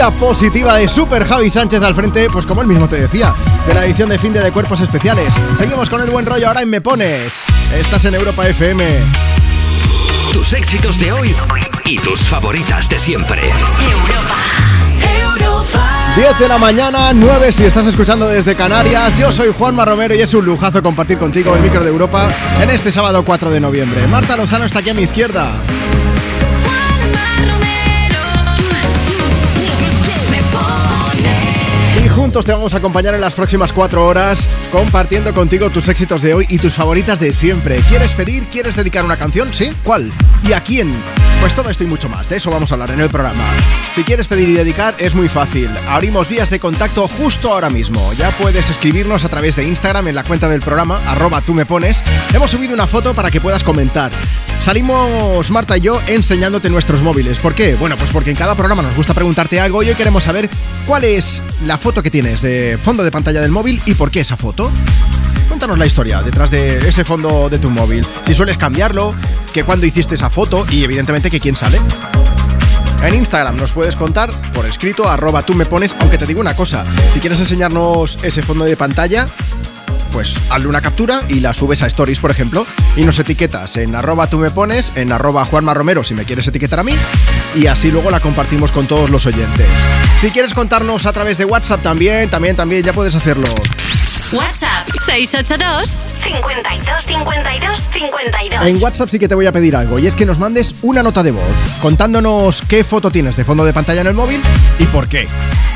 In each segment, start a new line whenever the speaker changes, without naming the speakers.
energía positiva de Super Javi Sánchez al frente, pues como él mismo te decía, de la edición de fin de, de Cuerpos Especiales. Seguimos con el buen rollo ahora en Me Pones. Estás en Europa FM.
Tus éxitos de hoy y tus favoritas de siempre. Europa.
10 de la mañana, 9 si estás escuchando desde Canarias. Yo soy Juanma Romero y es un lujazo compartir contigo el micro de Europa en este sábado 4 de noviembre. Marta Lozano está aquí a mi izquierda. Juntos te vamos a acompañar en las próximas cuatro horas compartiendo contigo tus éxitos de hoy y tus favoritas de siempre. ¿Quieres pedir? ¿Quieres dedicar una canción? ¿Sí? ¿Cuál? ¿Y a quién? Pues todo esto y mucho más, de eso vamos a hablar en el programa. Si quieres pedir y dedicar es muy fácil. Abrimos vías de contacto justo ahora mismo. Ya puedes escribirnos a través de Instagram en la cuenta del programa, arroba tú me pones. Hemos subido una foto para que puedas comentar. Salimos Marta y yo enseñándote nuestros móviles. ¿Por qué? Bueno, pues porque en cada programa nos gusta preguntarte algo y hoy queremos saber cuál es la foto que tienes de fondo de pantalla del móvil y por qué esa foto. Cuéntanos la historia detrás de ese fondo de tu móvil. Si sueles cambiarlo, que cuando hiciste esa foto y evidentemente que quién sale. En Instagram nos puedes contar por escrito arroba tú me pones, aunque te digo una cosa, si quieres enseñarnos ese fondo de pantalla, pues hazle una captura y la subes a Stories, por ejemplo, y nos etiquetas en arroba tú me pones, en arroba Juanma Romero si me quieres etiquetar a mí, y así luego la compartimos con todos los oyentes. Si quieres contarnos a través de WhatsApp también, también, también, ya puedes hacerlo.
WhatsApp 682 52 52 52.
En WhatsApp sí que te voy a pedir algo y es que nos mandes una nota de voz contándonos qué foto tienes de fondo de pantalla en el móvil y por qué.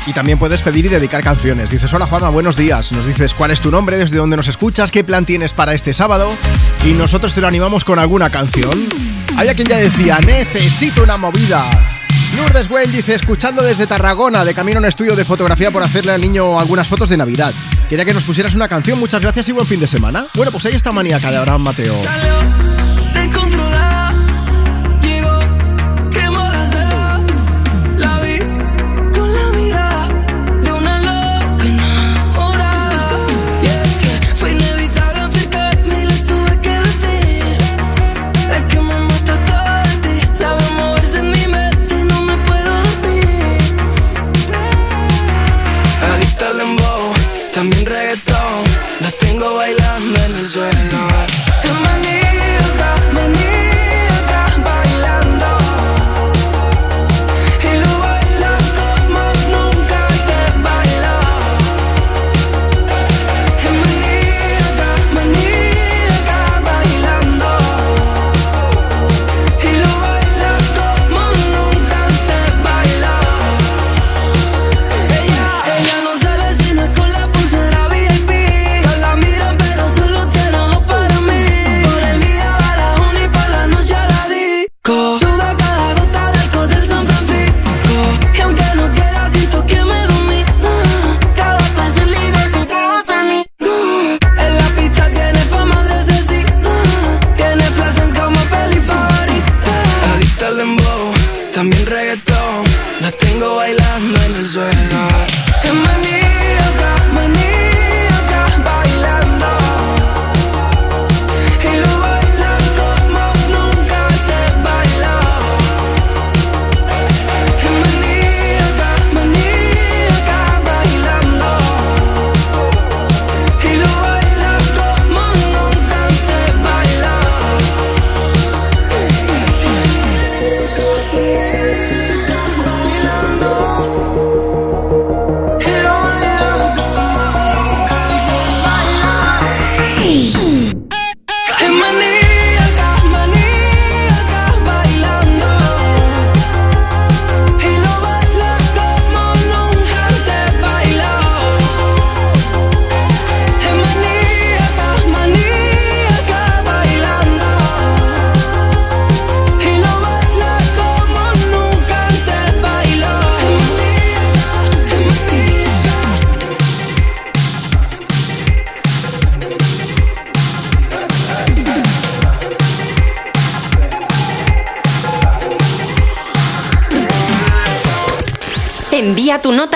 Y también puedes pedir y dedicar canciones. Dices, hola Juanma, buenos días. Nos dices cuál es tu nombre, desde dónde nos escuchas, qué plan tienes para este sábado y nosotros te lo animamos con alguna canción. Hay quien ya decía, necesito una movida. Lourdes Well dice, escuchando desde Tarragona, de camino a un estudio de fotografía por hacerle al niño algunas fotos de Navidad. Quería que nos pusieras una canción, muchas gracias y buen fin de semana. Bueno, pues ahí está maníaca de Abraham Mateo.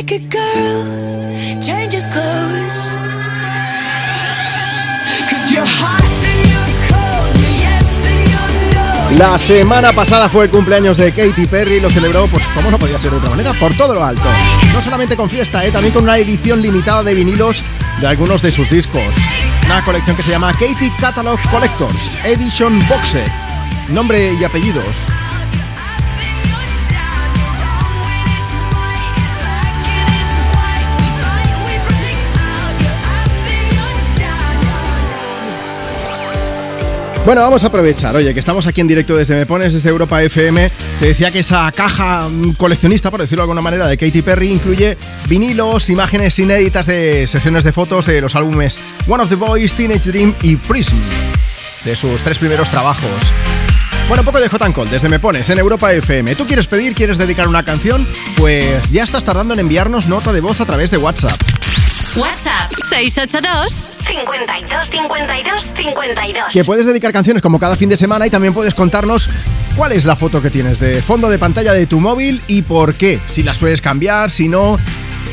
like a girl clothes.
La semana pasada fue el cumpleaños de Katy Perry y lo celebró, pues como no podía ser de otra manera, por todo lo alto. No solamente con fiesta, ¿eh? también con una edición limitada de vinilos de algunos de sus discos. Una colección que se llama Katy Catalog Collectors Edition Boxer. Nombre y apellidos. Bueno, vamos a aprovechar, oye, que estamos aquí en directo desde Me Pones, desde Europa FM. Te decía que esa caja mm, coleccionista, por decirlo de alguna manera, de Katy Perry incluye vinilos, imágenes inéditas de sesiones de fotos de los álbumes One of the Boys, Teenage Dream y Prism, de sus tres primeros trabajos. Bueno, poco de Hot Call, desde Me Pones, en Europa FM. ¿Tú quieres pedir, quieres dedicar una canción? Pues ya estás tardando en enviarnos nota de voz a través de WhatsApp.
WhatsApp 682 52 52 52.
Que puedes dedicar canciones como cada fin de semana y también puedes contarnos cuál es la foto que tienes de fondo de pantalla de tu móvil y por qué. Si la sueles cambiar, si no.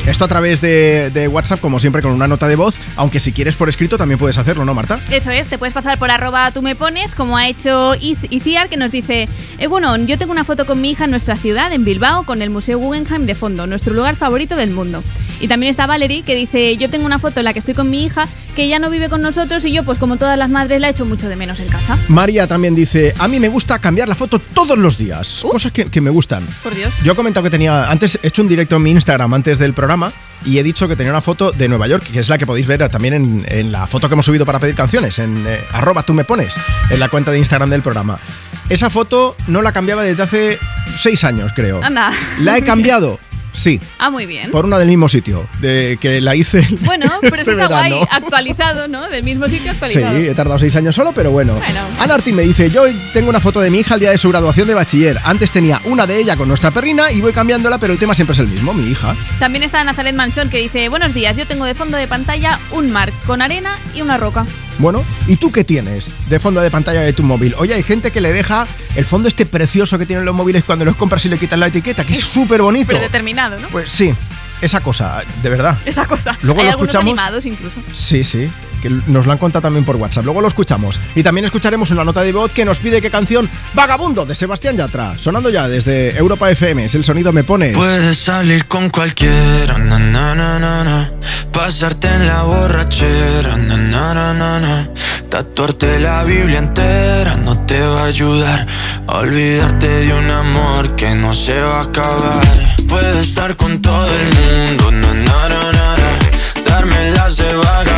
Esto a través de, de WhatsApp, como siempre, con una nota de voz, aunque si quieres por escrito también puedes hacerlo, ¿no, Marta?
Eso es, te puedes pasar por arroba tú me pones, como ha hecho Iciar, que nos dice, Egunon, yo tengo una foto con mi hija en nuestra ciudad, en Bilbao, con el Museo Guggenheim de fondo, nuestro lugar favorito del mundo. Y también está Valerie, que dice, yo tengo una foto en la que estoy con mi hija, que ya no vive con nosotros y yo, pues como todas las madres, la echo mucho de menos en casa.
María también dice, a mí me gusta cambiar la foto todos los días. Cosas que, que me gustan.
Por Dios.
Yo he comentado que tenía, antes he hecho un directo en mi Instagram antes del programa y he dicho que tenía una foto de Nueva York, que es la que podéis ver también en, en la foto que hemos subido para pedir canciones, en eh, arroba tú me pones, en la cuenta de Instagram del programa. Esa foto no la cambiaba desde hace seis años, creo.
Anda.
¿La he cambiado? Sí,
Ah, muy bien.
por una del mismo sitio, de que la hice.
Bueno, pero
este
está guay, actualizado, ¿no? Del mismo sitio
Sí,
actualizado.
he tardado seis años solo, pero bueno.
Bueno.
Ana Artín me dice, yo tengo una foto de mi hija el día de su graduación de bachiller. Antes tenía una de ella con nuestra perrina y voy cambiándola, pero el tema siempre es el mismo, mi hija.
También está Nazaret Manchón que dice, buenos días, yo tengo de fondo de pantalla un mar con arena y una roca.
Bueno, ¿y tú qué tienes de fondo de pantalla de tu móvil? Oye, hay gente que le deja el fondo este precioso que tienen los móviles cuando los compras y le quitas la etiqueta, que es súper bonito.
Predeterminado, ¿no?
Pues sí, esa cosa, de verdad.
Esa cosa.
Luego
Hay
lo
algunos
escuchamos.
animados incluso.
Sí, sí, que nos lo han contado también por WhatsApp. Luego lo escuchamos. Y también escucharemos una nota de voz que nos pide qué canción Vagabundo de Sebastián Yatra. Sonando ya desde Europa FM, es el sonido Me Pones.
Puedes salir con cualquiera, pasarte en la borrachera, tatuarte la Biblia entera no te va a ayudar olvidarte de un amor que no se va a acabar. Puedes estar con todo el mundo, darme las de vagabundo,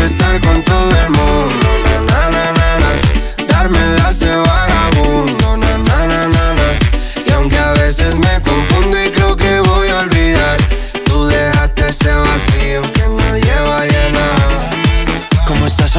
quiero estar con todo el mundo. Na, na, na, na, Darme la de vagabundo. Na, na, na, na, na. Y aunque a veces me confundo y creo que voy a olvidar, tú dejaste ese vacío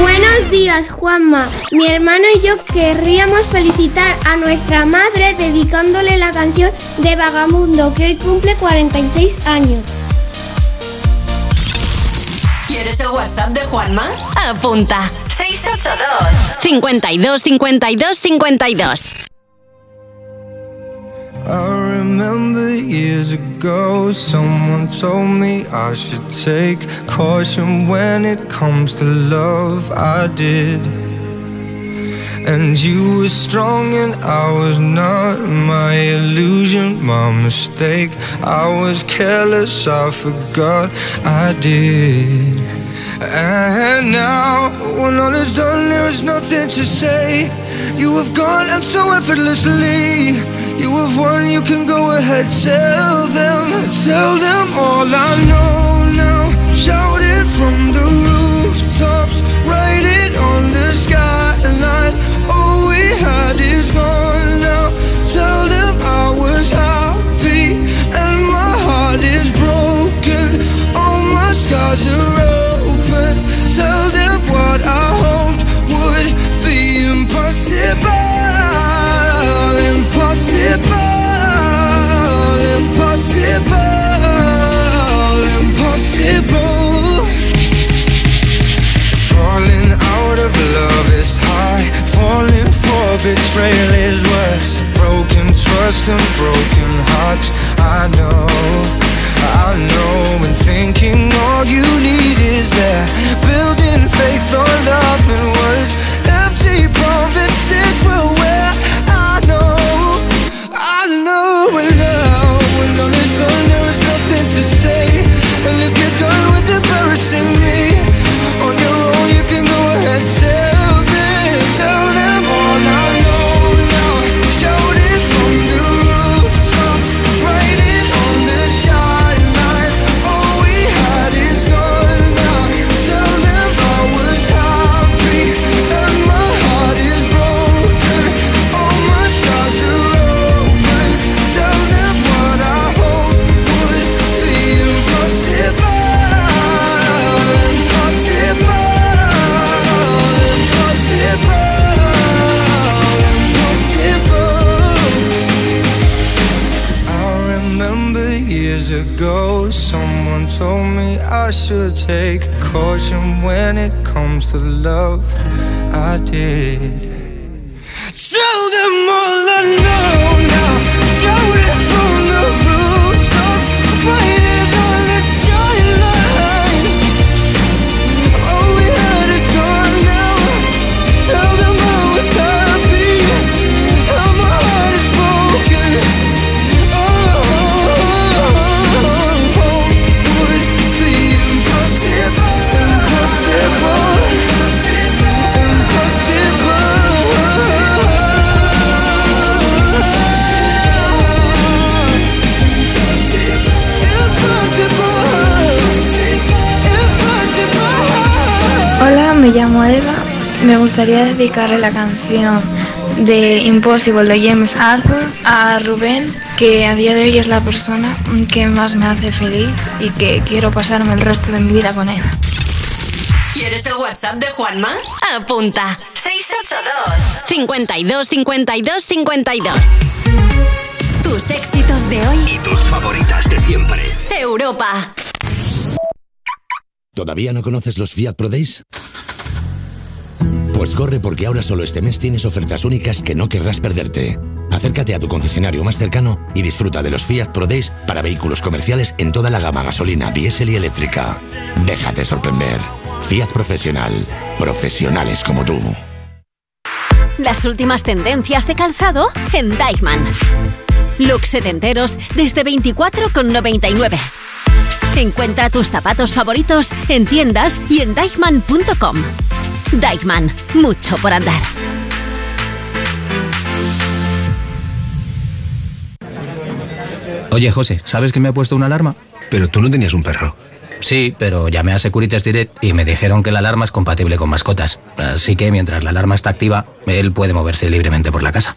Buenos días, Juanma. Mi hermano y yo querríamos felicitar a nuestra madre dedicándole la canción de Vagamundo, que hoy cumple 46 años.
¿Quieres el WhatsApp de Juanma? Apunta. 682 52 52 52.
I remember years ago, someone told me I should take caution when it comes to love. I did. And you were strong and I was not. My illusion, my mistake. I was careless, I forgot I did. And now, when all is done, there is nothing to say. You have gone and so effortlessly. You have won, you can go ahead, tell them, tell them all I know now. Shout it from the rooftops, write it on the skyline. Betrayal is worse. Broken trust and broken hearts. I know, I know. And thinking all you need is there. When it comes to love. I did.
Me gustaría dedicarle la canción de Impossible de James Arthur a Rubén, que a día de hoy es la persona que más me hace feliz y que quiero pasarme el resto de mi vida con él.
¿Quieres el WhatsApp de Juanma? Apunta. 682 52 52 52. Tus éxitos de hoy.
Y tus favoritas de siempre.
Europa.
¿Todavía no conoces los Fiat Pro Days?
Pues corre porque ahora solo este mes tienes ofertas únicas que no querrás perderte. Acércate a tu concesionario más cercano y disfruta de los Fiat Pro Days para vehículos comerciales en toda la gama gasolina, diésel y eléctrica. Déjate sorprender. Fiat Profesional. Profesionales como tú.
Las últimas tendencias de calzado en Deichmann. Looks setenteros desde 24,99. Encuentra tus zapatos favoritos en tiendas y en deichmann.com. Deichmann, mucho por andar.
Oye, José, ¿sabes que me ha puesto una alarma?
Pero tú no tenías un perro.
Sí, pero llamé a Securitas Direct y me dijeron que la alarma es compatible con mascotas. Así que mientras la alarma está activa, él puede moverse libremente por la casa.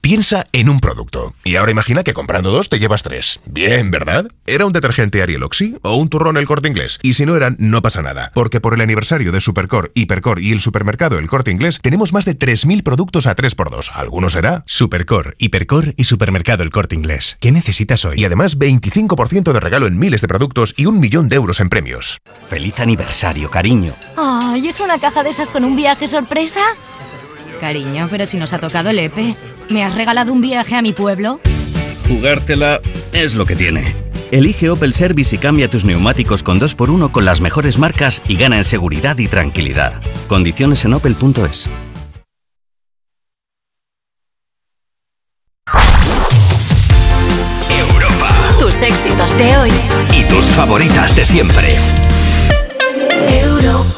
Piensa en un producto. Y ahora imagina que comprando dos te llevas tres. Bien, ¿verdad? ¿Era un detergente Ariel Oxy o un turrón el corte inglés? Y si no eran, no pasa nada. Porque por el aniversario de Supercore, Hipercore y el supermercado El Corte Inglés, tenemos más de 3.000 productos a 3x2. ¿Alguno será?
Supercore, Hipercore y supermercado El Corte Inglés. ¿Qué necesitas hoy?
Y además 25% de regalo en miles de productos y un millón de euros en premios.
Feliz aniversario, cariño.
Ay, ¿es una caja de esas con un viaje sorpresa? Cariño, pero si nos ha tocado el EPE. ¿Me has regalado un viaje a mi pueblo?
Jugártela es lo que tiene. Elige Opel Service y cambia tus neumáticos con 2x1 con las mejores marcas y gana en seguridad y tranquilidad. Condiciones en opel.es.
Europa.
Tus éxitos de hoy.
Y tus favoritas de siempre.
Europa.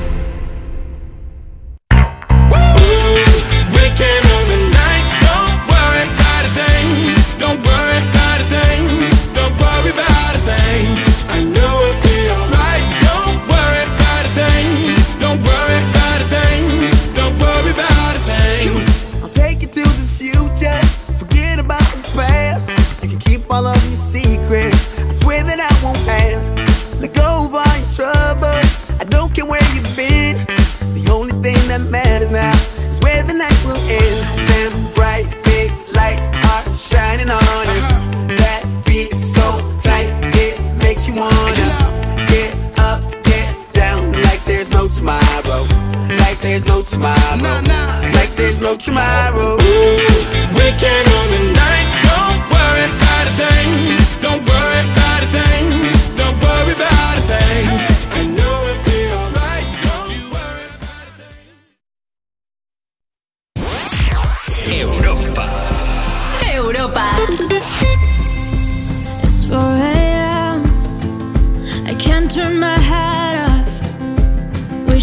that matters now is where the night will end. Them bright big lights are shining on us. That beat is so tight, it makes you wanna get up, get down like there's no tomorrow. Like there's no tomorrow. Like there's no tomorrow.
Waking on the night, don't worry about a thing. Don't worry about a thing. Don't worry about a thing.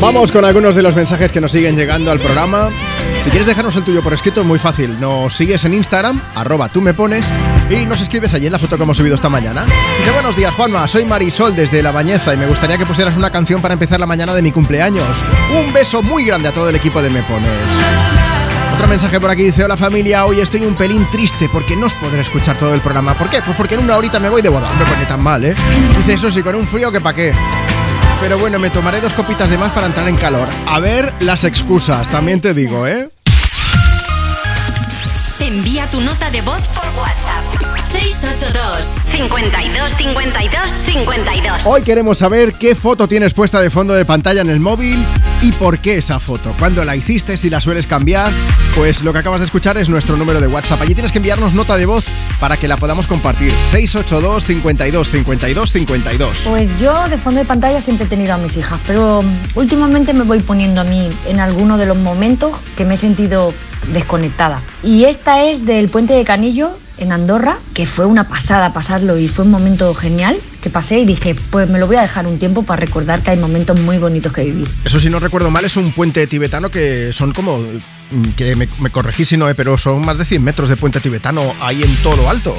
Vamos con algunos de los mensajes que nos siguen llegando al programa. Si quieres dejarnos el tuyo por escrito, muy fácil. Nos sigues en Instagram, arroba tú me pones, y nos escribes allí en la foto que hemos subido esta mañana. Dice, buenos días, Juanma, soy Marisol desde La Bañeza y me gustaría que pusieras una canción para empezar la mañana de mi cumpleaños. Un beso muy grande a todo el equipo de Me Pones. Otro mensaje por aquí dice, hola familia, hoy estoy un pelín triste porque no os podré escuchar todo el programa. ¿Por qué? Pues porque en una horita me voy de boda. No pone tan mal, ¿eh? Dice, eso sí, con un frío que pa' qué. Pero bueno, me tomaré dos copitas de más para entrar en calor. A ver las excusas, también te digo, ¿eh?
Envía tu nota de voz por WhatsApp. 682 52 52 52.
Hoy queremos saber qué foto tienes puesta de fondo de pantalla en el móvil y por qué esa foto. ¿Cuándo la hiciste? Si la sueles cambiar. Pues lo que acabas de escuchar es nuestro número de WhatsApp. Allí tienes que enviarnos nota de voz para que la podamos compartir. 682 52 52 52.
Pues yo de fondo de pantalla siempre he tenido a mis hijas, pero últimamente me voy poniendo a mí en alguno de los momentos que me he sentido desconectada. Y esta es del puente de Canillo en Andorra, que fue una pasada pasarlo y fue un momento genial que pasé y dije, pues me lo voy a dejar un tiempo para recordar que hay momentos muy bonitos que viví.
Eso si no recuerdo mal es un puente tibetano que son como... mm, que me, me corregí si no, eh, pero son más de 100 metros de puente tibetano ahí en todo lo alto.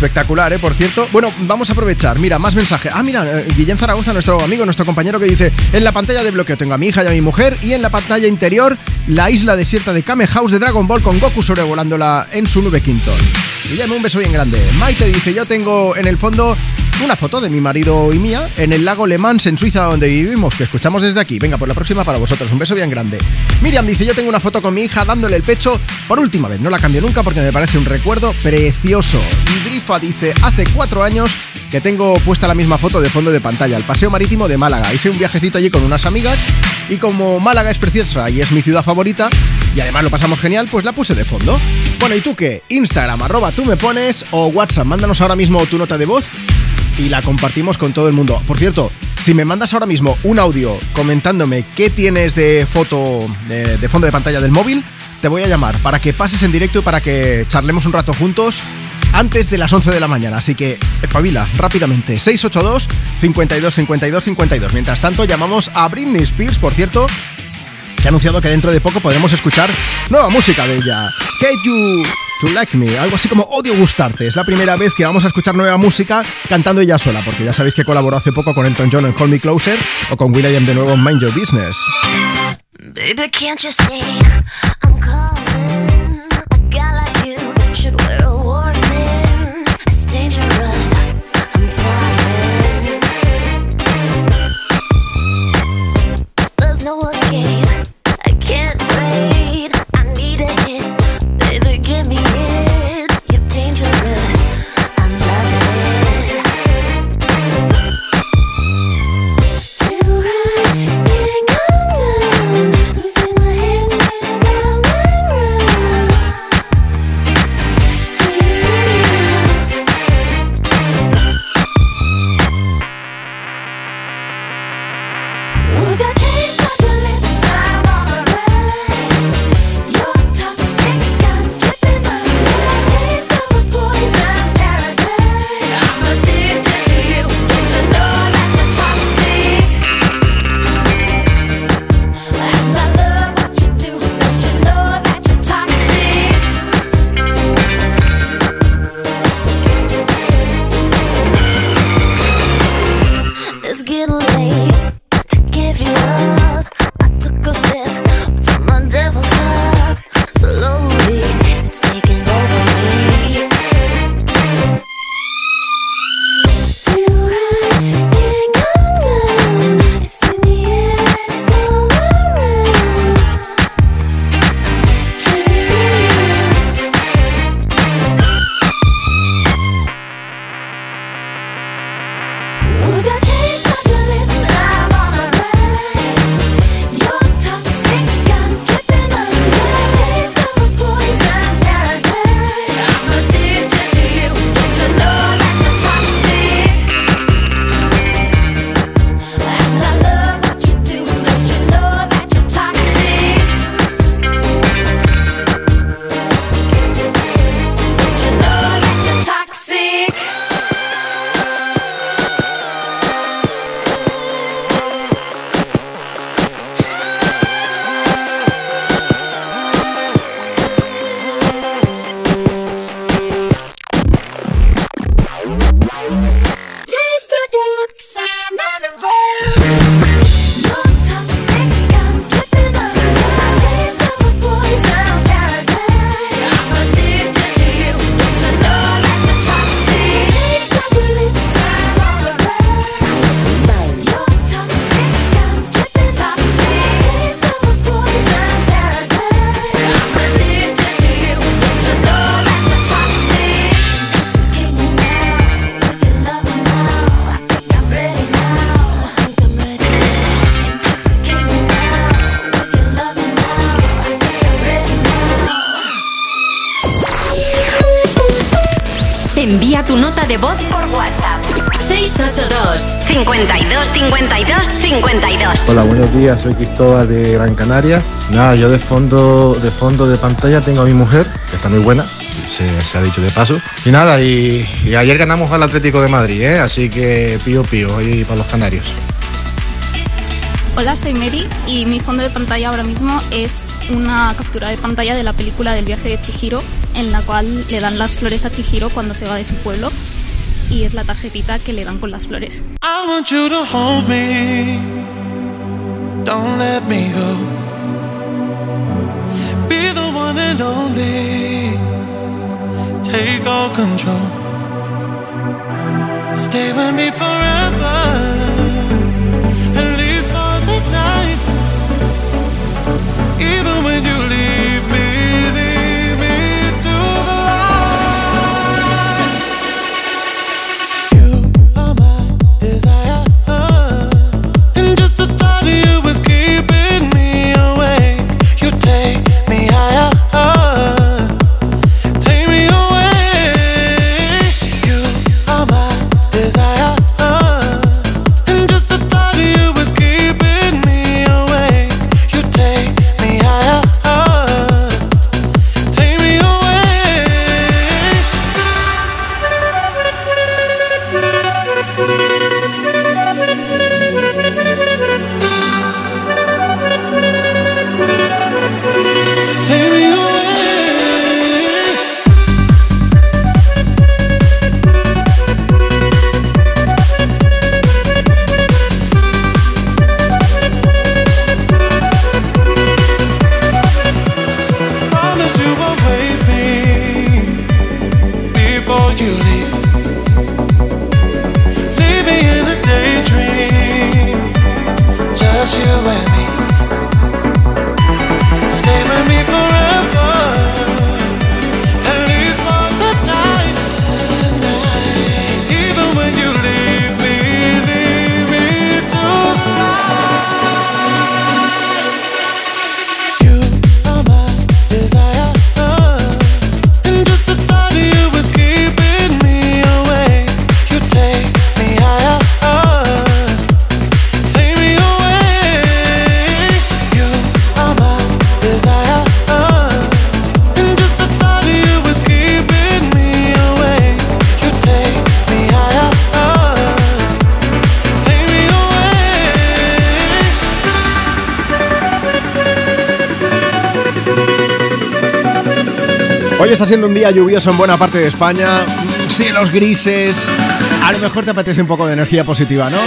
Espectacular, ¿eh? Por cierto. Bueno, vamos a aprovechar. Mira, más mensaje. Ah, mira, eh, Guillén Zaragoza, nuestro amigo, nuestro compañero que dice, en la pantalla de bloqueo tengo a mi hija y a mi mujer y en la pantalla interior la isla desierta de Kame House de Dragon Ball con Goku sobrevolándola en su nube Quinton. Guillem, un beso bien grande. Maite dice, yo tengo en el fondo una foto de mi marido y mía en el lago Le Mans en Suiza donde vivimos, que escuchamos desde aquí. Venga, por la próxima para vosotros. Un beso bien grande. Miriam dice, yo tengo una foto con mi hija dándole el pecho por última vez. No la cambio nunca porque me parece un recuerdo precioso. Y Drifa dice, hace cuatro años que tengo puesta la misma foto de fondo de pantalla, el paseo marítimo de Málaga. Hice un viajecito allí con unas amigas y como Málaga es preciosa y es mi ciudad favorita, y además lo pasamos genial, pues la puse de fondo. Bueno, ¿y tú qué? Instagram, arroba tú me pones o WhatsApp, mándanos ahora mismo tu nota de voz y la compartimos con todo el mundo. Por cierto, si me mandas ahora mismo un audio comentándome qué tienes de foto de, de fondo de pantalla del móvil, te voy a llamar para que pases en directo y para que charlemos un rato juntos antes de las 11 de la mañana. Así que espabila rápidamente. 682 52 52 52. Mientras tanto, llamamos a Britney Spears, por cierto, que ha anunciado que dentro de poco podremos escuchar nueva música de ella. Hate You to Like Me, algo así como Odio Gustarte. Es la primera vez que vamos a escuchar nueva música cantando ella sola, porque ya sabéis que colaboró hace poco con Elton John en Hold Me Closer o con Will.i.am de nuevo en Mind Your Business.
Baby, can't you see I'm?
WhatsApp. 682 52 52 52
Hola, buenos días, soy Cristóbal de Gran Canaria. Nada, yo de fondo, de fondo de pantalla tengo a mi mujer, que está muy buena, se, se ha dicho de paso. Y nada, y, y ayer ganamos al Atlético de Madrid, ¿eh? así que pío pío, hoy para los canarios.
Hola, soy Mary y mi fondo de pantalla ahora mismo es una captura de pantalla de la película del viaje de Chihiro, en la cual le dan las flores a Chihiro cuando se va de su pueblo y es la tarjetita que le dan con las flores.
I want you to hold me. Don't let me go. Be the one and only. Take all control. Stay with me forever. At least for the night. Even when you leave
siendo un día lluvioso en buena parte de España, cielos grises. A lo mejor te apetece un poco de energía positiva, ¿no?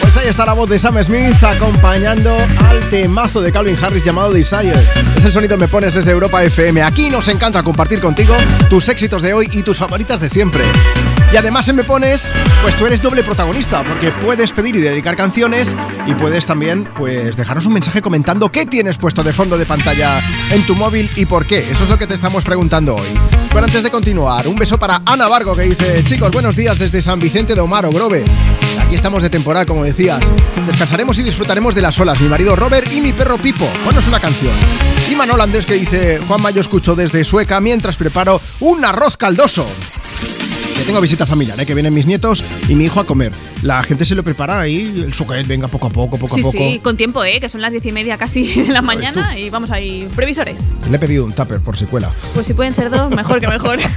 Pues ahí está la voz de Sam Smith acompañando al temazo de Calvin Harris llamado Desire. Es el sonido que me pones desde Europa FM. Aquí nos encanta compartir contigo tus éxitos de hoy y tus favoritas de siempre. Y además en Me Pones, pues tú eres doble protagonista, porque puedes pedir y dedicar canciones y puedes también pues dejarnos un mensaje comentando qué tienes puesto de fondo de pantalla en tu móvil y por qué. Eso es lo que te estamos preguntando hoy. Pero antes de continuar, un beso para Ana Vargo que dice, chicos, buenos días desde San Vicente de Omar, Grove. Aquí estamos de temporal, como decías. Descansaremos y disfrutaremos de las olas, mi marido Robert y mi perro Pipo. Ponos una canción. Y Manol Andrés que dice, Juanma, yo escucho desde Sueca mientras preparo un arroz caldoso. Que tengo visita familiar, ¿eh? que vienen mis nietos y mi hijo a comer. La gente se lo prepara ahí, el sucaet venga poco a poco, poco
sí,
a poco.
sí, con tiempo, ¿eh? Que son las diez y media casi de la mañana y vamos ahí, previsores.
Le he pedido un tupper por si cuela.
Pues si pueden ser dos, mejor que mejor.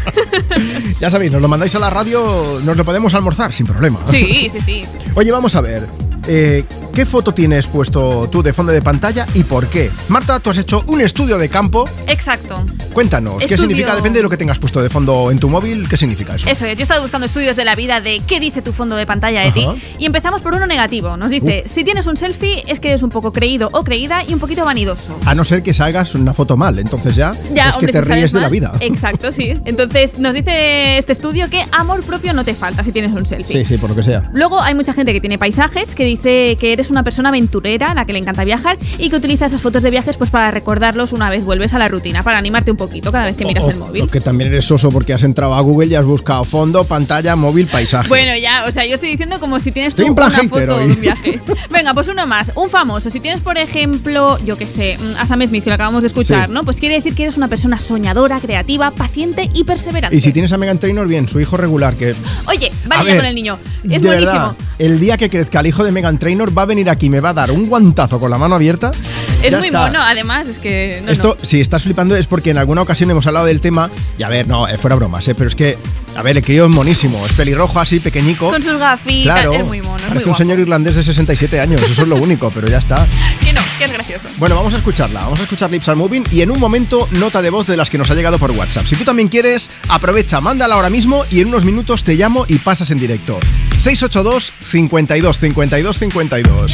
Ya sabéis, nos lo mandáis a la radio, nos lo podemos almorzar sin problema.
Sí, sí, sí.
Oye, vamos a ver. eh, ¿Qué foto tienes puesto tú de fondo de pantalla y por qué? Marta, tú has hecho un estudio de campo.
Exacto.
Cuéntanos, ¿qué significa? Depende de lo que tengas puesto de fondo en tu móvil, ¿qué significa eso?
Eso es, yo he estado buscando estudios de la vida de qué dice tu fondo de pantalla de ti y empezamos por uno negativo. Nos dice,
Uh.
si tienes un selfie es que eres un poco creído o creída y un poquito vanidoso.
A no ser que salgas una foto mal, entonces ya,
Ya,
es que te
si
ríes de la vida.
Exacto, sí. Entonces nos dice este estudio que amor propio no te falta si tienes un selfie.
Sí, sí, por lo que sea.
Luego hay mucha gente que tiene paisajes que dice que eres eres una persona aventurera a la que le encanta viajar y que utiliza esas fotos de viajes pues para recordarlos una vez vuelves a la rutina, para animarte un poquito cada vez que miras
O-
el móvil.
o que también eres soso porque has entrado a Google y has buscado fondo, pantalla, móvil, paisaje.
Bueno, ya, o sea, yo estoy diciendo como si tienes tú
Estoy en plan
una foto
hoy.
de un viaje. Venga, pues uno más, un famoso. Si tienes, por ejemplo, yo qué sé, mm, a Sam Smith, que lo acabamos de escuchar,
Sí.
¿no? Pues quiere decir que eres una persona soñadora, creativa, paciente y perseverante.
Y si tienes a Megan Trainor, bien, su hijo regular, que
Oye, vaya
ver,
con el niño. Es buenísimo.
verdad, el día que crezca el hijo de Megan Trainor va a venir aquí, me va a dar un guantazo con la mano abierta.
Es muy
está.
mono, además, es que. no,
Esto,
no.
si estás flipando, es porque en alguna ocasión hemos hablado del tema. Y a ver, no, eh, fuera bromas, eh, pero es que, a ver, el crío es monísimo, es pelirrojo así, pequeñico.
Con sus gafitas,
Claro,
es muy mono, es muy
parece un señor irlandés de 67 años, eso es lo único, pero ya está.
Que no, que es gracioso.
Bueno, vamos a escucharla, vamos a escuchar Lips Are Moving y en un momento nota de voz de las que nos ha llegado por WhatsApp. Si tú también quieres, aprovecha, mándala ahora mismo y en unos minutos te llamo y pasas en directo. 682 52 52 52.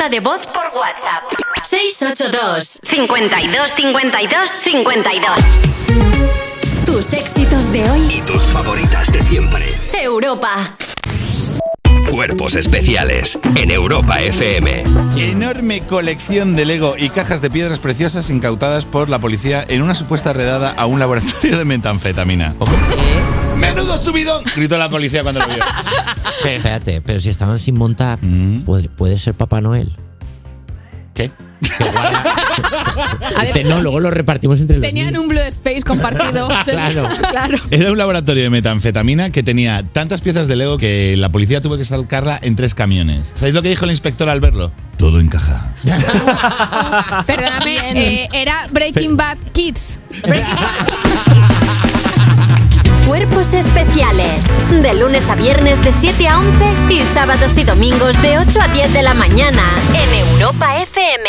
nota de voz por WhatsApp. 682 52 52 52. Tus éxitos de hoy.
Y tus favoritas de siempre.
Europa.
Cuerpos especiales en Europa FM.
Enorme colección de Lego y cajas de piedras preciosas incautadas por la policía en una supuesta redada a un laboratorio de metanfetamina. ¡Menudo subidón! Gritó la policía cuando lo vio.
Pero espérate, pero si estaban sin montar, ¿puede, puede ser Papá Noel?
¿Qué?
Dice, no, luego lo repartimos entre los
Tenían un Blue Space compartido.
Claro.
claro.
Era un laboratorio de metanfetamina que tenía tantas piezas de Lego que la policía tuvo que sacarla en tres camiones. ¿Sabéis lo que dijo el inspector al verlo? Todo encaja.
Perdóname, eh, era Breaking Bad Kids.
Cuerpos Especiales. De lunes a viernes de 7 a 11 y sábados y domingos de 8 a 10 de la mañana en Europa FM.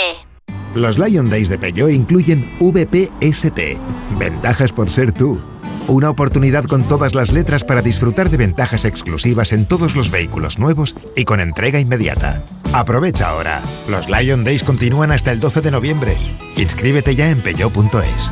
Los Lion Days de Peugeot incluyen VPST, ventajas por ser tú. Una oportunidad con todas las letras para disfrutar de ventajas exclusivas en todos los vehículos nuevos y con entrega inmediata. Aprovecha ahora. Los Lion Days continúan hasta el 12 de noviembre. Inscríbete ya en peugeot.es.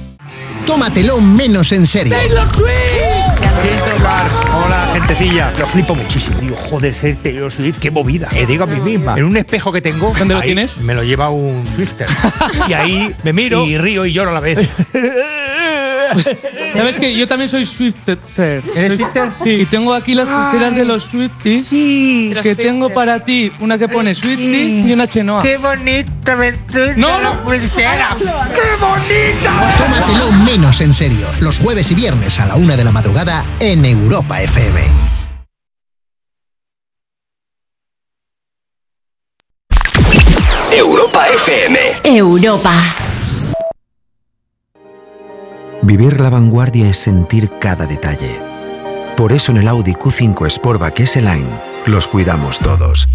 Tómatelo menos en serio.
Hola, gentecilla. Lo flipo muchísimo. Digo, joder, ser Taylor Swift, qué movida. Me digo a mí misma. En un espejo que tengo.
¿Dónde lo
ahí
tienes?
Me lo lleva un Swifter. y ahí me miro y río y lloro a la vez.
¿Sabes que Yo también soy Swifter.
¿Eres Swifter?
Sí. Y tengo aquí las pulseras de los Swifties.
Sí.
Que tengo para ti una que pone Swiftie y una Chenoa.
¡Qué bonita me
No,
la pulsera! ¡Qué bonita!
Tómatelo menos en serio. Los jueves y viernes a la una de la madrugada en Europa FM.
Europa FM.
Europa.
Vivir la vanguardia es sentir cada detalle. Por eso en el Audi Q5 Sportback S-Line los cuidamos todos.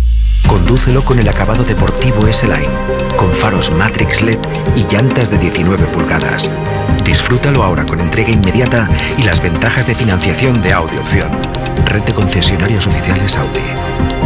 Condúcelo con el acabado deportivo S-Line, con faros Matrix LED y llantas de 19 pulgadas. Disfrútalo ahora con entrega inmediata y las ventajas de financiación de Audi Opción. Red de concesionarios oficiales Audi.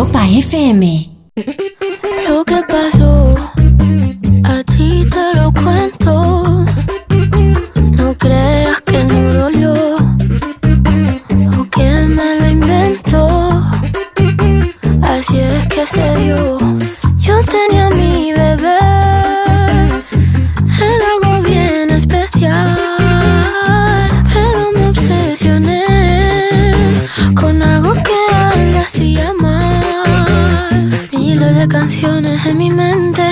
Europa FM.
Lo que pasó, a ti te lo cuento. No creas que no dolió o que me lo inventó. Así es que se dio. Yo tenía mi bebé, de canciones en mi mente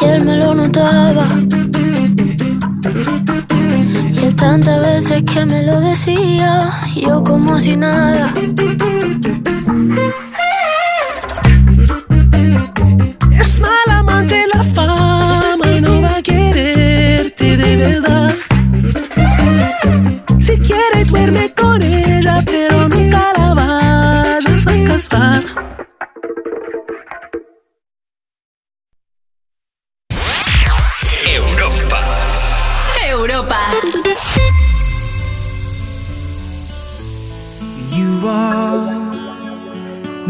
y él me lo notaba. Y él tantas veces que me lo decía, yo como si nada.
Es mal amante la fama y no va a quererte de verdad. Si quiere duerme con ella, pero nunca la vayas a casar.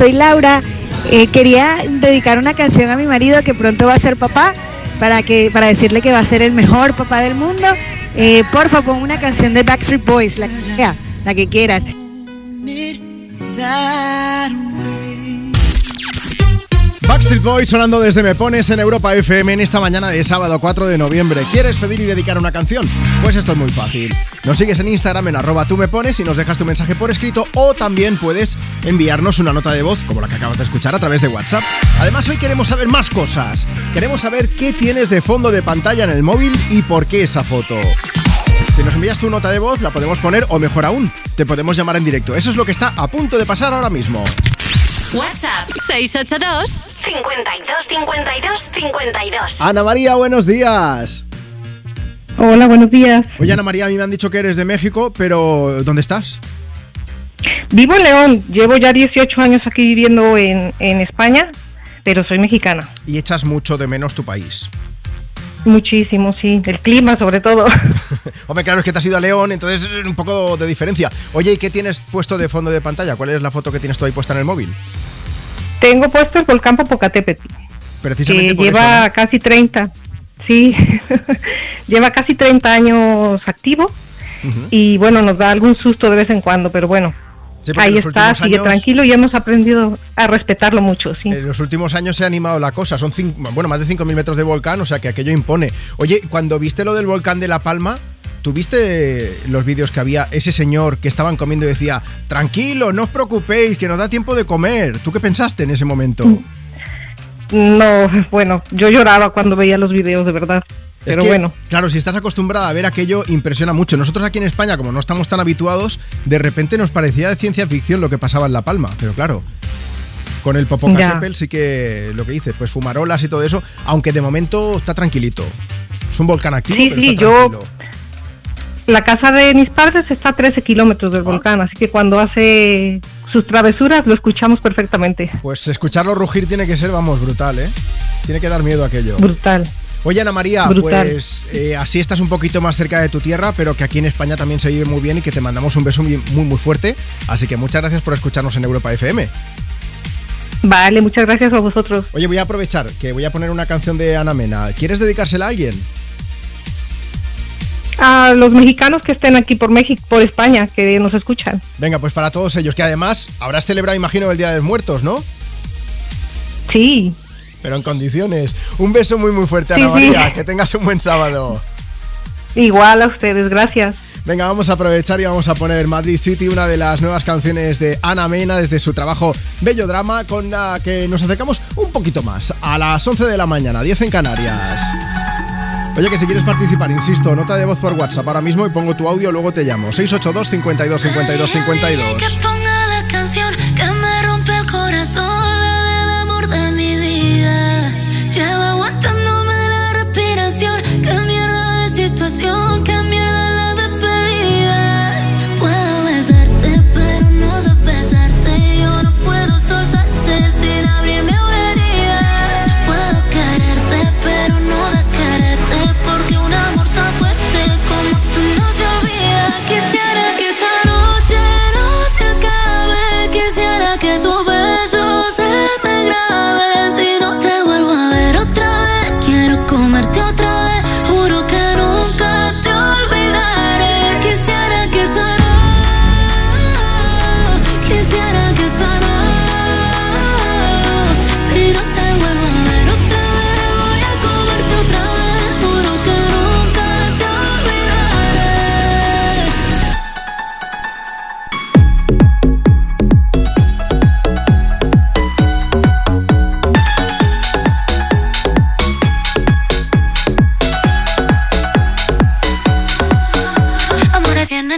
soy Laura. Eh, quería dedicar una canción a mi marido que pronto va a ser papá para que para decirle que va a ser el mejor papá del mundo. Eh, porfa, pon una canción de Backstreet Boys, la que sea, la que quieras.
Backstreet Boys sonando desde Me Pones en Europa FM en esta mañana de sábado 4 de noviembre. ¿Quieres pedir y dedicar una canción? Pues esto es muy fácil. Nos sigues en Instagram en arroba tú me pones y nos dejas tu mensaje por escrito o también puedes enviarnos una nota de voz como la que acabas de escuchar a través de WhatsApp. Además hoy queremos saber más cosas. Queremos saber qué tienes de fondo de pantalla en el móvil y por qué esa foto. Si nos envías tu nota de voz, la podemos poner o mejor aún, te podemos llamar en directo. Eso es lo que está a punto de pasar ahora mismo.
WhatsApp 682 52 52 52.
Ana María, buenos días.
Hola, buenos días.
Oye, Ana María, a mí me han dicho que eres de México, pero ¿dónde estás?
Vivo en León, llevo ya 18 años aquí viviendo en, en España, pero soy mexicana.
Y echas mucho de menos tu país.
Muchísimo, sí. El clima, sobre todo.
Hombre, claro, es que te has ido a León, entonces es un poco de diferencia. Oye, ¿y qué tienes puesto de fondo de pantalla? ¿Cuál es la foto que tienes tú ahí puesta en el móvil?
Tengo puesto el volcán Popocatépetl,
Precisamente
que
por
lleva
eso, ¿no?
casi 30. Sí, lleva casi 30 años activo y bueno, nos da algún susto de vez en cuando, pero bueno.
Sí,
Ahí está, sigue
años-
tranquilo y hemos aprendido a respetarlo mucho, sí.
En los últimos años se ha animado la cosa. Son cin- bueno, más de 5.000 metros de volcán, o sea que aquello impone. Oye, cuando viste lo del volcán de La Palma, ¿tuviste los vídeos que había ese señor que estaban comiendo y decía, tranquilo, no os preocupéis, que nos da tiempo de comer? ¿Tú qué pensaste en ese momento?
No, bueno, yo lloraba cuando veía los videos, de verdad.
Es
Pero
que,
bueno,
Claro, si estás acostumbrada a ver aquello, impresiona mucho. Nosotros aquí en España, como no estamos tan habituados, de repente nos parecía de ciencia ficción lo que pasaba en La Palma. Pero claro, con el Popocatépetl sí que lo que dices, pues fumarolas y todo eso, aunque de momento está tranquilito. Es un volcán activo,
Sí,
pero
sí,
está
yo- la casa de mis padres está a 13 kilómetros del volcán, así que cuando hace sus travesuras lo escuchamos perfectamente.
Pues escucharlo rugir tiene que ser, vamos, brutal, ¿eh? Tiene que dar miedo aquello.
Brutal.
Oye, Ana María,
Brutal.
pues eh, así estás un poquito más cerca de tu tierra, pero que aquí en España también se vive muy bien y que te mandamos un beso muy, muy, muy fuerte. Así que muchas gracias por escucharnos en Europa FM.
Vale, muchas gracias a vosotros.
Oye, voy a aprovechar que voy a poner una canción de Ana Mena. ¿Quieres dedicársela a alguien?
A los mexicanos que estén aquí por México, por España, que nos escuchan.
Venga, pues para todos ellos, que además habrás celebrado, imagino, el Día de los Muertos, ¿no?
Sí.
Pero en condiciones. Un beso muy, muy fuerte, Ana
sí.
María. Que tengas un buen sábado.
Igual a ustedes, gracias.
Venga, vamos a aprovechar y vamos a poner Madrid City, una de las nuevas canciones de Ana Mena desde su trabajo Bello Drama, con la que nos acercamos un poquito más a las 11 de la mañana, 10 en Canarias. Oye, que si quieres participar, insisto, nota de voz por WhatsApp ahora mismo y pongo tu audio, luego te llamo. 682 52 52 52.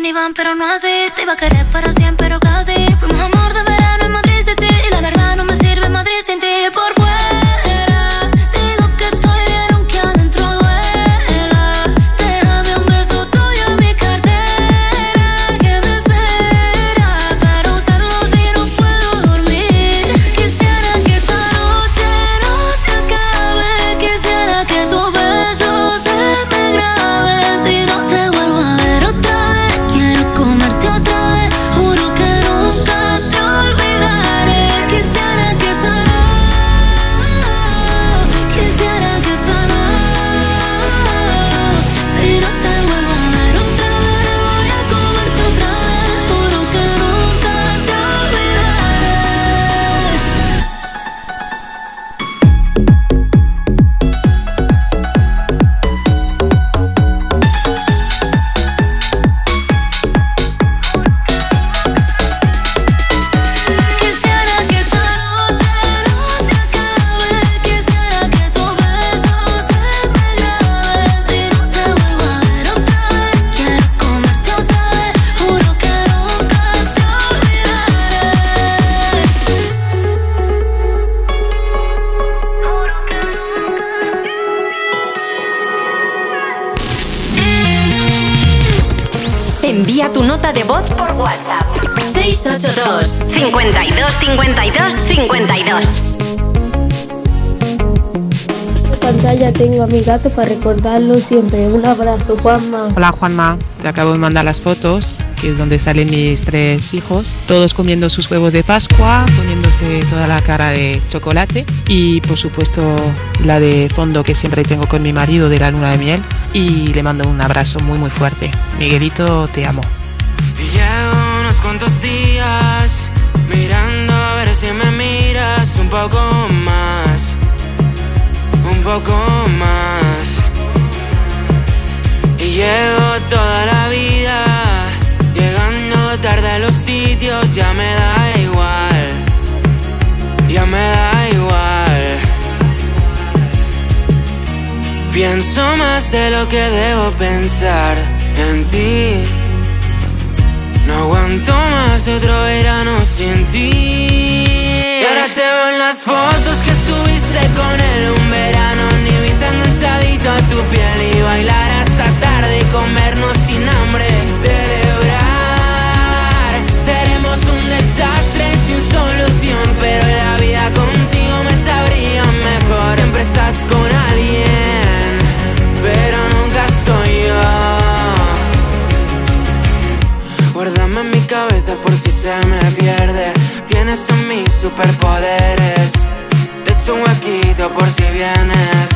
Y van, pero no así. Te iba a querer para siempre, pero casi. Fuimos
682 52 52 52
En pantalla tengo a mi gato para recordarlo siempre. Un abrazo, Juanma.
Hola Juanma, te acabo de mandar las fotos, que es donde salen mis tres hijos, todos comiendo sus huevos de Pascua, poniéndose toda la cara de chocolate y por supuesto la de fondo que siempre tengo con mi marido de la luna de miel y le mando un abrazo muy muy fuerte. Miguelito, te amo.
Y llevo unos cuantos días mirando a ver si me miras un poco más, un poco más. Y llevo toda la vida llegando tarde a los sitios, ya me da igual, ya me da igual. Pienso más de lo que debo pensar en ti. No aguanto más otro verano sin ti. Y ahora te veo en las fotos que subiste con él un verano. Ni viste enganchadito a tu piel y bailar hasta tarde y comernos sin hambre. Celebrar. Seremos un desastre sin solución, pero la vida contigo me sabría mejor. Siempre estás con alguien, Guárdame en mi cabeza por si se me pierde. Tienes en mí superpoderes. Te echo un huequito por si vienes.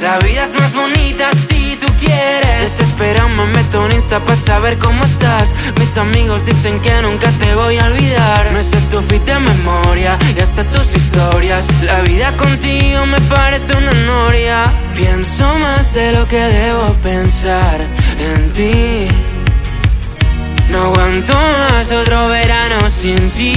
La vida es más bonita si tú quieres. Desesperado me meto en Insta para saber cómo estás. Mis amigos dicen que nunca te voy a olvidar. Me sé tu fit de memoria y hasta tus historias. La vida contigo me parece una noria. Pienso más de lo que debo pensar en ti. No aguanto más otro verano sin ti.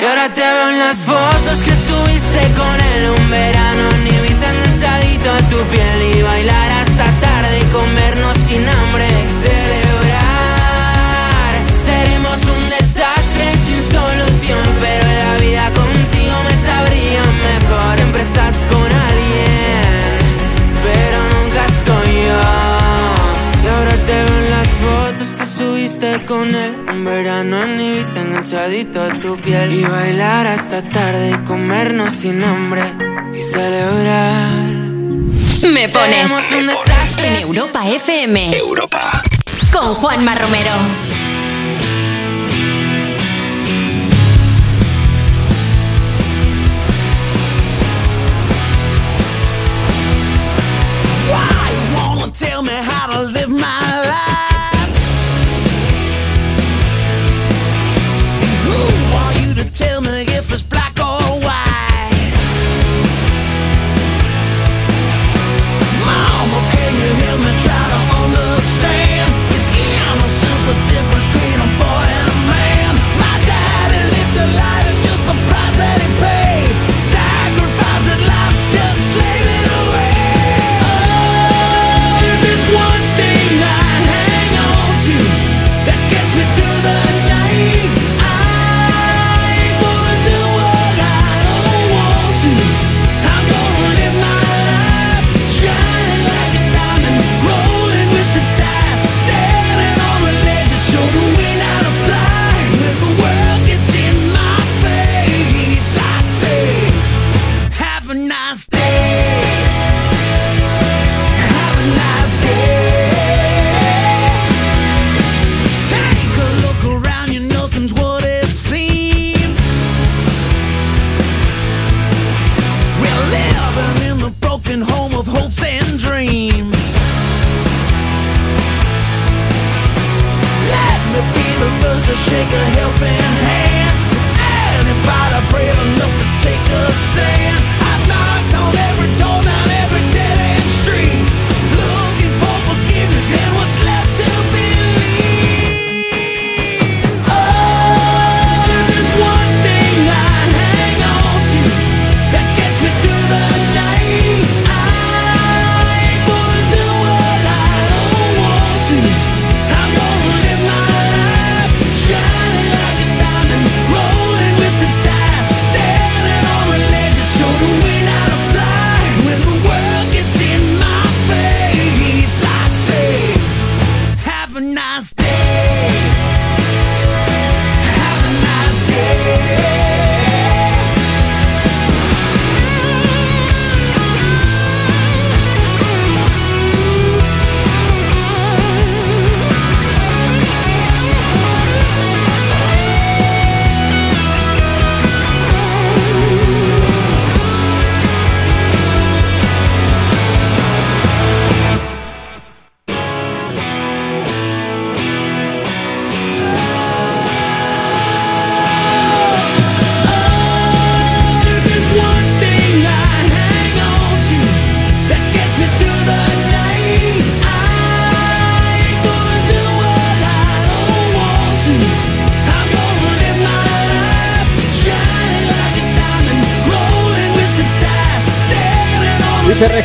Y ahora te veo en las fotos que subiste con él un verano. Ni viste enganchadito a tu piel y bailar hasta tarde y comernos sin hambre. Celebrar. Seremos un desastre sin solución, pero la vida contigo me sabría mejor. Siempre estás con alguien, subiste con él Un verano en Ibiza enganchadito a tu piel Y bailar hasta tarde y comernos sin hambre Y celebrar
Me pones
un desastre.
en Europa FM.
Europa.
Con Juanma Romero.
Why you wanna tell me how to live my life?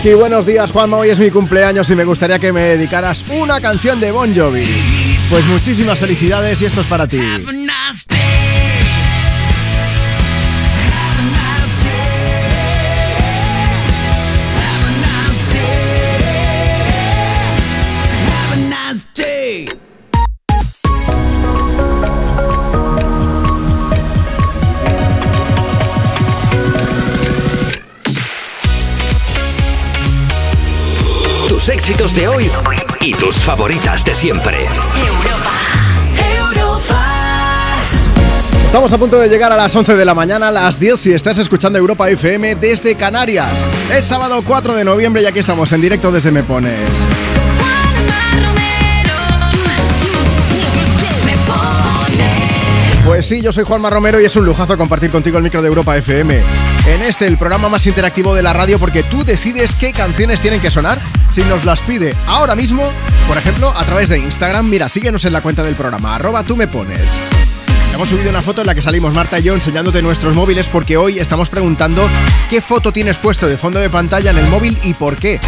Reki, buenos días Juanma, hoy es mi cumpleaños y me gustaría que me dedicaras una canción de Bon Jovi. Pues muchísimas felicidades y esto es para ti.
Éxitos de hoy y tus favoritas de siempre.
Estamos a punto de llegar a las 11 de la mañana, a las 10 si estás escuchando Europa FM desde Canarias. Es sábado 4 de noviembre y aquí estamos en directo desde Me Pones. Pues sí, yo soy Juanma Romero y es un lujazo compartir contigo el micro de Europa FM. En este, el programa más interactivo de la radio, porque tú decides qué canciones tienen que sonar si nos las pide ahora mismo, por ejemplo, a través de Instagram. Mira, síguenos en la cuenta del programa, arroba tú me pones. Hemos subido una foto en la que salimos Marta y yo enseñándote nuestros móviles porque hoy estamos preguntando qué foto tienes puesto de fondo de pantalla en el móvil y por qué.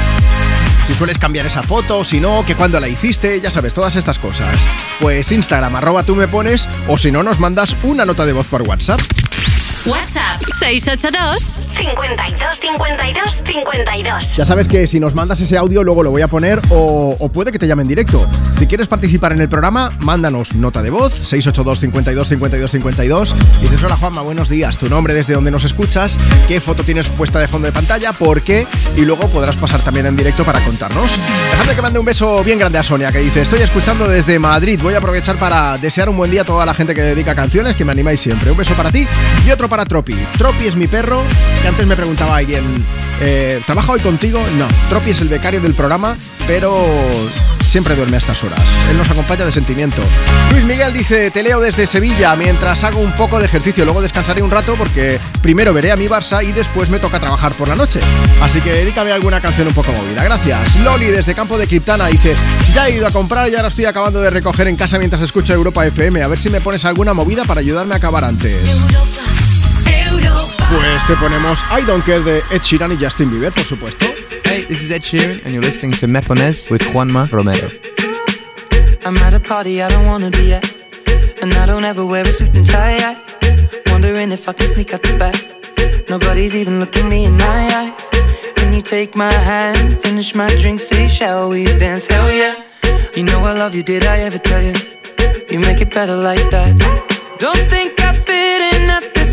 Si sueles cambiar esa foto, si no, que cuando la hiciste, ya sabes, todas estas cosas. Pues Instagram, arroba tú me pones, o si no, nos mandas una nota de voz por WhatsApp.
WhatsApp 682 52 52 52.
Ya sabes que si nos mandas ese audio luego lo voy a poner o, o puede que te llame en directo. Si quieres participar en el programa, mándanos nota de voz 682 52 52 52. Dices, hola Juanma, buenos días, tu nombre, desde donde nos escuchas, qué foto tienes puesta de fondo de pantalla, por qué y luego podrás pasar también en directo para contarnos. Dejadme que mande un beso bien grande a Sonia que dice, estoy escuchando desde Madrid, voy a aprovechar para desear un buen día a toda la gente que dedica canciones, que me animáis siempre. Un beso para ti y otro para Tropi. Tropi es mi perro, que antes me preguntaba alguien, eh, ¿trabaja hoy contigo? No, Tropi es el becario del programa, pero siempre duerme a estas horas. Él nos acompaña de sentimiento. Luis Miguel dice, te leo desde Sevilla mientras hago un poco de ejercicio. Luego descansaré un rato porque primero veré a mi Barça y después me toca trabajar por la noche. Así que dedícame a alguna canción un poco movida. Gracias. Loli desde Campo de Criptana dice, ya he ido a comprar y ahora estoy acabando de recoger en casa mientras escucho Europa FM. A ver si me pones alguna movida para ayudarme a acabar antes. Pues te ponemos I Don't Care de Ed Sheeran y Justin Bieber, por supuesto.
Hey, this is Ed Sheeran, and you're listening to Mepones with Juanma Romero.
I'm at a party I don't wanna be at. And I don't ever wear a suit and tie. I wondering if I can sneak out the back. Nobody's even looking me in my eyes. Can you take my hand, finish my drink, say, shall we dance? Hell yeah. You know I love you, did I ever tell you? You make it better like that. Don't think I fit in at this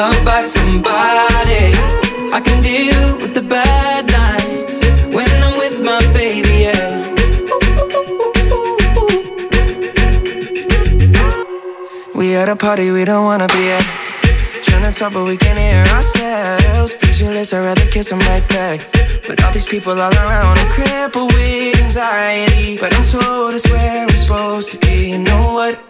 loved by somebody. I can deal with the bad nights when I'm with my baby, yeah. We at a party we don't wanna be at. Trying to talk, but we can't hear ourselves. Pictureless, I'd rather kiss them right back. But all these people all around, I'm crippled with anxiety. But I'm told it's where I'm supposed to be. You know what?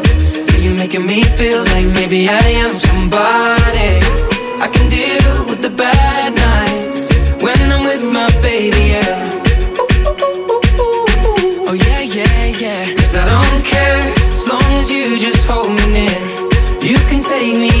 Making me feel like maybe I am somebody. I can deal with the bad nights when I'm with my baby, yeah. Oh yeah, yeah, yeah. Cause I don't care as long as you just hold me near. You can take me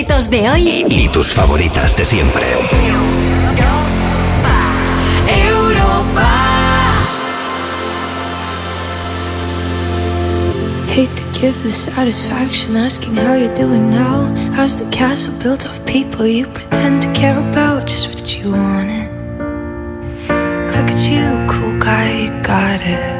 Éxitos de hoy
Y tus favoritas de siempre.
Hate to give the satisfaction asking how you're doing now. How's the castle built of people you pretend to care about? Just what you wanted. Look at you, cool guy, you got it.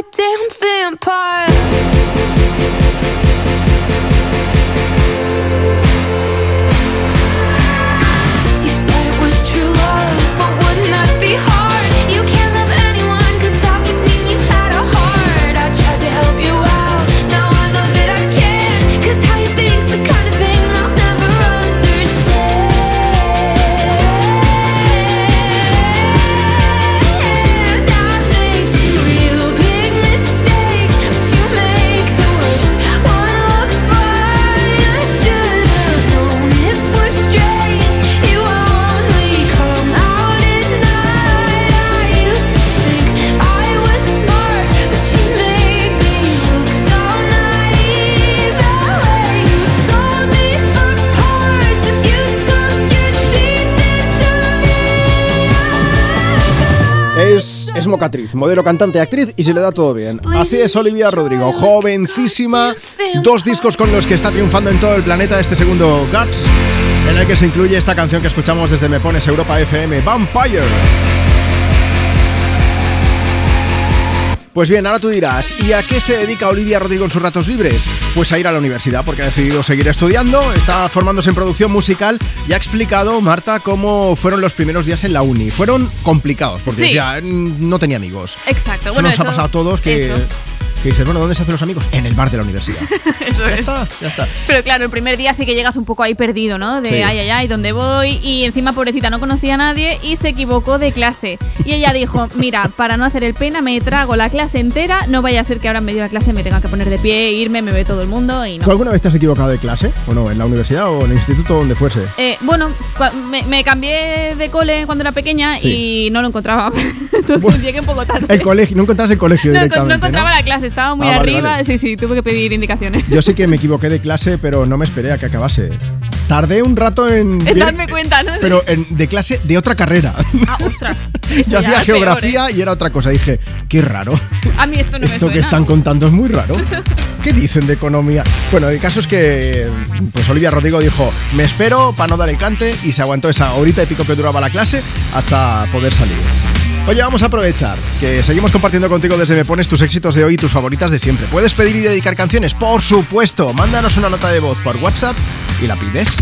goddamn vampire
Es, mocatriz, modelo, cantante, actriz y se le da todo bien. Así es Olivia Rodrigo, jovencísima, dos discos con los que está triunfando en todo el planeta este segundo Guts, en el que se incluye esta canción que escuchamos desde Me Pones Europa FM, Vampire. Pues bien, ahora tú dirás, ¿y a qué se dedica Olivia Rodrigo en sus ratos libres? Pues a ir a la universidad, porque ha decidido seguir estudiando, está formándose en producción musical y ha explicado, Marta, cómo fueron los primeros días en la uni. Fueron complicados, porque
Sí.
ya no tenía amigos.
Exacto.
Eso
bueno,
nos ha pasado a todos que,
eso.
Que dices, bueno, ¿dónde se hacen los amigos? En el bar de la universidad.
Eso es.
Ya está.
Pero claro, el primer día sí que llegas un poco ahí perdido, ¿no? De
Sí.
ay, ay, ay, ¿dónde voy? Y encima, pobrecita, no conocía a nadie y se equivocó de clase. Y ella dijo, mira, para no hacer el pena, me trago la clase entera, no vaya a ser que ahora en medio de la clase me tenga que poner de pie, irme, me ve todo el mundo y no.
¿Tú alguna vez te has equivocado de clase? ¿O no? ¿En la universidad o en el instituto donde fuese?
Eh, bueno, me, me cambié de cole cuando era pequeña
Sí.
y no lo encontraba. Entonces llegué un poco tarde.
El colegio, no encontrabas el colegio
No,
directamente.
no encontraba la clase, estaba muy
Ah, vale,
arriba.
vale.
Sí, sí, tuve que pedir indicaciones.
Yo sí que me equivoqué de clase, pero no me esperé a que acabase. Tardé un rato en.
En darme cuenta, ¿no?
Pero en- de clase de otra carrera.
Ah, ostras.
Yo hacía
es peor,
geografía
¿eh?
y era otra cosa. Dije, qué raro.
A mí esto no me
Esto que
suena.
están contando es muy raro. ¿Qué dicen de economía? Bueno, el caso es que pues Olivia Rodrigo dijo, me espero para no dar el cante y se aguantó esa horita y pico que duraba la clase hasta poder salir. Oye, vamos a aprovechar que seguimos compartiendo contigo desde Me Pones tus éxitos de hoy y tus favoritas de siempre. ¿Puedes pedir y dedicar canciones? Por supuesto. Mándanos una nota de voz por WhatsApp y la pides.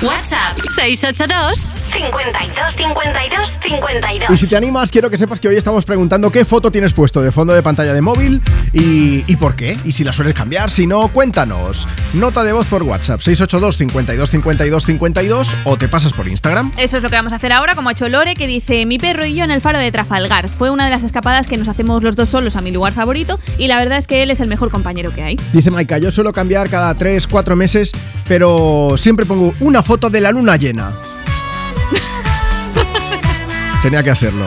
WhatsApp 682 52 52 52.
Y si te animas, quiero que sepas que hoy estamos preguntando qué foto tienes puesto de fondo de pantalla de móvil y, y por qué. Y si la sueles cambiar, si no, cuéntanos. Nota de voz por WhatsApp 682 52 52 52 o te pasas por Instagram.
Eso es lo que vamos a hacer ahora, como ha hecho Lore, que dice: Mi perro y yo en el faro de Trafalgar. Fue una de las escapadas que nos hacemos los dos solos a mi lugar favorito, y la verdad es que él es el mejor compañero que hay.
Dice Maika, yo suelo cambiar cada 3, 4 meses, pero siempre pongo una foto de la luna llena. Tenía que hacerlo.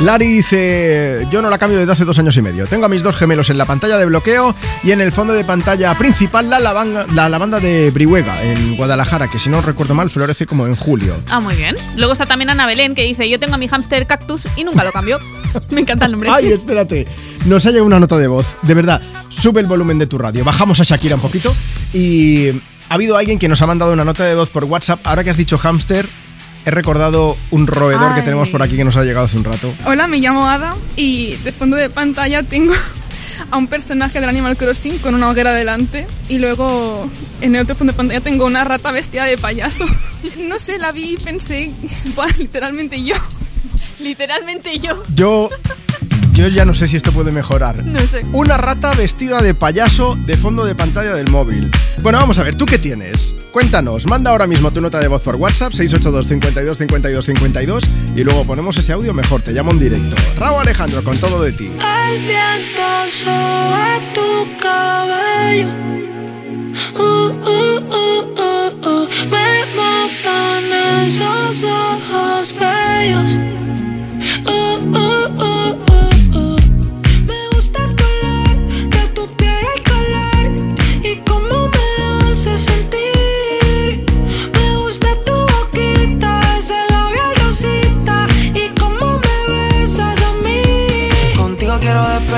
Lari dice, yo no la cambio desde hace dos años y medio. Tengo a mis dos gemelos en la pantalla de bloqueo y en el fondo de pantalla principal la lavanda, la lavanda de Brihuega, en Guadalajara, que si no recuerdo mal florece como en julio.
Ah, muy bien. Luego está también Ana Belén, que dice: Yo tengo a mi hámster cactus y nunca lo cambio. Me encanta el nombre.
Ay, espérate. Nos ha llegado una nota de voz. De verdad, sube el volumen de tu radio. Bajamos a Shakira un poquito. Y ha habido alguien que nos ha mandado una nota de voz por WhatsApp. Ahora que has dicho hámster, he recordado un roedor que tenemos por aquí que nos ha llegado hace un rato.
Hola, me llamo Ada y de fondo de pantalla tengo a un personaje del Animal Crossing con una hoguera delante y luego en el otro fondo de pantalla tengo una rata vestida de payaso. No sé, la vi y pensé, "Buah, literalmente yo.
Literalmente yo.
Yo. Yo ya no sé si esto puede mejorar.
No sé.
Una rata vestida de payaso de fondo de pantalla del móvil. Bueno, vamos a ver, ¿tú qué tienes? Cuéntanos, manda ahora mismo tu nota de voz por WhatsApp 682 52 52 52 y luego ponemos ese audio mejor, te llamo en directo. Raúl Alejandro con todo de ti.
El viento sobre tu cabello. Uh, uh, uh, uh, uh. Me matan esos ojos bellos.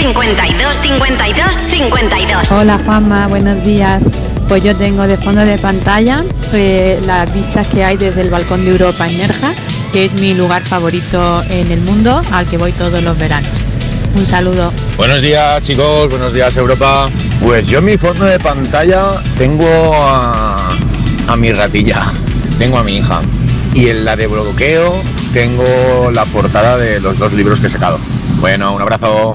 52 52 52.
Hola Juanma, buenos días. Pues yo tengo de fondo de pantalla eh, las vistas que hay desde el balcón de Europa en Nerja, que es mi lugar favorito en el mundo al que voy todos los veranos. Un saludo.
Buenos días chicos, buenos días Europa. Pues yo en mi fondo de pantalla tengo a, a mi ratilla, tengo a mi hija. Y en la de bloqueo tengo la portada de los dos libros que he sacado. Bueno, un abrazo.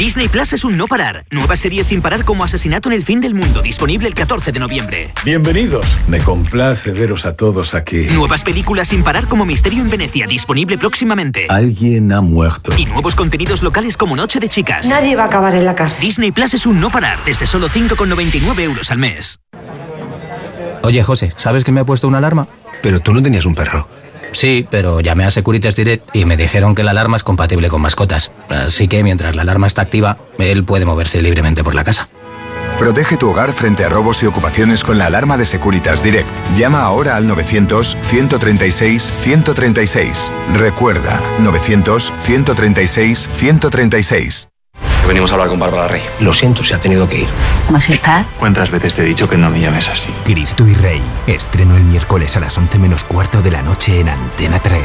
Disney Plus es un no parar. Nueva serie sin parar como Asesinato en el fin del mundo, disponible el 14 de noviembre.
Bienvenidos. Me complace veros a todos aquí.
Nuevas películas sin parar como Misterio en Venecia, disponible próximamente.
Alguien ha muerto.
Y nuevos contenidos locales como Noche de Chicas.
Nadie va a acabar en la cárcel.
Disney Plus es un no parar, desde solo 5,99 euros al mes.
Oye, José, ¿sabes que me ha puesto una alarma? Pero tú no tenías un perro. Sí, pero llamé a Securitas Direct y me dijeron que la alarma es compatible con mascotas. Así que mientras la alarma está activa, él puede moverse libremente por la casa.
Protege tu hogar frente a robos y ocupaciones con la alarma de Securitas Direct. Llama ahora al 900-136-136. Recuerda, 900-136-136.
Venimos a hablar con Bárbara Rey. Lo siento, se ha tenido que ir.
Majestad.
¿Cuántas veces te he dicho que no me llames así?
Cristo y Rey. Estreno el miércoles a las 11 menos cuarto de la noche en Antena 3.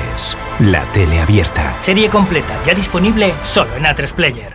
La tele abierta.
Serie completa, ya disponible solo en A3 Player.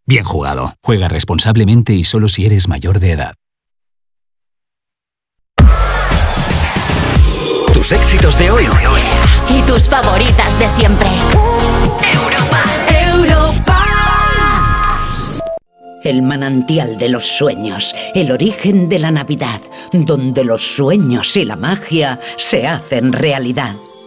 bien jugado. Juega responsablemente y solo si eres mayor de edad.
Tus éxitos de hoy
Y tus favoritas de siempre. Europa.
Europa. El manantial de los sueños, el origen de la Navidad, donde los sueños y la magia se hacen realidad.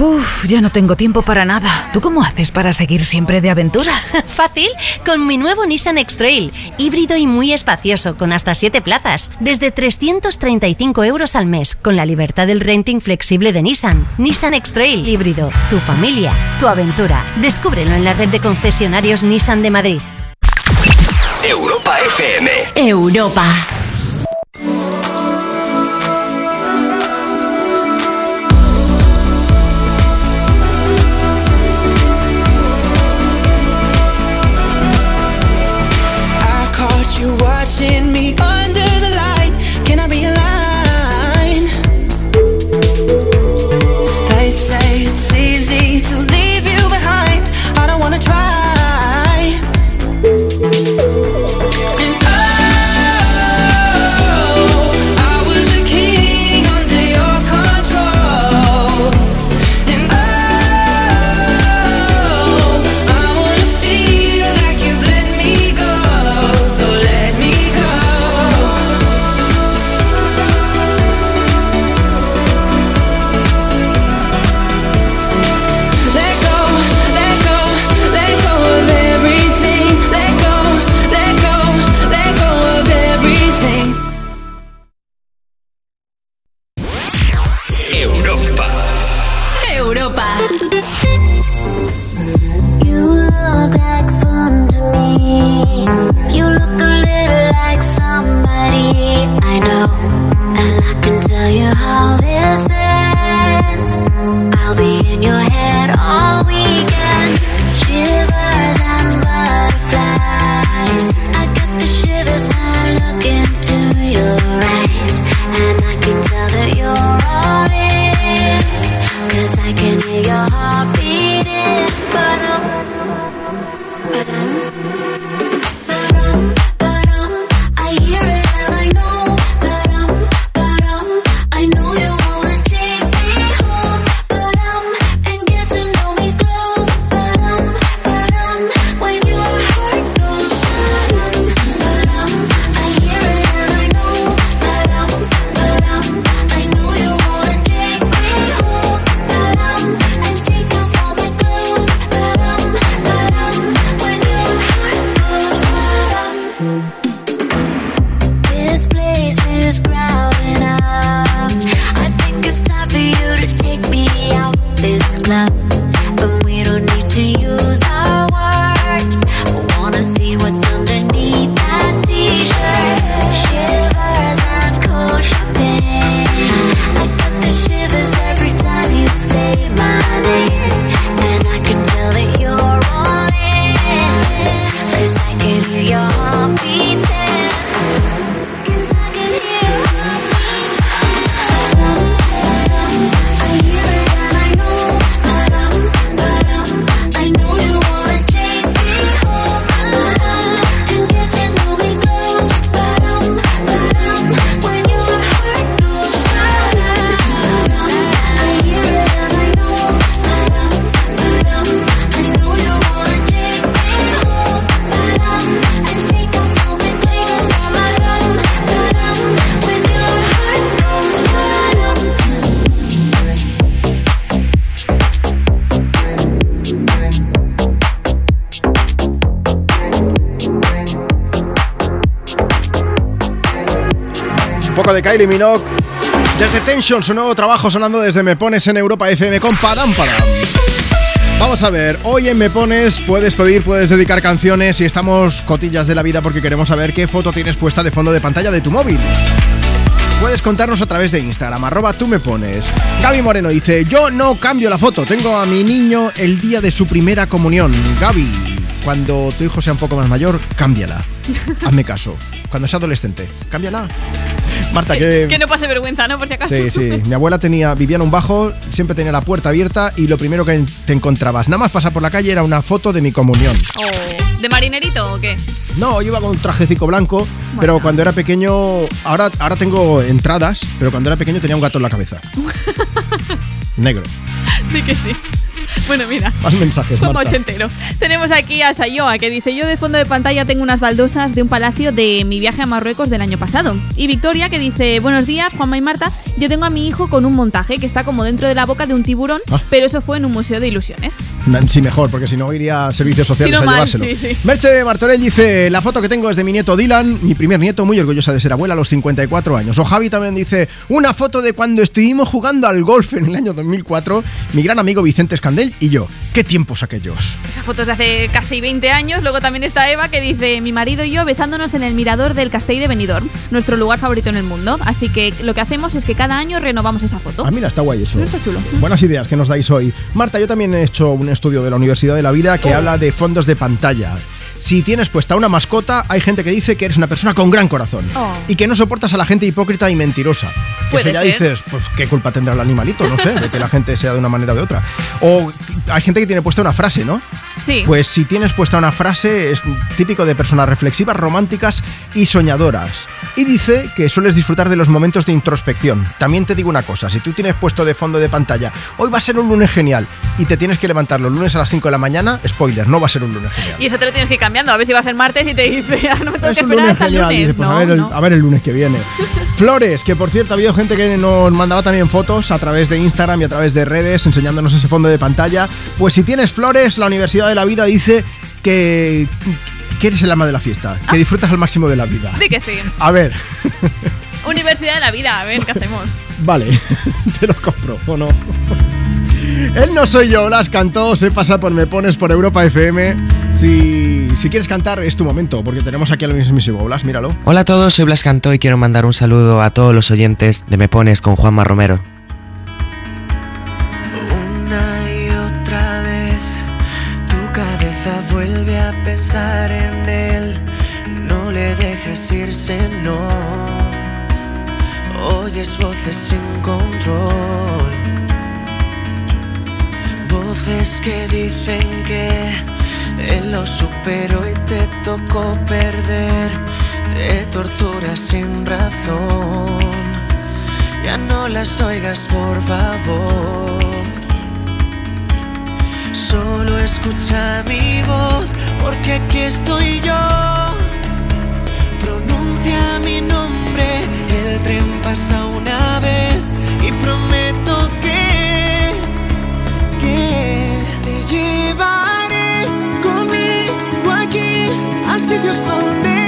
Uf, ya no tengo tiempo para nada. ¿Tú cómo haces para seguir siempre de aventura?
Fácil, con mi nuevo Nissan X-Trail, híbrido y muy espacioso, con hasta 7 plazas, desde 335 euros al mes, con la libertad del renting flexible de Nissan. Nissan X-Trail híbrido, tu familia, tu aventura. Descúbrelo en la red de concesionarios Nissan de Madrid.
Europa FM.
Europa.
De Kylie Minogue. Desde Tension, su nuevo trabajo sonando desde Me Pones en Europa FM con Padam Padam. Vamos a ver, hoy en Me Pones puedes pedir, puedes dedicar canciones y estamos cotillas de la vida porque queremos saber qué foto tienes puesta de fondo de pantalla de tu móvil. Puedes contarnos a través de Instagram, arroba tú me pones. Gaby Moreno dice, yo no cambio la foto, tengo a mi niño el día de su primera comunión. Gaby, cuando tu hijo sea un poco más mayor, cámbiala. Hazme caso. Cuando sea adolescente, cámbiala. Marta, que...
Que no pase vergüenza, ¿no? Por si acaso.
Sí, sí. Mi abuela tenía, vivía en un bajo, siempre tenía la puerta abierta y lo primero que te encontrabas, nada más pasar por la calle, era una foto de mi comunión.
Oh, ¿De marinerito o qué?
No, yo iba con un trajecico blanco, pero cuando era pequeño, ahora, ahora tengo entradas, pero cuando era pequeño tenía un gato en la cabeza. Negro.
Sí que sí. Bueno, mira.
Más mensajes,
Como
Marta.
ochentero. Tenemos aquí a Sayoa que dice: Yo de fondo de pantalla tengo unas baldosas de un palacio de mi viaje a Marruecos del año pasado. Y Victoria que dice: Buenos días, Juanma y Marta. Yo tengo a mi hijo con un montaje que está como dentro de la boca de un tiburón,
Ah.
pero eso fue en un museo de ilusiones.
Sí, mejor, porque si no iría a servicios sociales
Si no,
a
mal,
llevárselo.
sí, sí.
Merche de Martorell dice: La foto que tengo es de mi nieto Dylan, mi primer nieto, muy orgullosa de ser abuela a los 54 años. O Javi también dice: Una foto de cuando estuvimos jugando al golf en el año 2004, mi gran amigo Vicente Escandel y yo. ¿Qué tiempos aquellos?
Esa foto es de hace casi 20 años. Luego también está Eva que dice: Mi marido y yo besándonos en el mirador del Castell de Benidorm, nuestro lugar favorito en el mundo. Así que lo que hacemos es que cada año renovamos esa foto.
Ah, mira, está guay eso.
Está chulo.
Buenas ideas que nos dais hoy. Marta, yo también he hecho un estudio de la Universidad de la Vida
Oh.
que habla de fondos de pantalla. Si tienes puesta una mascota, hay gente que dice que eres una persona con gran corazón
Oh.
y que no soportas a la gente hipócrita y mentirosa. Eso ya
ser.
dices, pues qué culpa tendrá el animalito, no sé, de que la gente sea de una manera o de otra. O hay gente que tiene puesta una frase, ¿no?
Sí.
Pues si tienes puesta una frase, es típico de personas reflexivas, románticas y soñadoras. Y dice que sueles disfrutar de los momentos de introspección. También te digo una cosa, si tú tienes puesto de fondo de pantalla, hoy va a ser un lunes genial y te tienes que levantar los lunes a las 5 de la mañana, spoiler, no va a ser un lunes genial.
Y eso te lo tienes que ir cambiando. A ver si va a ser martes y te dice: "Ah, No me tengo
Es
que esperar
lunes
hasta el
genial,
lunes.
dice, pues
No,
a, ver el,
no.
a ver el lunes que viene. Flores, que por cierto ha habido gente que nos mandaba también fotos a través de Instagram y a través de redes enseñándonos ese fondo de pantalla. Pues si tienes flores, la Universidad de la Vida dice que, que eres el alma de la fiesta, que disfrutas al máximo de la vida.
Di que sí.
A ver,
Universidad de la vida, a ver qué hacemos.
vale, te lo compro o no. Él no soy yo, las cantó, se pasa por Me Pones por Europa FM. Si, si quieres cantar, es tu momento, porque tenemos aquí al mismísimo Blas, míralo.
Hola a todos, soy Blas Cantó y quiero mandar un saludo a todos los oyentes de Me Pones con Juanma Romero.
Una y otra vez tu cabeza vuelve a pensar en él. No le dejes irse, no. Oyes voces sin control. Voces que dicen que lo superó y te tocó perder. Te tortura sin razón. Ya no las oigas, por favor. Solo escucha mi voz, porque aquí estoy yo. Pronuncia mi nombre, el tren pasa una vez y prometo que, te llevaré conmigo aquí a sitios donde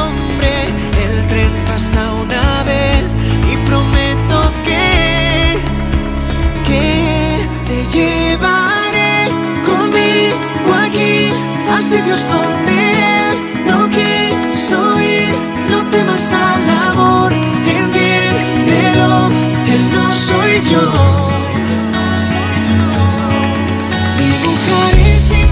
que aquí sitios donde él no quiso ir. No temas al amor, entiéndelo, él no soy yo. Dibujaré sin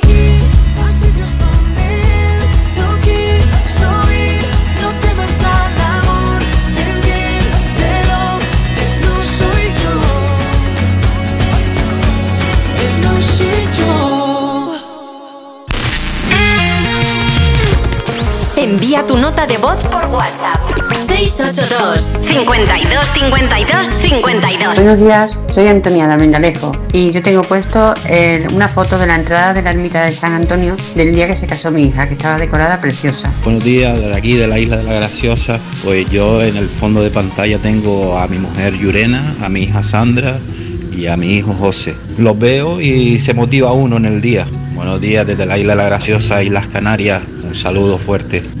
nota de voz por WhatsApp. 682 52 52 52
Buenos días, soy Antonia de Almendralejo y yo tengo puesto eh, una foto de la entrada de la ermita de San Antonio del día que se casó mi hija, que estaba decorada preciosa.
Buenos días, desde aquí de la isla de la Graciosa. Pues yo en el fondo de pantalla tengo a mi mujer Yurena, a mi hija Sandra y a mi hijo José. Los veo y se motiva uno en el día. Buenos días desde la isla de la Graciosa, Islas Canarias. Un saludo fuerte.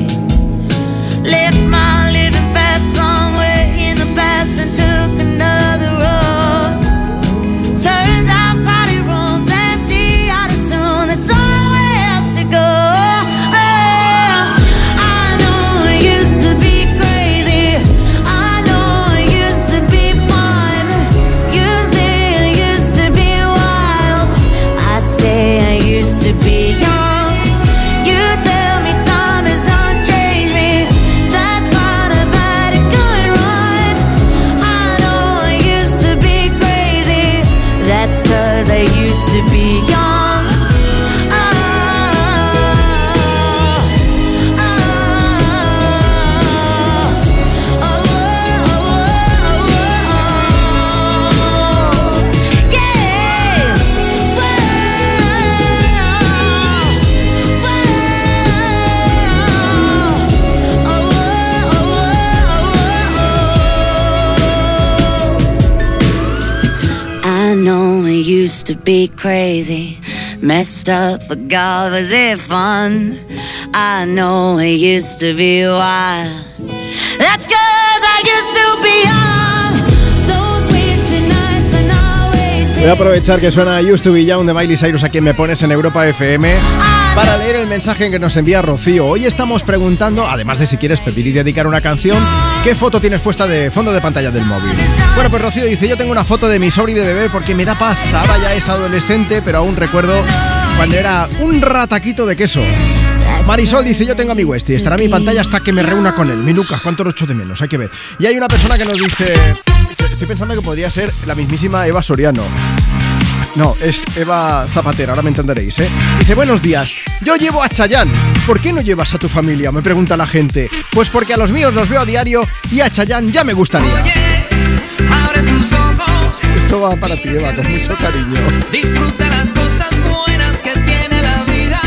Used to be crazy, messed up, but God, was it fun? I know it used to be wild. That's cause I used to be.
Voy a aprovechar que suena Used to Be Young de Miley Cyrus a quien me pones en Europa FM para leer el mensaje que nos envía Rocío. Hoy estamos preguntando, además de si quieres pedir y dedicar una canción, ¿qué foto tienes puesta de fondo de pantalla del móvil? Bueno, pues Rocío dice, yo tengo una foto de mi sobri de bebé porque me da paz. Ahora ya es adolescente, pero aún recuerdo cuando era un rataquito de queso. Marisol dice, yo tengo a mi Westy, estará en mi pantalla hasta que me reúna con él. Mi Lucas, ¿cuánto lo echo de menos? Hay que ver. Y hay una persona que nos dice, estoy pensando que podría ser la mismísima Eva Soriano. No, es Eva Zapatera, ahora me entenderéis, ¿eh? Dice, buenos días, yo llevo a Chayanne. ¿Por qué no llevas a tu familia? Me pregunta la gente. Pues porque a los míos los veo a diario y a Chayanne ya me gustaría.
Abre tus ojos,
Esto va para ti, Eva, con mucho cariño.
disfruta las cosas buenas que tiene la vida.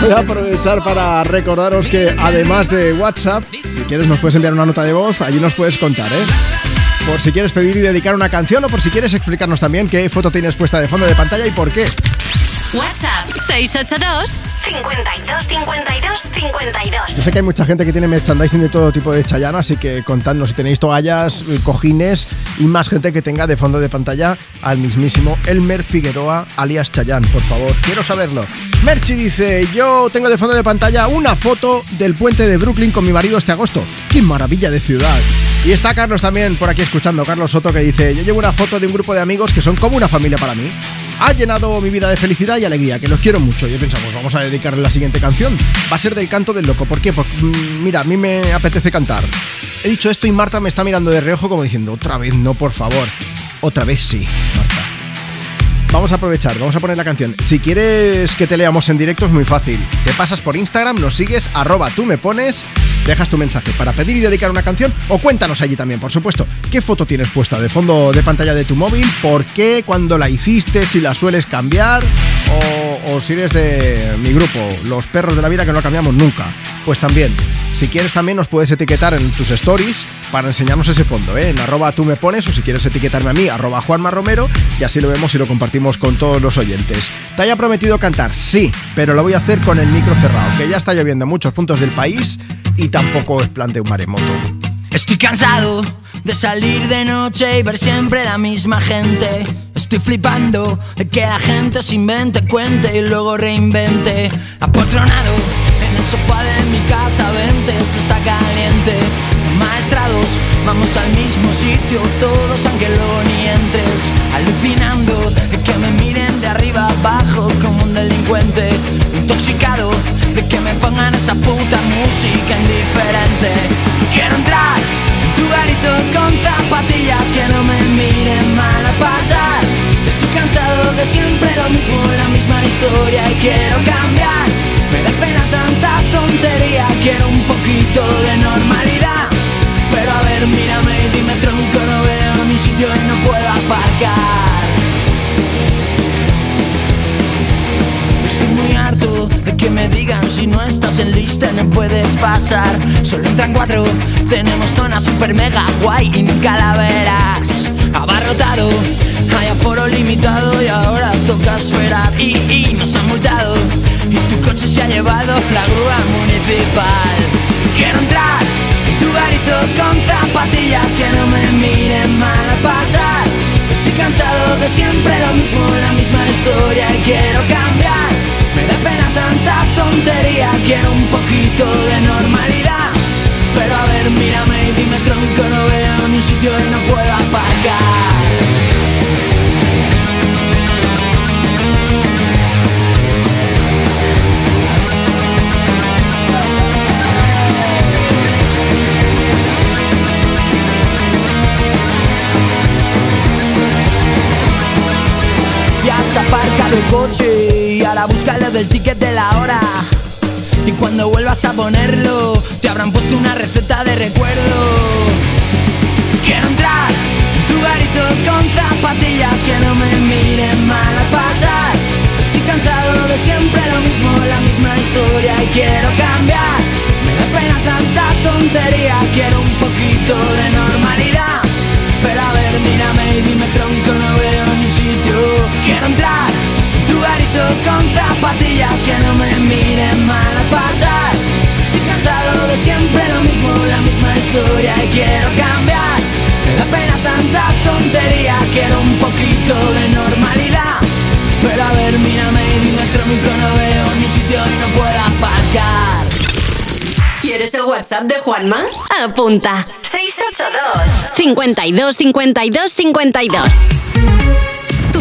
Voy a aprovechar para recordaros que además de WhatsApp, si quieres nos puedes enviar una nota de voz, allí nos puedes contar, ¿eh? Por si quieres pedir y dedicar una canción o por si quieres explicarnos también qué foto tienes puesta de fondo de pantalla y por qué.
WhatsApp 682 52 52 52.
Yo sé que hay mucha gente que tiene merchandising de todo tipo de Chayanne, así que contadnos si tenéis toallas, eh, cojines y más gente que tenga de fondo de pantalla al mismísimo Elmer Figueroa, alias Chayanne, por favor. Quiero saberlo. Merchi dice, yo tengo de fondo de pantalla una foto del puente de Brooklyn con mi marido este agosto. ¡Qué maravilla de ciudad! Y está Carlos también por aquí escuchando, Carlos Soto, que dice, yo llevo una foto de un grupo de amigos que son como una familia para mí. Ha llenado mi vida de felicidad y alegría, que los quiero mucho. Y pensamos, vamos a dedicarle la siguiente canción. Va a ser del canto del loco. ¿Por qué? Porque, mm, mira, a mí me apetece cantar. He dicho esto y Marta me está mirando de reojo como diciendo, otra vez no, por favor. Otra vez sí, Marta. Vamos a aprovechar, vamos a poner la canción. Si quieres que te leamos en directo es muy fácil. Te pasas por Instagram, nos sigues, arroba tú me pones, dejas tu mensaje para pedir y dedicar una canción o cuéntanos allí también, por supuesto. ¿Qué foto tienes puesta de fondo de pantalla de tu móvil? ¿Por qué? ¿Cuándo la hiciste? ¿Si la sueles cambiar? O, si eres de mi grupo, los perros de la vida que no cambiamos nunca. Pues también, si quieres también nos puedes etiquetar en tus stories para enseñarnos ese fondo, ¿eh? en arroba tú me pones o si quieres etiquetarme a mí, arroba Juanma Romero y así lo vemos y lo compartimos con todos los oyentes. ¿Te haya prometido cantar? Sí, pero lo voy a hacer con el micro cerrado, que ya está lloviendo en muchos puntos del país y tampoco es plan de un maremoto.
Estoy cansado de salir de noche y ver siempre la misma gente. Estoy flipando de que la gente se invente, cuente y luego reinvente. Apotronado en el sofá de mi casa, vente, eso está caliente. Maestrados, vamos al mismo sitio, todos aunque luego ni entres. Alucinando de que me miren de arriba abajo como delincuente. Intoxicado de que me pongan esa puta música indiferente. Quiero entrar en tu garito con zapatillas que no me miren mal a pasar. Estoy cansado de siempre lo mismo, la misma historia y quiero cambiar. Me da pena tanta tontería, quiero un poquito de normalidad. Pero a ver, mírame y dime tronco, no veo mi sitio y no puedo aparcar. Estoy muy harto de que me digan si no estás en lista no puedes pasar. Solo entran cuatro, tenemos zona super mega guay y nunca la verás. Abarrotado, hay aforo limitado y ahora toca esperar. Y, y nos han multado y tu coche se ha llevado la grúa municipal. Quiero entrar en tu garito con zapatillas que no me miren mal a pasar. Cansado de siempre lo mismo, la misma historia y quiero cambiar. Me da pena tanta tontería, quiero un poquito de normalidad. Pero a ver, mírame y dime tronco, no veo ni sitio y no puedo y ahora búscalo del ticket de la hora. Y cuando vuelvas a ponerlo, te habrán puesto una receta de recuerdo. Quiero entrar en tu garito con zapatillas que no me miren mal a pasar. Estoy cansado de siempre lo mismo, la misma historia y quiero cambiar. Me da pena tanta tontería, quiero un poquito de normalidad. Pero a ver, mírame y dime tronco, no veo ni sitio. Quiero entrar con zapatillas que no me miren mal a pasar. Estoy cansado de siempre lo mismo, la misma historia y quiero cambiar. Me da pena tanta tontería, quiero un poquito de normalidad. Pero a ver, mírame y dime tronco, no veo ni sitio y no puedo aparcar.
¿Quieres el WhatsApp de Juanma? Apunta. 682 52 52 52.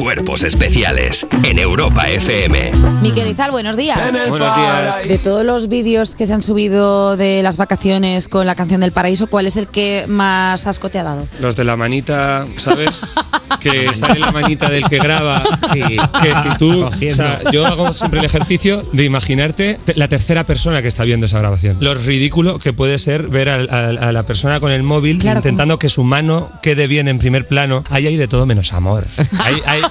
Cuerpos especiales en Europa FM.
Miquel Izal, buenos días.
Buenos días.
De todos los vídeos que se han subido de las vacaciones con la canción del paraíso, ¿cuál es el que más asco te ha dado?
Los de la manita, ¿sabes? que sale la manita del que graba. Que si tú, o sea, yo hago siempre el ejercicio de imaginarte te- la tercera persona que está viendo esa grabación. Lo ridículo que puede ser ver a, la persona con el móvil
Claro,
intentando que su mano quede bien en primer plano. Ahí hay de todo menos amor. Hay, hay-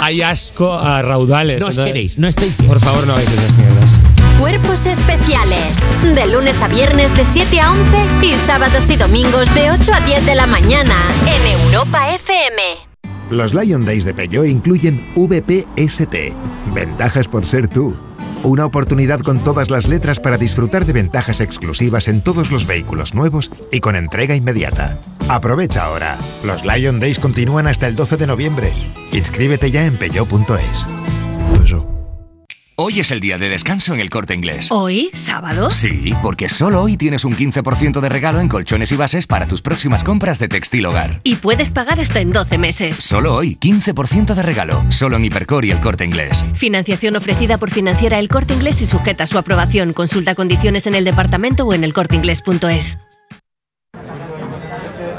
hay asco a raudales.
No os
Entonces,
queréis, no estáis
Por favor, no hagáis esas mierdas.
Cuerpos especiales. De lunes a viernes de 7 a 11 y sábados y domingos de 8 a 10 de la mañana en Europa FM.
Los Lion Days de Peugeot incluyen VPST, ventajas por ser tú. Una oportunidad con todas las letras para disfrutar de ventajas exclusivas en todos los vehículos nuevos y con entrega inmediata. Aprovecha ahora. Los Lion Days continúan hasta el 12 de noviembre. Inscríbete ya en peugeot.es.
Hoy es el día de descanso en el corte inglés.
¿Hoy? ¿Sábado?
Sí, porque solo hoy tienes un 15% de regalo en colchones y bases para tus próximas compras de textil hogar.
Y puedes pagar hasta en 12 meses.
Solo hoy, 15% de regalo. Solo en Hipercor y el corte inglés.
Financiación ofrecida por Financiera El Corte Inglés y sujeta a su aprobación. Consulta condiciones en el departamento o en elcorteinglés.es.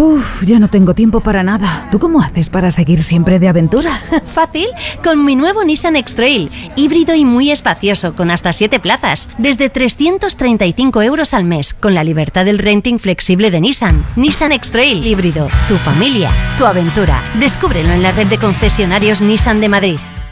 Uf, ya no tengo tiempo para nada. ¿Tú cómo haces para seguir siempre de aventura?
Fácil, con mi nuevo Nissan X-Trail, híbrido y muy espacioso, con hasta 7 plazas, desde 335 euros al mes, con la libertad del renting flexible de Nissan. Nissan X-Trail híbrido, tu familia, tu aventura. Descúbrelo en la red de concesionarios Nissan de Madrid.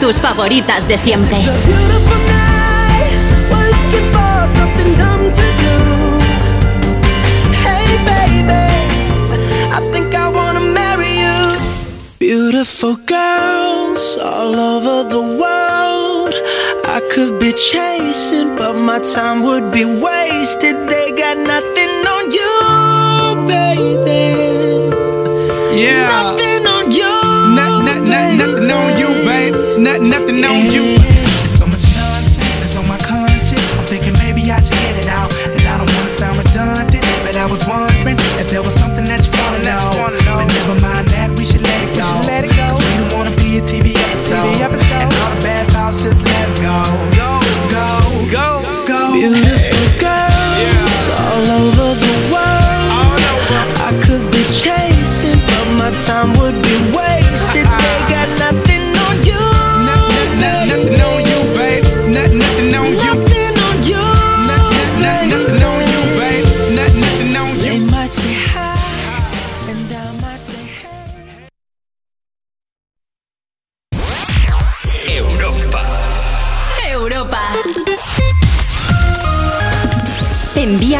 tus favoritas de siempre.
Beautiful girls all over the world. I could be chasing, but my time would be wasted. They got nothing on you, baby.
Yeah.
Nothing
babe. Not, nothing on you.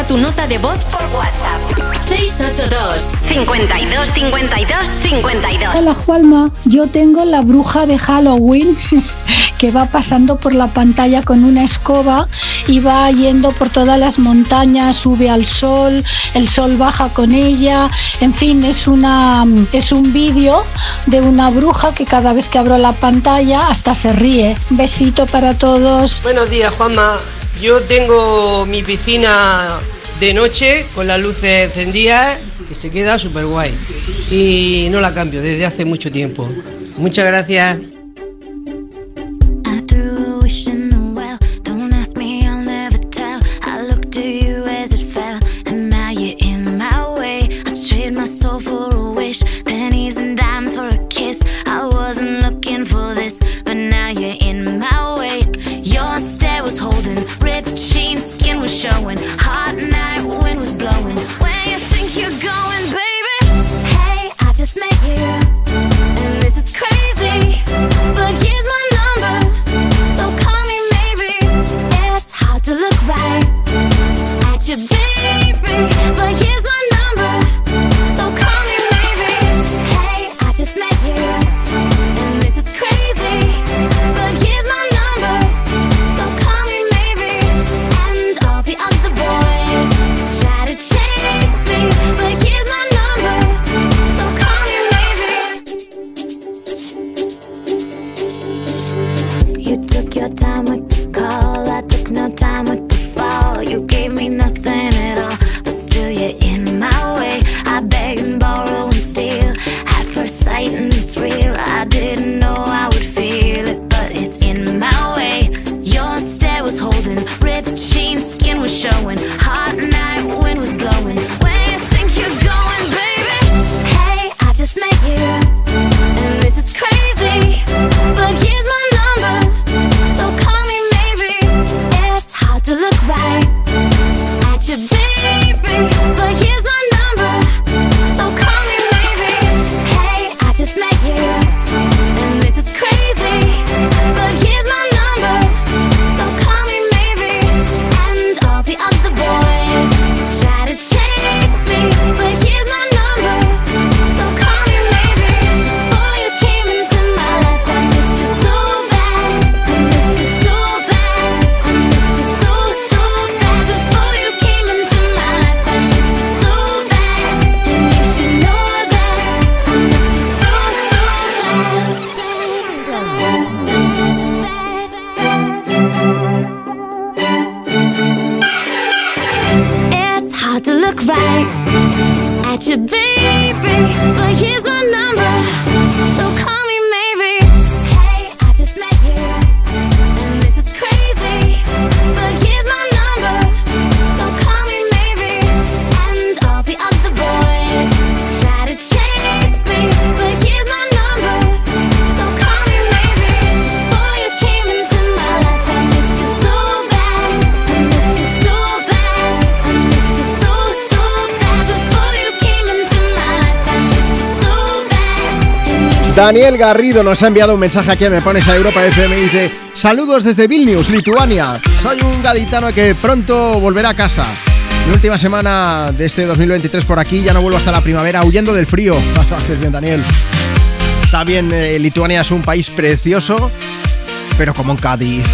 Tu nota de voz por WhatsApp. 682 52 52 52
Hola Juanma, yo tengo la bruja de Halloween que va pasando por la pantalla con una escoba y va yendo por todas las montañas, sube al sol, el sol baja con ella, en fin, es una es un vídeo de una bruja que cada vez que abro la pantalla hasta se ríe. Besito para todos.
Buenos días, Juanma. Yo tengo mi piscina de noche con las luces encendidas que se queda súper guay. Y no la cambio desde hace mucho tiempo. Muchas gracias.
Garrido nos ha enviado un mensaje aquí a Me Pones a Europa FM y dice Saludos desde Vilnius, Lituania. Soy un gaditano que pronto volverá a casa. Mi última semana de este 2023 por aquí Ya no vuelvo hasta la primavera huyendo del frío Haces bien Daniel. Está bien, eh, Lituania es un país precioso Pero como en Cádiz.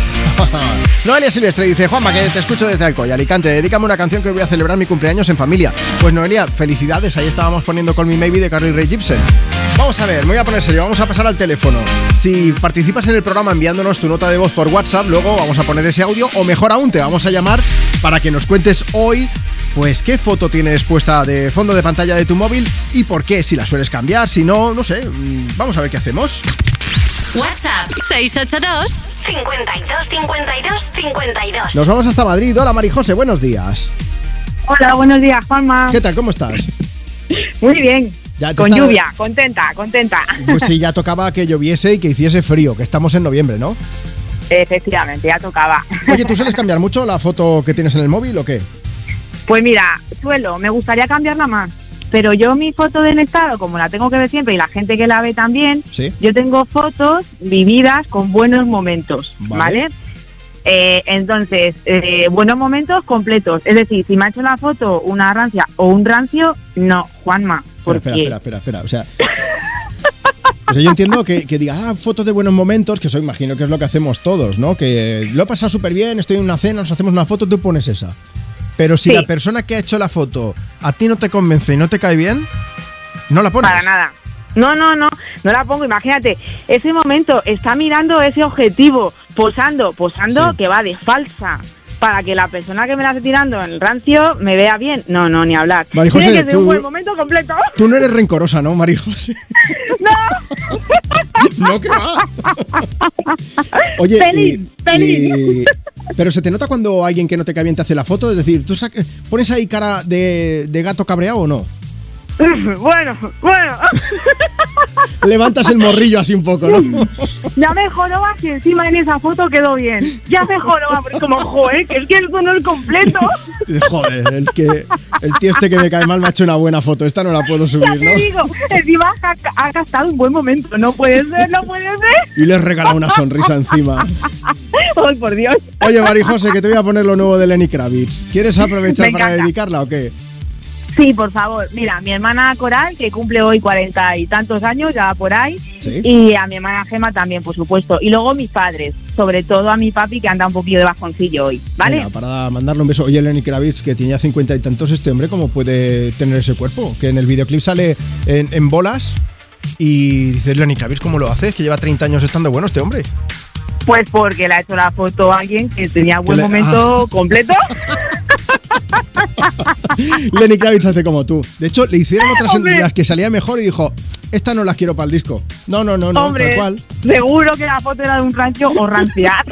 Noelia Silvestre dice Juanma, que te escucho desde Alcoy, Alicante. Dedícame una canción que voy a celebrar mi cumpleaños en familia Pues Noelia, felicidades. Ahí estábamos poniendo Call Me Maybe de Carly Rae Jepsen Vamos a ver, me voy a poner serio, vamos a pasar al teléfono. Si participas en el programa enviándonos tu nota de voz por WhatsApp, luego vamos a poner ese audio o mejor aún te vamos a llamar para que nos cuentes hoy pues qué foto tienes puesta de fondo de pantalla de tu móvil y por qué, si la sueles cambiar, si no, no sé, mm, vamos a ver qué hacemos.
WhatsApp 682 52 52 52
Nos vamos hasta Madrid. Hola Marijose, buenos días.
Hola, buenos días, Juanma.
¿Qué tal? ¿Cómo estás?
Muy bien.
Ya
Con
está-
lluvia, contenta, contenta.
Pues sí, ya tocaba que lloviese y que hiciese frío, que estamos en noviembre, ¿no?
Efectivamente, ya tocaba.
Oye, ¿tú sueles cambiar mucho la foto que tienes en el móvil o qué?
Pues mira, suelo, me gustaría cambiarla más. Pero yo mi foto del estado, como la tengo que ver siempre y la gente que la ve también,
Sí.
yo tengo fotos vividas con buenos momentos,
Vale.
¿vale? Eh, entonces, eh, buenos momentos completos. Es decir, si me ha hecho la foto una rancia o un rancio, no, Juanma. Porque
Espera, espera, espera, espera. O sea, o sea, yo entiendo que, que diga, ah, fotos de buenos momentos, que eso imagino que es lo que hacemos todos, ¿no? Que lo he pasado súper bien, estoy en una cena, nos hacemos una foto, tú pones esa. Pero si
Sí.
la persona que ha hecho la foto a ti no te convence y no te cae bien, no la pones.
Para nada. No, no, no, no la pongo. Imagínate, ese momento está mirando ese objetivo, posando, posando que va de falsa. Para que la persona que me la esté tirando en el rancio me vea bien. No, no, ni hablar.
María José,
Tiene que ser un buen momento completo.
Tú no eres rencorosa, ¿no, María José? no, que va. Oye,
Feliz, feliz.
pero se te nota cuando alguien que no te cae bien te hace la foto, es decir, tú pones ahí cara de, de gato cabreado o no?
bueno, bueno.
Levantas el morrillo así un poco, ¿no?
Ya me joroba si encima en esa foto quedó bien. Ya me joroba, porque como, joder, que es que eso no es completo.
Joder, el que el tío este que me cae mal me ha hecho una buena foto, esta no la puedo
Ya
subir,
te
¿no?
digo, encima ha, ha gastado un buen momento. No puede ser, no puede ser.
Y le he regalado una sonrisa encima.
Ay, por Dios.
Oye, María José, que te voy a poner lo nuevo de Lenny Kravitz. ¿Quieres aprovechar
Me
para
encanta.
dedicarla o qué?
Sí, por favor. Mira, mi hermana Coral, que cumple hoy cuarenta y tantos años, ya va por ahí.
Sí.
Y a mi hermana Gema también, por supuesto. Y luego mis padres, sobre todo a mi papi, que anda un poquillo de bajoncillo hoy. ¿Vale?
Para mandarle un beso. Oye, Lenny Kravitz, que tenía cincuenta y tantos, este hombre, ¿cómo puede tener ese cuerpo? Que en el videoclip sale en, en bolas y dices, Lenny Kravitz, ¿cómo lo haces? Que lleva 30 años estando bueno este hombre.
Pues porque le ha hecho la foto a alguien que tenía buen
le- ah.
momento completo.
Lenny Kravitz hace como tú. De hecho, le hicieron otras en las que salía mejor y dijo, esta no las quiero para el disco. No, no, no, no,
Hombre,
tal cual.
seguro que la foto era de un rancho o ranciar.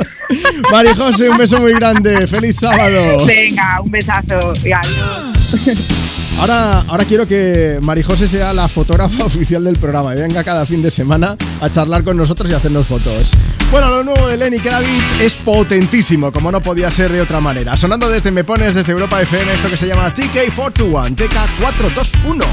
Mari José, un beso muy grande. Feliz sábado.
Venga, un besazo. Y adiós.
Ahora, ahora quiero que Mari José sea la fotógrafa oficial del programa y venga cada fin de semana a charlar con nosotros y hacernos fotos. Bueno, lo nuevo de Lenny Kravitz es potentísimo, como no podía ser de otra manera. Sonando desde Me Pones, desde Europa FM, esto que se llama TK421, TK421.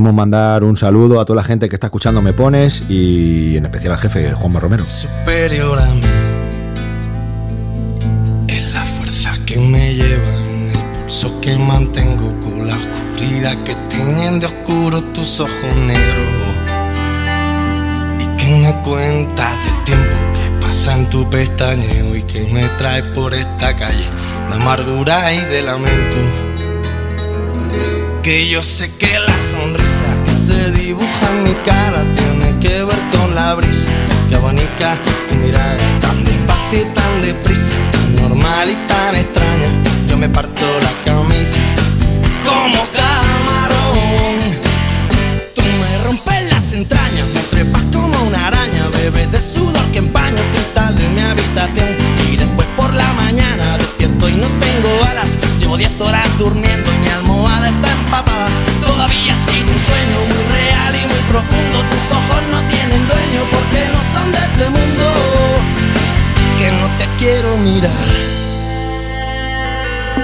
Queremos mandar un saludo a toda la gente que está escuchando Me Pones y en especial al jefe Juanma Romero.
superior a mí. Es la fuerza que me lleva en el pulso que mantengo con la oscuridad que tienen de oscuro tus ojos negros. Y que me cuentas del tiempo que pasa en tu pestañeo y que me trae por esta calle de amargura y de lamento. Que yo sé que la sonrisa se dibuja en mi cara tiene que ver con la brisa que abanica tu mirada tan despacio y tan deprisa, tan normal y tan extraña. Yo me parto la camisa como camarón. Tú me rompes las entrañas, me trepas como una araña, bebes de sudor que empaña el cristal de mi habitación. Y después por la mañana despierto y no tengo alas. Llevo 10 horas durmiendo y mi almohada está empapada. Todavía ha profundo. Tus ojos no tienen dueño porque no son de este mundo. Que no te quiero mirar.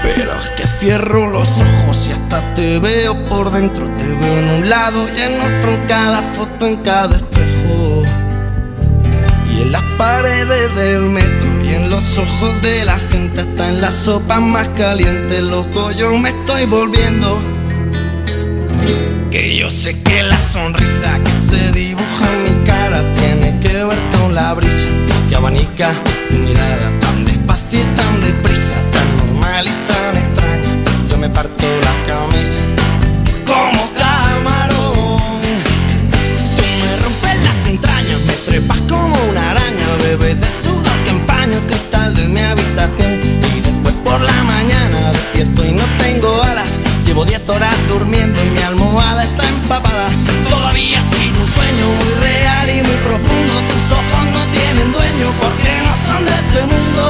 Pero es que cierro los ojos y hasta te veo por dentro. Te veo en un lado y en otro, en cada foto, en cada espejo. Y en las paredes del metro y en los ojos de la gente, hasta en la sopa más caliente, loco, yo me estoy volviendo. Que yo sé que la sonrisa que se dibuja en mi cara tiene que ver con la brisa que abanica tu mirada tan despacio y tan deprisa, tan normal y tan extraña. Yo me parto la camisa como camarón. Tú me rompes las entrañas, me trepas como una araña, bebes de sudor que empaña el cristal de mi habitación. Y después por la mañana despierto y no tengo alas. Llevo 10 horas durmiendo y mi está empapada. Todavía ha sido un sueño muy real y muy profundo. Tus ojos no tienen dueño porque no son de este mundo.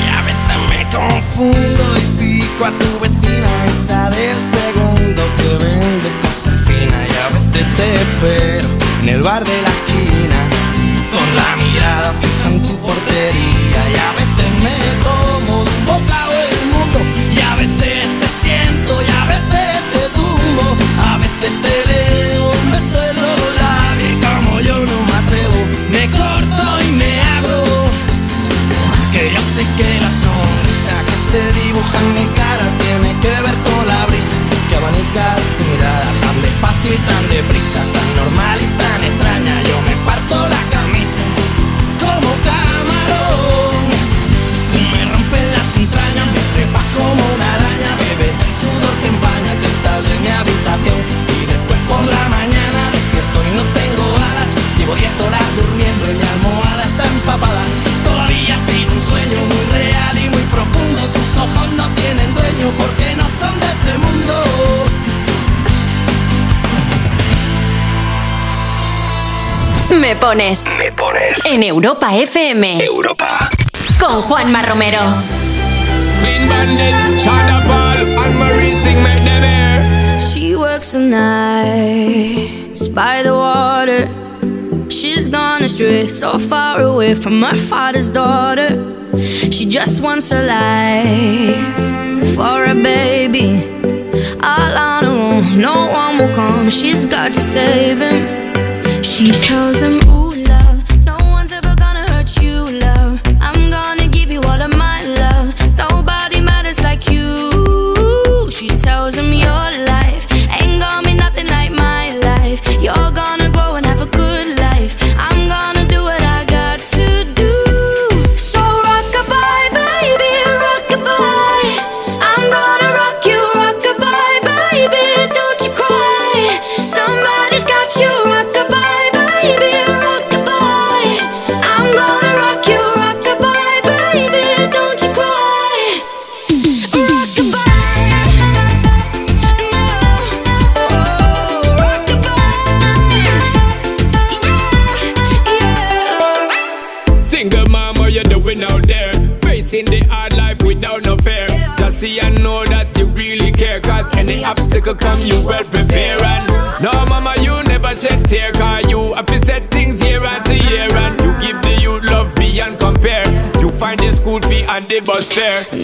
Y a veces me confundo y pico a tu vecina, esa del segundo que vende cosas finas. Y a veces te espero en el bar de la esquina, con la mirada fija en tu portería. Y a veces Que la sonrisa que se dibuja en mi cara tiene que ver con la brisa que abanica tu mirada tan despacio y tan deprisa, porque no son de este mundo.
Me pones.
Me pones.
En Europa FM.
Europa.
Con Juanma Romero.
She works the nights by the water. She's gone astray, so far away from her father's daughter. She just wants a life for a baby. All on her own, no one will come. She's got to save him. She tells him, and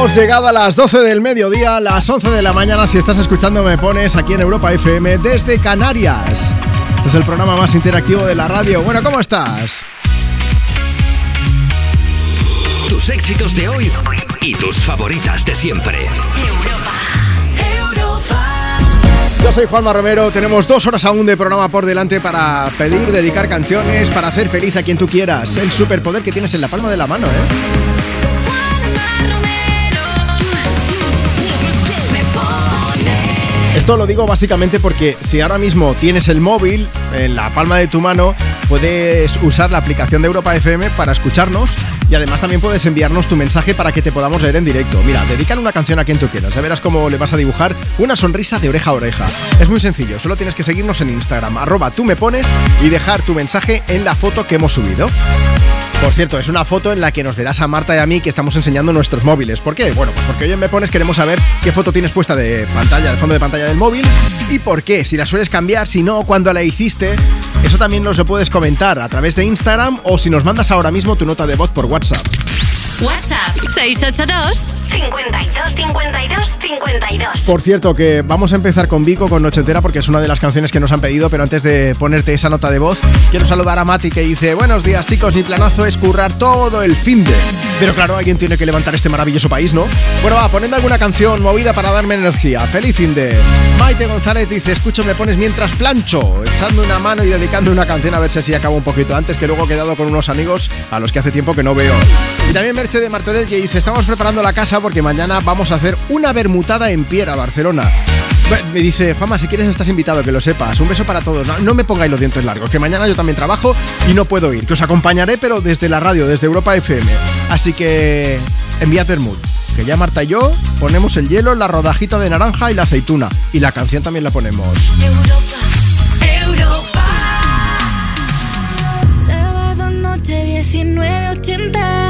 Hemos llegado a las 12 del mediodía, las 11 de la mañana. Si estás escuchando, me pones aquí en Europa FM desde Canarias. Este es el programa más interactivo de la radio. Bueno, ¿cómo estás?
Tus éxitos de hoy y tus favoritas de siempre.
Yo soy Juanma Romero, tenemos dos horas aún de programa por delante para pedir, dedicar canciones, para hacer feliz a quien tú quieras. El superpoder que tienes en la palma de la mano, ¿eh? Esto lo digo básicamente porque si ahora mismo tienes el móvil en la palma de tu mano, puedes usar la aplicación de Europa FM para escucharnos y además también puedes enviarnos tu mensaje para que te podamos leer en directo. Mira, dedican una canción a quien tú quieras, ya verás cómo le vas a dibujar una sonrisa de oreja a oreja. Es muy sencillo, solo tienes que seguirnos en Instagram, arroba tú me pones y dejar tu mensaje en la foto que hemos subido. Por cierto, es una foto en la que nos verás a Marta y a mí que estamos enseñando nuestros móviles. ¿Por qué? Bueno, pues porque hoy en Me Pones queremos saber qué foto tienes puesta de pantalla, de fondo de pantalla del móvil y por qué. Si la sueles cambiar, si no, cuando la hiciste. Eso también nos lo puedes comentar a través de Instagram o si nos mandas ahora mismo tu nota de voz por WhatsApp.
WhatsApp 682 52 52 52.
Por cierto, que vamos a empezar con Vico, con Noche Entera, porque es una de las canciones que nos han pedido, pero antes de ponerte esa nota de voz, quiero saludar a Mati que dice, buenos días chicos, mi planazo es currar todo el fin de... Pero claro, alguien tiene que levantar este maravilloso país, ¿no? Bueno, va, poniendo alguna canción movida para darme energía. Feliz fin de... Maite González dice, escucho, me pones mientras plancho, echando una mano y dedicando una canción a ver si así acabo un poquito antes, que luego he quedado con unos amigos a los que hace tiempo que no veo. Y también Merche de Martorell que dice, estamos preparando la casa porque mañana vamos a hacer una bermutada en Piera, Barcelona. Me dice, Fama, si quieres estás invitado, que lo sepas. Un beso para todos. No, me pongáis los dientes largos, que mañana yo también trabajo y no puedo ir. Que os acompañaré, pero desde la radio, desde Europa FM. Así que enviad Bermud. Que ya Marta y yo ponemos el hielo, la rodajita de naranja y la aceituna. Y la canción también la ponemos.
Sábado noche 19.80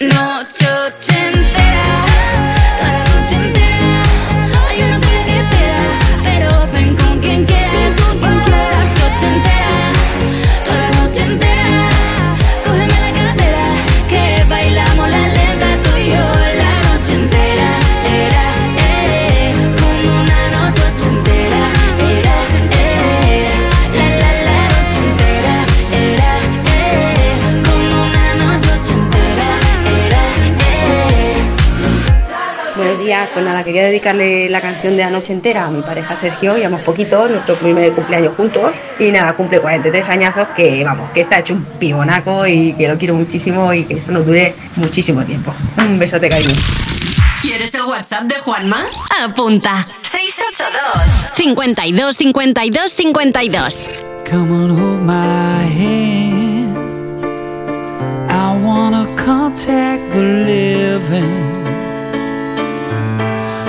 Noche
pues nada, quería dedicarle la canción de Anoche entera a mi pareja Sergio, llevamos poquito, nuestro primer cumpleaños juntos y nada, cumple 43 añazos que vamos, que está hecho un pibonaco y que lo quiero muchísimo y que esto nos dure muchísimo tiempo. Un besote cariño.
¿Quieres el WhatsApp de Juanma? Apunta. 682 52 52 52.
Come on, hold my hand. I wanna contact the living.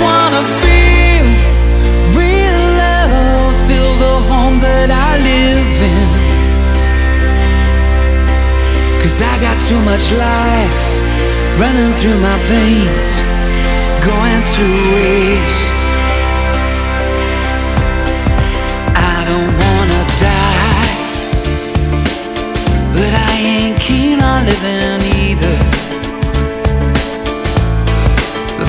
Wanna feel real love, feel the home that I live in. Cause I got too much life running through my veins, going to waste. I don't wanna die, but I ain't keen on living either.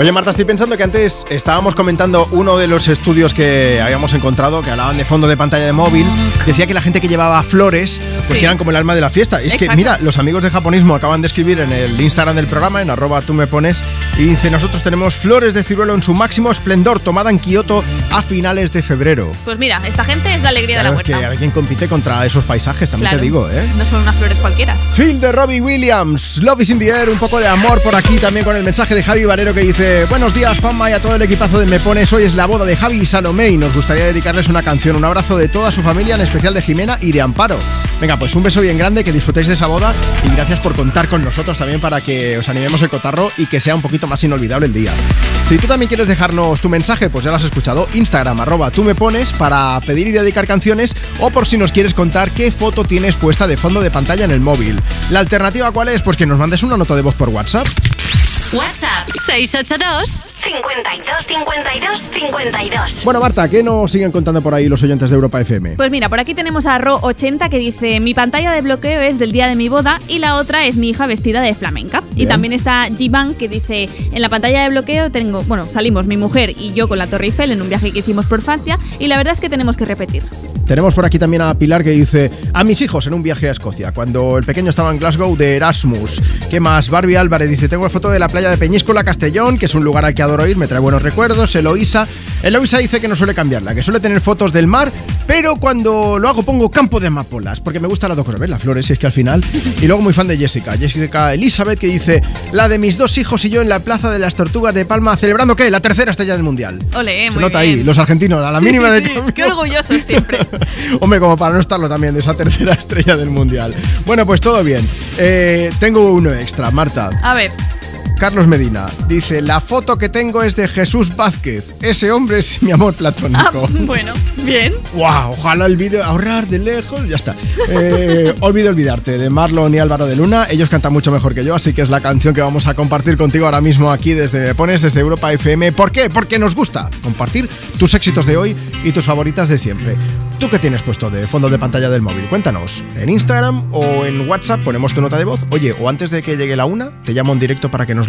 Oye, Marta, estoy pensando que antes estábamos comentando uno de los estudios que habíamos encontrado, que hablaban de fondo de pantalla de móvil. Decía que la gente que llevaba flores, pues
Sí.
que eran como el alma de la fiesta. Es que, mira, los amigos de japonismo acaban de escribir en el Instagram del programa, en arroba tú me pones, y dice, nosotros tenemos flores de ciruelo en su máximo esplendor, tomada en Kioto a finales de febrero.
Pues mira, esta gente es la alegría de la
Claro, es que
huerta.
alguien compite contra esos paisajes, también
Claro.
te digo, ¿eh?
No son unas flores cualquiera.
Phil de Robbie Williams, Love is in the air, un poco de amor por aquí también con el mensaje de Javi Varero que dice dice, buenos días Juanma y a todo el equipazo de Me Pones. Hoy es la boda de Javi y Salomé y nos gustaría dedicarles una canción. Un abrazo de toda su familia, en especial de Jimena y de Amparo. Venga, pues un beso bien grande, que disfrutéis de esa boda y gracias por contar con nosotros también para que os animemos el cotarro y que sea un poquito más inolvidable el día. Si tú también quieres dejarnos tu mensaje, pues ya lo has escuchado, Instagram, arroba tú me pones para pedir y dedicar canciones o por si nos quieres contar qué foto tienes puesta de fondo de pantalla en el móvil. ¿La alternativa cuál es? Pues que nos mandes una nota de voz por WhatsApp.
WhatsApp 682 52 52 52.
Bueno, Marta, ¿qué nos siguen contando por ahí los oyentes de Europa FM?
Pues mira, por aquí tenemos a Ro80 que dice: Mi pantalla de bloqueo es del día de mi boda y la otra es mi hija vestida de flamenca. Y también está Jivan que dice: En la pantalla de bloqueo tengo, bueno, salimos mi mujer y yo con la Torre Eiffel en un viaje que hicimos por Francia y la verdad es que tenemos que repetir.
Tenemos por aquí también a Pilar que dice a mis hijos en un viaje a Escocia, cuando el pequeño estaba en Glasgow de Erasmus. ¿Qué más? Barbie Álvarez dice, tengo la foto de la playa de Peñíscola, Castellón, que es un lugar al que adoro ir, me trae buenos recuerdos. Eloísa. Eloísa dice que no suele cambiarla, que suele tener fotos del mar, pero cuando lo hago pongo campo de amapolas, porque me gusta las dos cosas, ¿ves? Las flores, y es que al final. Y luego muy fan de Jessica. Jessica Elizabeth que dice, la de mis dos hijos y yo en la Plaza de las Tortugas de Palma, celebrando ¿qué? La tercera estrella del Mundial.
Ole,
Se
muy
nota
bien.
ahí, los argentinos, a la
Sí,
mínima
sí,
de
sí. Qué orgullosos siempre.
Hombre, como para no estarlo también, de esa tercera estrella del mundial. Bueno, pues todo bien. Eh, tengo uno extra, Marta.
A ver,
Carlos Medina dice: La foto que tengo es de Jesús Vázquez. Ese hombre es mi amor
ah,
platónico.
bueno, bien.
¡Wow! Ojalá olvide ahorrar de lejos. Ya está. Eh, olvido olvidarte de Marlon y Álvaro de Luna. Ellos cantan mucho mejor que yo, así que es la canción que vamos a compartir contigo ahora mismo aquí desde Me Pones, desde Europa FM. ¿Por qué? Porque nos gusta compartir tus éxitos de hoy y tus favoritas de siempre. ¿Tú qué tienes puesto de fondo de pantalla del móvil? Cuéntanos. En Instagram o en WhatsApp ponemos tu nota de voz. Oye, o antes de que llegue la una, te llamo en directo para que nos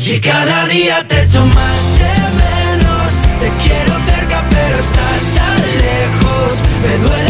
Si cada día te echo más de menos, te quiero cerca pero estás tan lejos. Me duele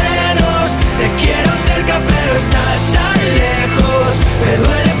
te quiero cerca pero estás tan lejos. Me duele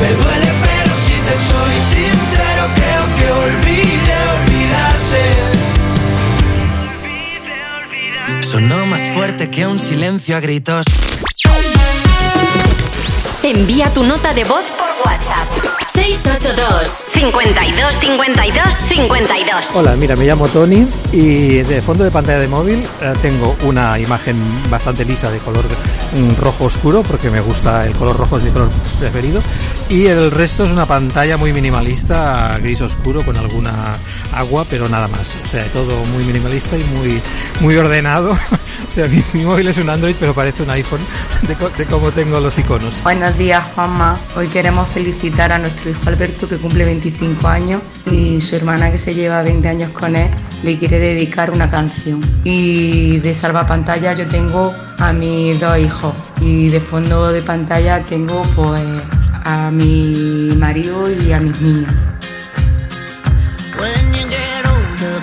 Me duele pero si te soy sincero creo que olvide olvidarte. Sonó más fuerte que un silencio a gritos.
Envía tu nota de voz por WhatsApp. 682 52 52 52
Hola, mira, me llamo Tony y de fondo de pantalla de móvil eh, tengo una imagen bastante lisa de color mm, rojo oscuro porque me gusta el color rojo es mi color preferido y el resto es una pantalla muy minimalista, gris oscuro con alguna agua, pero nada más. O sea, todo muy minimalista y muy muy ordenado. o sea, mi, mi móvil es un Android, pero parece un iPhone de, cómo tengo los iconos.
Buenos días, Juanma. Hoy queremos felicitar a nuestro hijo Alberto, que cumple 25 años, y su hermana, que se lleva 20 años con él, le quiere dedicar una canción. Y de salvapantalla yo tengo a mis dos hijos, y de fondo de pantalla tengo pues a mi marido y a mis niños.
When you get older,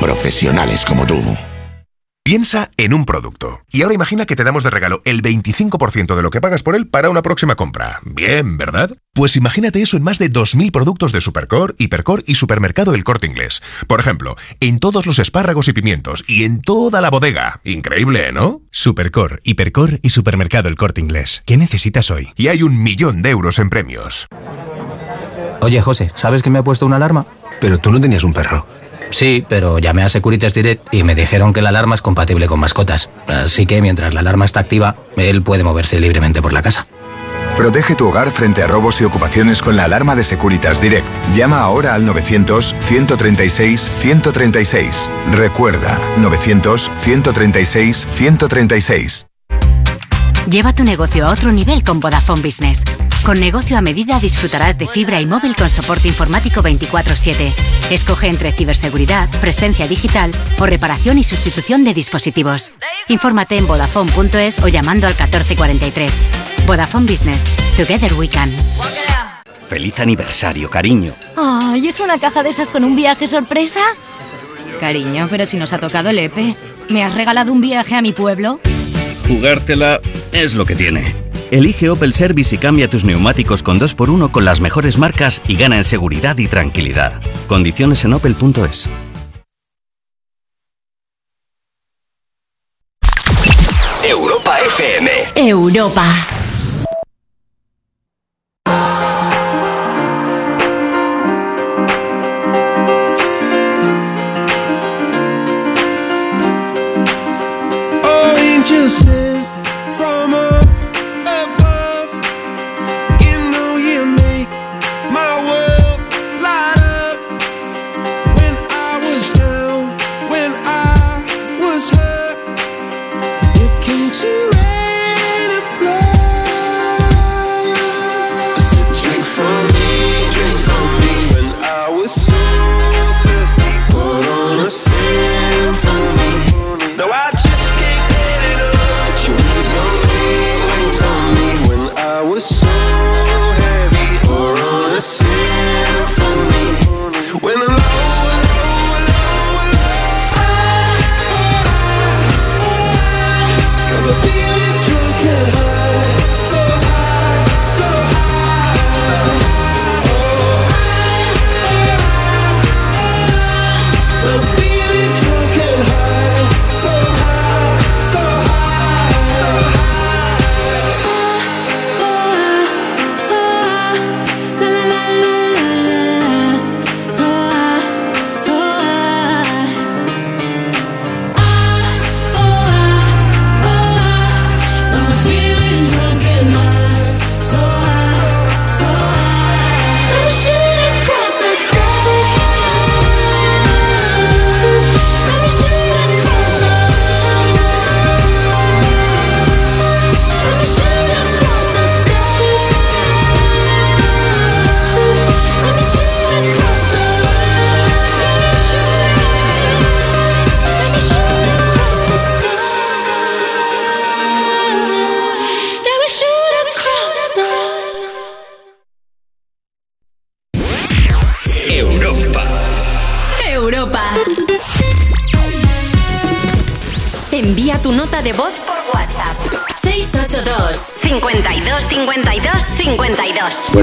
Profesionales como tú.
Piensa en un producto. Y ahora imagina que te damos de regalo el 25% de lo que pagas por él para una próxima compra. Bien, ¿verdad? Pues imagínate eso en más de 2.000 productos de Supercore, Hipercore y Supermercado El Corte Inglés. Por ejemplo, en todos los espárragos y pimientos y en toda la bodega. Increíble, ¿no?
Supercore, Hipercore y Supermercado El Corte Inglés. ¿Qué necesitas hoy?
Y hay un millón de euros en premios.
Oye, José, ¿sabes que me ha puesto una alarma? Pero tú no tenías un perro. Sí, pero llamé a Securitas Direct y me dijeron que la alarma es compatible con mascotas. Así que mientras la alarma está activa, él puede moverse libremente por la casa.
Protege tu hogar frente a robos y ocupaciones con la alarma de Securitas Direct. Llama ahora al 900-136-136. Recuerda, 900-136-136.
Lleva tu negocio a otro nivel con Vodafone Business. Con negocio a medida disfrutarás de fibra y móvil con soporte informático 24/7. Escoge entre ciberseguridad, presencia digital o reparación y sustitución de dispositivos. Infórmate en vodafone.es o llamando al 1443. Vodafone Business. Together we can.
Feliz aniversario, cariño.
Ay, ¿es una caja de esas con un viaje sorpresa?
Cariño, pero si nos ha tocado el EPE. ¿Me has regalado un viaje a mi pueblo?
Jugártela es lo que tiene. Elige Opel Service y cambia tus neumáticos con 2x1 con las mejores marcas y gana en seguridad y tranquilidad. Condiciones en opel.es.
Europa FM.
Europa.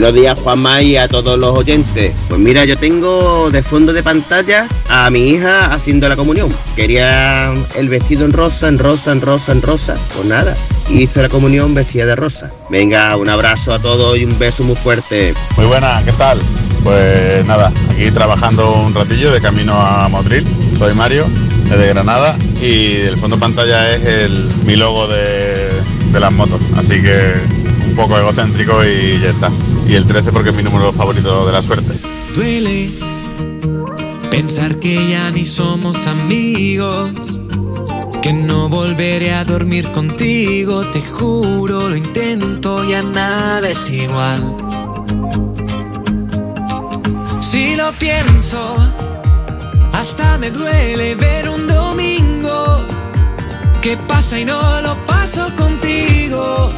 Buenos días, Juanma, y a todos los oyentes. Pues mira, yo tengo de fondo de pantalla a mi hija haciendo la comunión. Quería el vestido en rosa, en rosa, en rosa, en rosa. Pues nada, hice la comunión vestida de rosa. Venga, un abrazo a todos y un beso muy fuerte.
Muy buena, ¿qué tal? Pues nada, aquí trabajando un ratillo de camino a Motril. Soy Mario, desde Granada, y el fondo de pantalla es el, mi logo de, de las motos. Así que un poco egocéntrico y ya está. Y el 13 porque es mi número favorito de la suerte.
Duele pensar que ya ni somos amigos. Que no volveré a dormir contigo, te juro, lo intento, ya nada es igual. Si lo pienso, hasta me duele ver un domingo que pasa y no lo paso contigo.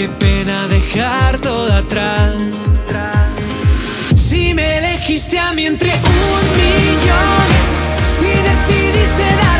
Qué pena dejar todo atrás. Si me elegiste a mí entre un millón, si decidiste darme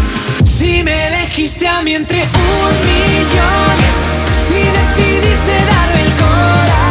Si me elegiste a mí entre un millón, si decidiste darme el corazón,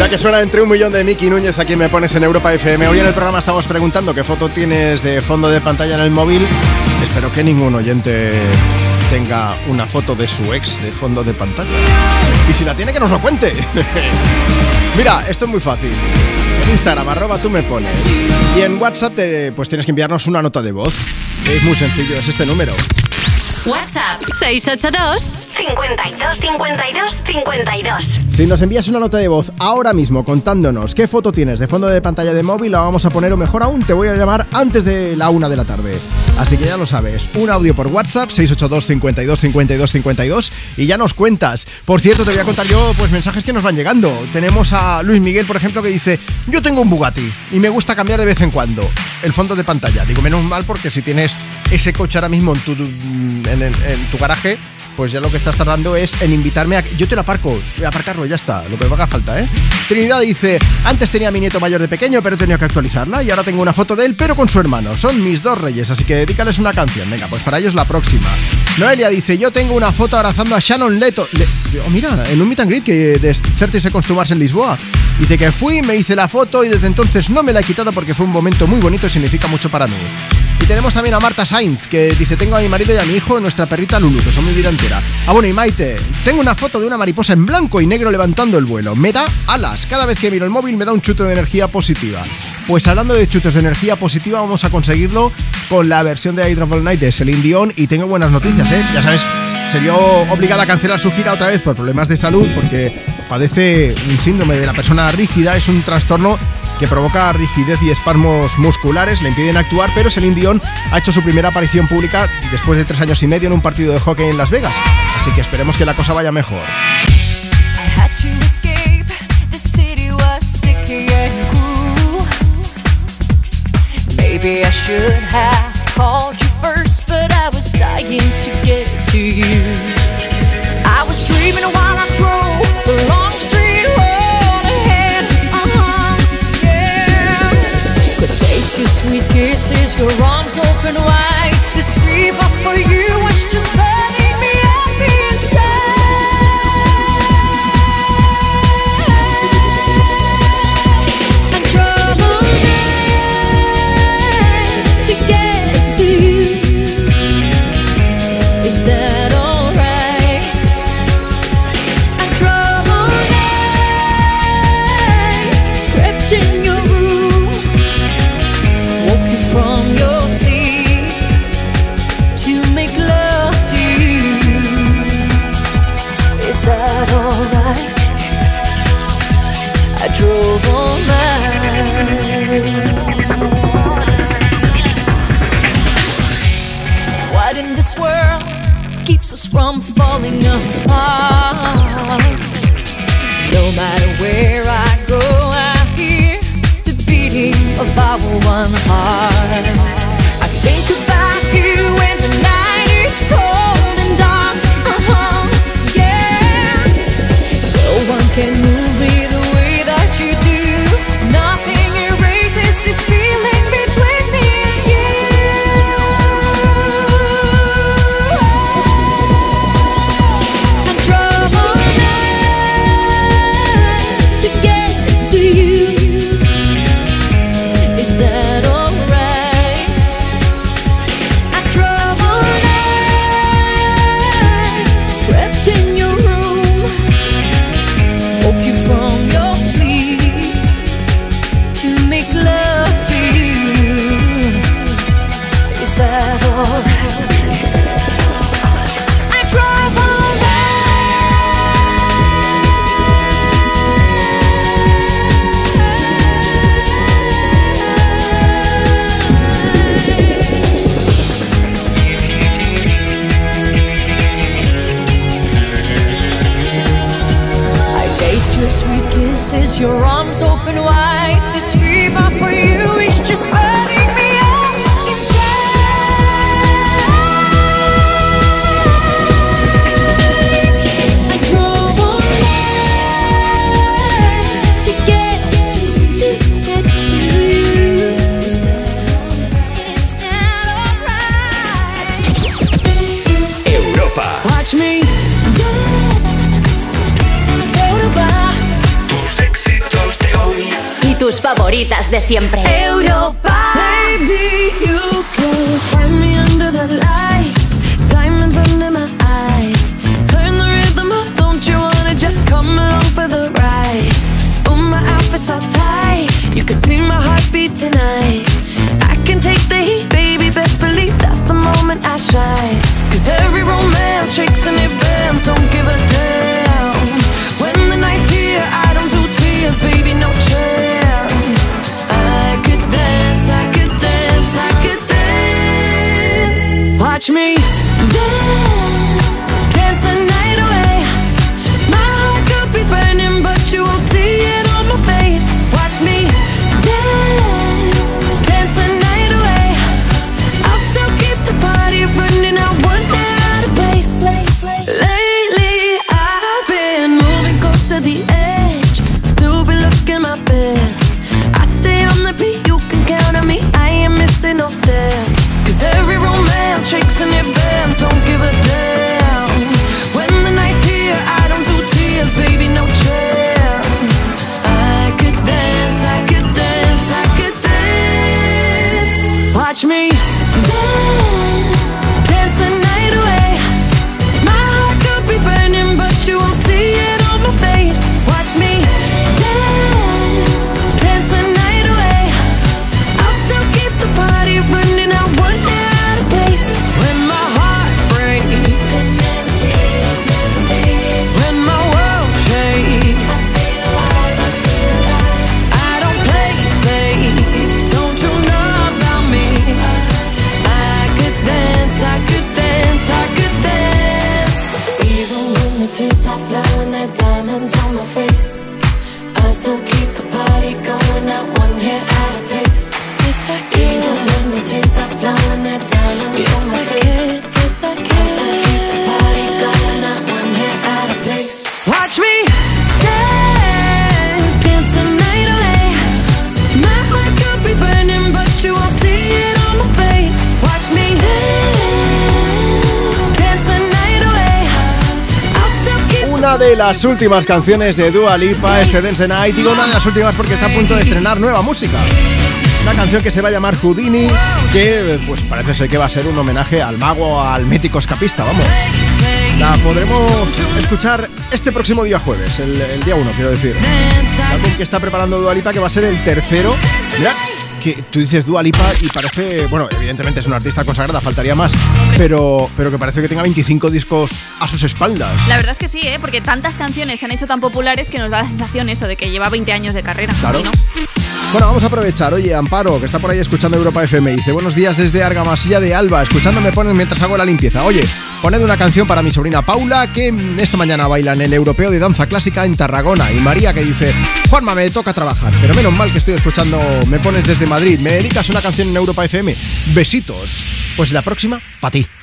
Ya que suena entre un millón de Miki Núñez aquí me pones en Europa FM. Hoy en el programa estamos preguntando qué foto tienes de fondo de pantalla en el móvil. Espero que ningún oyente tenga una foto de su ex de fondo de pantalla. Y si la tiene, que nos lo cuente. Mira, esto es muy fácil. Instagram, arroba tú me pones. Y en WhatsApp, pues tienes que enviarnos una nota de voz. Es muy sencillo, es este número.
WhatsApp 682 52 52 52.
Si nos envías una nota de voz ahora mismo contándonos qué foto tienes de fondo de pantalla de móvil, la vamos a poner o mejor aún, te voy a llamar antes de la una de la tarde. Así que ya lo sabes, un audio por WhatsApp 682 52 52 52 y ya nos cuentas. Por cierto, te voy a contar yo pues mensajes que nos van llegando. Tenemos a Luis Miguel, por ejemplo, que dice, "Yo tengo un Bugatti y me gusta cambiar de vez en cuando el fondo de pantalla." Digo, menos mal porque si tienes ese coche ahora mismo en tu en, tu garaje, pues ya lo que estás tardando es en invitarme a... Yo te lo aparco, voy a aparcarlo, ya está, lo que me haga falta, ¿eh? Trinidad dice, antes tenía a mi nieto mayor de pequeño, pero tenido que actualizarla y ahora tengo una foto de él, pero con su hermano. Son mis dos reyes, así que dedícales una canción. Venga, pues para ellos la próxima. Noelia dice, yo tengo una foto abrazando a Shannon Leto. Le- mira, en un meet and greet que de 30 Seconds to Mars en Lisboa. Dice que fui, me hice la foto y desde entonces no me la he quitado porque fue un momento muy bonito y significa mucho para mí. Y tenemos también a Marta Sainz, que dice, tengo a mi marido y a mi hijo, nuestra perrita Lulu, que son mi vida entera. Ah, bueno, y Maite, tengo una foto de una mariposa en blanco y negro levantando el vuelo. Me da alas. Cada vez que miro el móvil me da un chute de energía positiva. Pues hablando de chutes de energía positiva, vamos a conseguirlo con la versión de Hydrophone Night de Celine Dion. Y tengo buenas noticias, ¿eh? Ya sabes, se vio obligada a cancelar su gira otra vez por problemas de salud, porque padece un síndrome de la persona rígida, es un trastorno que provoca rigidez y espasmos musculares, le impiden actuar, pero Celine Dion ha hecho su primera aparición pública después de tres años y medio en un partido de hockey en Las Vegas. Así que esperemos que la cosa vaya mejor.
Maybe I should have called you first, but I was dying to get to you. I was dreaming while I drove the Taste your sweet kisses, your arms open wide. This fever for you apart? No matter where I go, I hear the beating of our one heart. I think about you when the night is cold and dark. Uh-huh, yeah. No one can
favoritas de siempre.
Europa. Baby, you can find me under the lights. Diamonds under my eyes. Turn the rhythm up, don't you wanna just come along for the ride? Oh, my outfit's so tight. You can see my heartbeat tonight. I can take the heat, baby. Best believe that's the moment I shine. Cause every romance shakes and Watch me. Dance,
de las últimas canciones de Dua Lipa, este Dance Night. Digo una de las últimas porque está a punto de estrenar nueva música. Una canción que se va a llamar Houdini, que pues parece ser que va a ser un homenaje al mago, al mítico escapista, vamos. La podremos escuchar este próximo día jueves, el, día 1, quiero decir. Álbum que está preparando Dua Lipa, que va a ser el tercero. Que tú dices Dua Lipa y parece, bueno, evidentemente es una artista consagrada, faltaría más, pero, pero que parece que tenga 25 discos a sus espaldas.
La verdad es que sí, ¿eh? porque tantas canciones se han hecho tan populares que nos da la sensación eso de que lleva 20 años de carrera.
Claro. Bueno, vamos a aprovechar. Oye, Amparo, que está por ahí escuchando Europa FM, dice: Buenos días desde Argamasilla de Alba. Escuchando me ponen mientras hago la limpieza. Oye, poned una canción para mi sobrina Paula, que esta mañana baila en el Europeo de Danza Clásica en Tarragona. Y María, que dice: Juanma, me toca trabajar. Pero menos mal que estoy escuchando Me pones desde Madrid. ¿Me dedicas una canción en Europa FM? Besitos. Pues la próxima, para ti.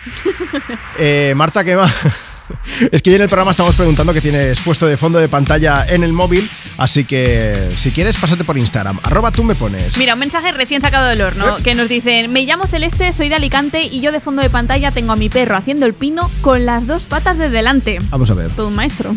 Eh, Marta, ¿qué más? Es que hoy en el programa estamos preguntando qué tienes puesto de fondo de pantalla en el móvil, así que si quieres pásate por Instagram, arroba tú me pones.
Mira, un mensaje recién sacado del horno que nos dicen, me llamo Celeste, soy de Alicante y yo de fondo de pantalla tengo a mi perro haciendo el pino con las dos patas de delante.
Vamos a ver.
Todo un maestro.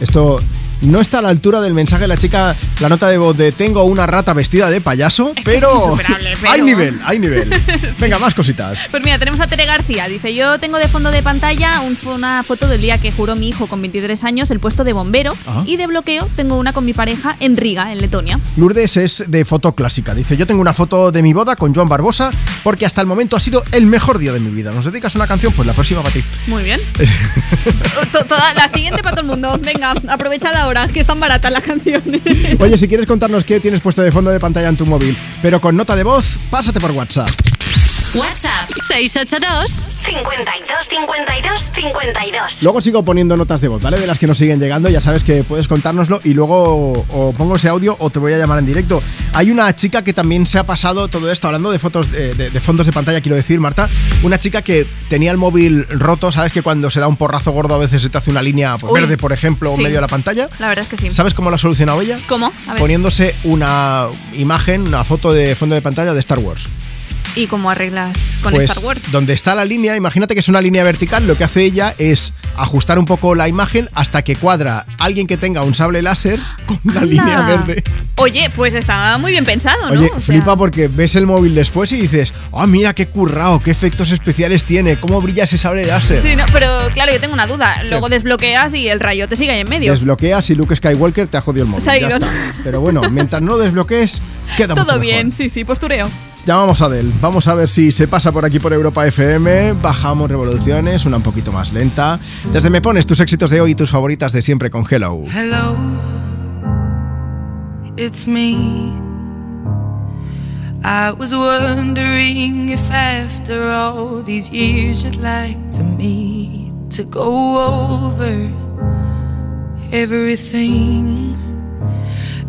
Esto no está a la altura del mensaje de la chica, la nota de voz de tengo una rata vestida de payaso,
Es
pero, hay nivel, hay nivel. Venga, más cositas.
Pues mira, tenemos a Tere García. Dice, yo tengo de fondo de pantalla un- una foto del día que juró mi hijo con 23 años el puesto de bombero y de bloqueo tengo una con mi pareja en Riga, en Letonia.
Lourdes es de foto clásica. Dice, yo tengo una foto de mi boda con Joan Barbosa porque hasta el momento ha sido el mejor día de mi vida. ¿Nos dedicas una canción? Pues la próxima para ti.
Muy bien. Toda- la siguiente para todo el mundo. Venga, aprovechad que están baratas las canciones.
Oye, si quieres contarnos qué tienes puesto de fondo de pantalla en tu móvil, pero con nota de voz, pásate por WhatsApp.
WhatsApp 682 52 52 52.
Luego sigo poniendo notas de voz, ¿vale? De las que nos siguen llegando, ya sabes que puedes contárnoslo y luego o pongo ese audio o te voy a llamar en directo. Hay una chica que también se ha pasado todo esto, hablando de fotos, de, de- de fondos de pantalla, quiero decir, Marta, una chica que tenía el móvil roto, ¿sabes? Que cuando se da un porrazo gordo a veces se te hace una línea pues,
Uy,
verde, por ejemplo, en
sí.
medio de la pantalla.
La verdad es que sí.
¿Sabes cómo lo ha solucionado ella?
¿Cómo? A ver.
Poniéndose una imagen, una foto de fondo de pantalla de Star Wars.
¿Y cómo arreglas con
pues,
Star Wars?
Donde está la línea, imagínate que es una línea vertical, lo que hace ella es ajustar un poco la imagen hasta que cuadra alguien que tenga un sable láser con la línea verde.
Oye, pues está muy bien pensado, ¿no?
Oye,
O sea,
flipa porque ves el móvil después y dices, ah, mira qué currao, qué efectos especiales tiene, cómo brilla ese sable láser.
Sí, no, pero claro, yo tengo una duda. Luego desbloqueas y el rayo te sigue ahí en medio.
Desbloqueas y Luke Skywalker te ha jodido el móvil. Pero bueno, mientras no desbloquees, queda mucho
Todo
mejor.
bien, sí, sí, postureo.
Llamamos a Adele. Vamos a ver si se pasa por aquí por Europa FM. Bajamos revoluciones, una un poquito más lenta. Desde Me Pones tus éxitos de hoy y tus favoritas de siempre con Hello.
Hello, it's me. I was wondering if after all these years you'd like to meet to go over everything.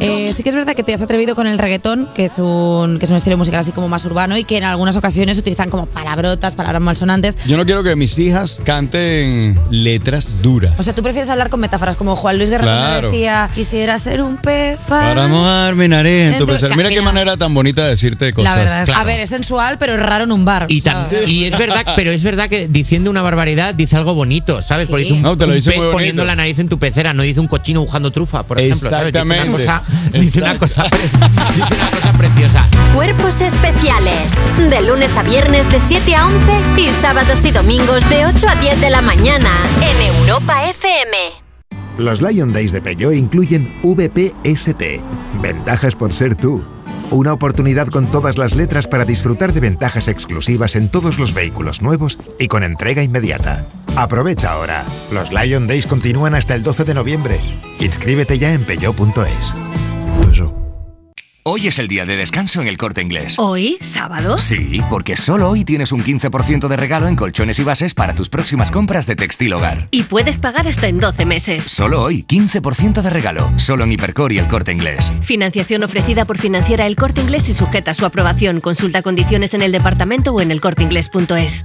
Eh, sí que es verdad que te has atrevido con el reggaetón, que es un que es un estilo musical así como más urbano y que en algunas ocasiones utilizan como palabrotas, palabras malsonantes.
Yo no quiero que mis hijas canten letras duras.
O sea, tú prefieres hablar con metáforas como Juan Luis
Claro.
decía quisiera ser un pez para...
Para mojarme en tu pecera. Mira qué manera tan bonita de decirte cosas.
La verdad es, a ver, es sensual, pero es raro en un bar.
Y, tan-
¿sabes?
y es verdad, pero es verdad que diciendo una barbaridad dice algo bonito, ¿sabes? Porque dice un,
No, te lo
un
dice
pez
muy bonito.
poniendo la nariz en tu pecera, no dice un cochino buscando trufa, por ejemplo. ¿sabes? Dice una
Exactamente.
cosa preciosa. Dice una cosa, dice una cosa preciosa.
Cuerpos especiales. De lunes a viernes de 7 a 11 y sábados y domingos de 8 a 10 de la mañana en Europa FM.
Los Lion Days de Peugeot incluyen VPST, ventajas por ser tú. Una oportunidad con todas las letras para disfrutar de ventajas exclusivas en todos los vehículos nuevos y con entrega inmediata. Aprovecha ahora. Los Lion Days continúan hasta el 12 de noviembre. Inscríbete ya en peugeot.es.
Hoy es el día de descanso en el corte inglés.
¿Hoy? ¿Sábado?
Sí, porque solo hoy tienes un 15% de regalo en colchones y bases para tus próximas compras de textil hogar.
Y puedes pagar hasta en 12 meses.
Solo hoy, 15% de regalo. Solo en Hipercor y el corte inglés.
Financiación ofrecida por Financiera El Corte Inglés y sujeta a su aprobación. Consulta condiciones en el departamento o en elcorteinglés.es.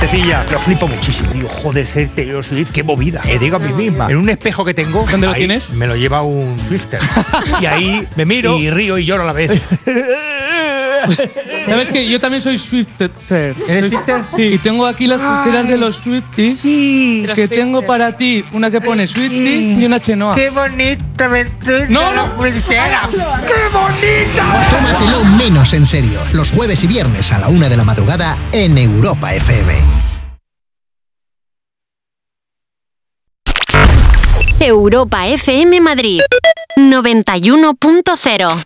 gentecilla. Lo flipo muchísimo. Digo, joder, ser Taylor Swift, qué movida. Me digo a mí misma. En un espejo que tengo.
¿Dónde lo tienes?
Me lo lleva un Swifter. y ahí me miro y río y lloro a la vez.
¿Sabes que Yo también soy Swifter.
¿Eres
Swifter? Sí. Y tengo aquí las pulseras de los Swifties.
Sí.
Que tengo para ti. Una que pone Swiftie y una Chenoa.
¡Qué bonita me
No, no.
pulsera! ¡Qué bonita!
Tómatelo menos en serio. Los jueves y viernes a la una de la madrugada en Europa FM.
Europa FM Madrid 91.0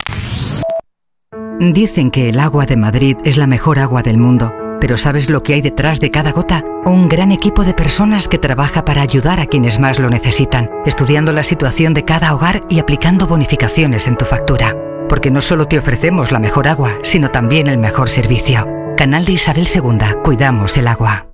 Dicen que el agua de Madrid es la mejor agua del mundo, pero ¿sabes lo que hay detrás de cada gota? Un gran equipo de personas que trabaja para ayudar a quienes más lo necesitan, estudiando la situación de cada hogar y aplicando bonificaciones en tu factura. Porque no solo te ofrecemos la mejor agua, sino también el mejor servicio. Canal de Isabel II, cuidamos el agua.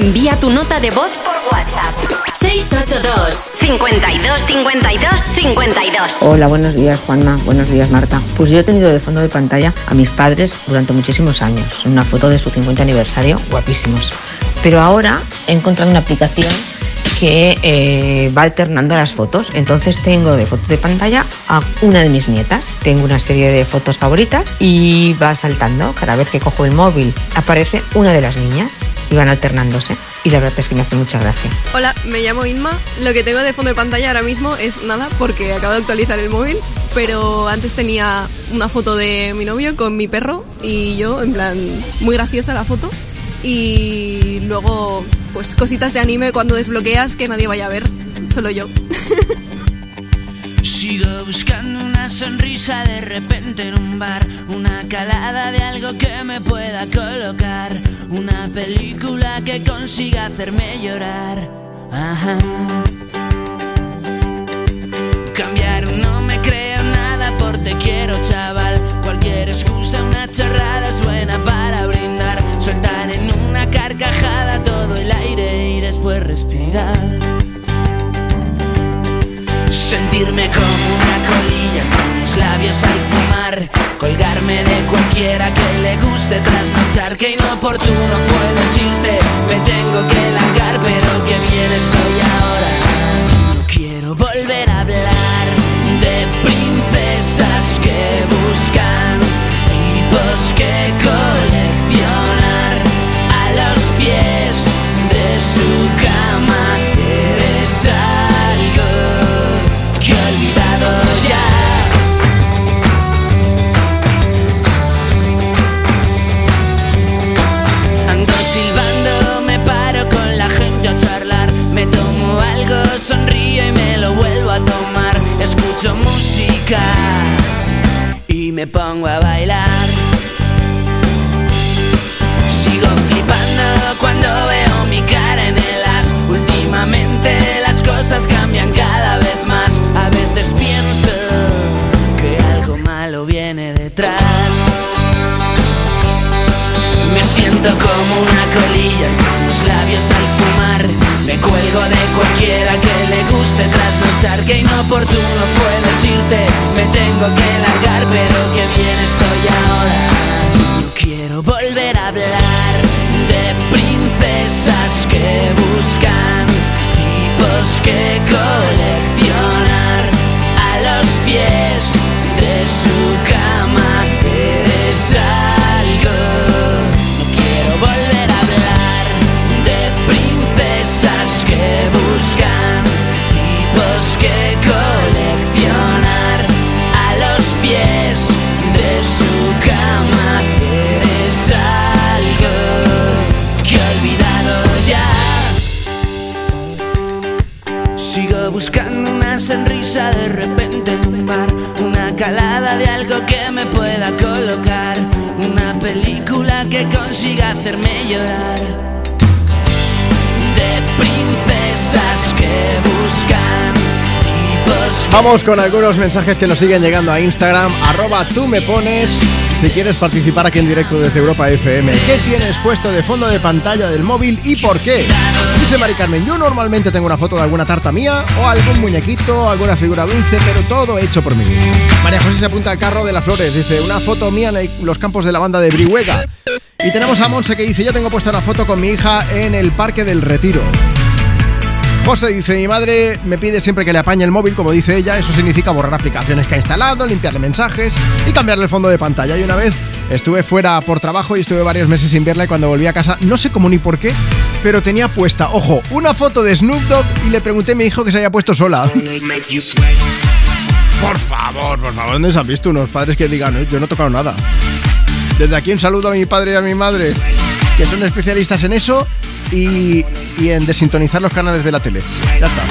Envía tu nota de voz por WhatsApp. 682 52 52 52
Hola, buenos días Juanma, buenos días Marta. Pues yo he tenido de fondo de pantalla a mis padres durante muchísimos años, una foto de su 50 aniversario, guapísimos. Pero ahora he encontrado una aplicación que eh, va alternando las fotos. Entonces tengo de foto de pantalla a una de mis nietas. Tengo una serie de fotos favoritas y va saltando. Cada vez que cojo el móvil aparece una de las niñas y van alternándose. Y la verdad es que me hace mucha gracia.
Hola, me llamo Inma. Lo que tengo de fondo de pantalla ahora mismo es nada porque acabo de actualizar el móvil, pero antes tenía una foto de mi novio con mi perro y yo, en plan, muy graciosa la foto. Y luego, pues cositas de anime cuando desbloqueas que nadie vaya a ver. solo yo.
Sigo buscando una sonrisa de repente en un bar, una calada de algo que me pueda colocar, una película que consiga hacerme llorar. Ajá. Cambiar no me creo nada por te quiero chaval, cualquier excusa, una chorrada es buena para brindar, soltar carcajada todo el aire y después respirar. Sentirme como una colilla con los labios al fumar Colgarme de cualquiera que le guste trasnochar Que inoportuno fue decirte Me tengo que largar pero que bien estoy ahora No quiero volver a hablar De princesas que buscan Tipos que me pongo a bailar. Sigo flipando cuando veo mi cara en el as. Últimamente las cosas cambian cada vez más. A veces pienso que algo malo viene detrás. Me siento como una colilla con los labios al fumar. Me cuelgo de cualquiera que le guste trasnochar. Que inoportuno fue decirte, me tengo que largar, pero que bien estoy ahora. No quiero volver a hablar de princesas que buscan tipos que coleccionar a los pies de repente en un bar, una calada de algo que me pueda colocar, una película que consiga hacerme llorar. De princesas que buscan
Vamos con algunos mensajes que nos siguen llegando a Instagram, arroba tú me pones. Si quieres participar aquí en directo desde Europa FM, ¿qué tienes puesto de fondo de pantalla del móvil y por qué? Dice Mari Carmen, yo normalmente tengo una foto de alguna tarta mía o algún muñequito, alguna figura dulce, pero todo hecho por mí. María José se apunta al carro de las flores, dice, una foto mía en los campos de la banda de Brihuega. Y tenemos a Monse que dice, yo tengo puesta una foto con mi hija en el Parque del Retiro. José dice, mi madre me pide siempre que le apañe el móvil, como dice ella, eso significa borrar aplicaciones que ha instalado, limpiarle mensajes y cambiarle el fondo de pantalla. Y una vez estuve fuera por trabajo y estuve varios meses sin verla y cuando volví a casa, no sé cómo ni por qué, pero tenía puesta, ojo, una foto de Snoop Dogg y le pregunté a mi hijo que se haya puesto sola. Por favor, por favor, ¿dónde se han visto unos padres que digan, "Eh, yo no he tocado nada? Desde aquí un saludo a mi padre y a mi madre, que son especialistas en eso y, y en desintonizar los canales de la tele. Ya está.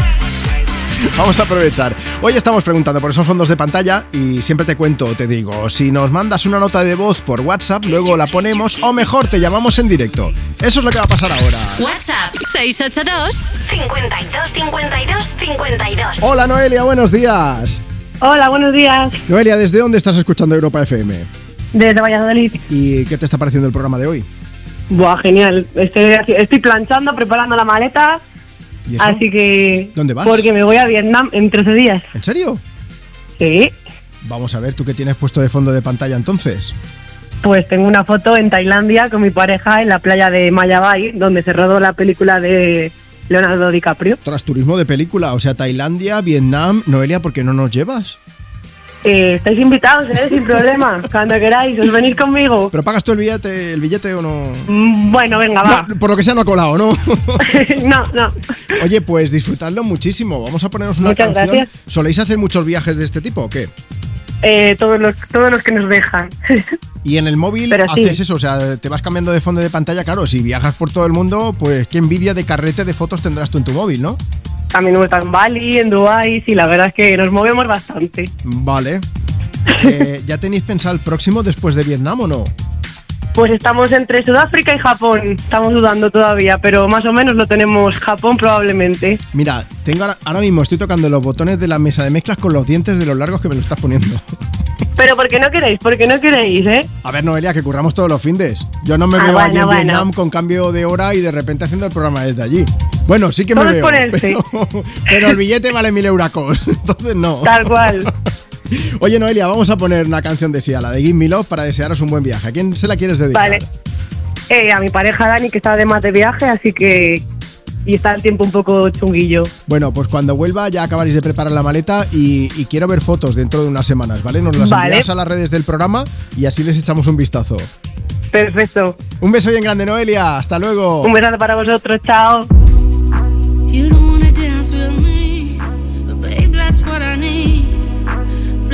Vamos a aprovechar. Hoy estamos preguntando por esos fondos de pantalla y siempre te cuento, te digo, si nos mandas una nota de voz por WhatsApp, luego la ponemos o mejor te llamamos en directo. Eso es lo que va a pasar ahora.
WhatsApp 682 52 52 52.
Hola Noelia, buenos días.
Hola, buenos días.
Noelia, ¿desde dónde estás escuchando Europa FM?
Desde Valladolid.
¿Y qué te está pareciendo el programa de hoy?
Buah, genial. Estoy, estoy planchando, preparando la maleta.
¿Y eso?
Así que.
¿Dónde vas?
Porque me voy a Vietnam en 13 días.
¿En serio?
Sí.
Vamos a ver, ¿tú qué tienes puesto de fondo de pantalla entonces?
Pues tengo una foto en Tailandia con mi pareja en la playa de Mayabay, donde se rodó la película de Leonardo DiCaprio.
Tras turismo de película, o sea, Tailandia, Vietnam, Noelia, ¿por qué no nos llevas?
Eh, estáis invitados, ¿eh? Sin problema. Cuando queráis, os venís conmigo.
¿Pero pagas tú el billete, el billete o no?
Mm, Bueno, venga, va.
No, por lo que sea no ha colado, ¿no?
no, no.
Oye, pues disfrutadlo muchísimo. Vamos a ponernos una
Muchas
canción.
gracias.
¿Soléis hacer muchos viajes de este tipo o qué?
Eh, todos, los, todos los que nos dejan.
Y en el móvil
Pero sí.
haces eso, o sea, te vas cambiando de fondo de pantalla. Claro, si viajas por todo el mundo, pues qué envidia de carrete de fotos tendrás tú en tu móvil, ¿no?
También hemos estado en Bali, en Dubái, y la verdad es que nos movemos bastante.
Vale. Eh, ¿Ya tenéis pensado el próximo después de Vietnam o no?
Pues estamos entre Sudáfrica y Japón. Estamos dudando todavía, pero más o menos lo tenemos Japón probablemente.
Mira, tengo ahora, ahora mismo estoy tocando los botones de la mesa de mezclas con los dientes de los largos que me lo estás poniendo.
Pero ¿por qué no queréis? ¿Por qué no queréis, eh?
A ver, Noelia, que curramos todos los findes. Yo no me
Ah,
veo allí en
bueno, bueno.
Vietnam con cambio de hora y de repente haciendo el programa desde allí. Bueno, sí que me
Todo es
veo. Pero, pero el billete vale mil euracos. Entonces no.
Tal cual.
Oye, Noelia, vamos a poner una canción de Sia, la de Give Me Love, para desearos un buen viaje. ¿A quién se la quieres dedicar?
Vale. Eh, a mi pareja Dani, que está de más de viaje, así que. Y está el tiempo un poco chunguillo.
Bueno, pues cuando vuelva ya acabaréis de preparar la maleta y, y quiero ver fotos dentro de unas semanas, ¿vale? Nos las
Vale.
envías a las redes del programa y así les echamos un vistazo.
Perfecto.
Un beso bien grande, Noelia. Hasta luego.
Un besazo para vosotros. Chao.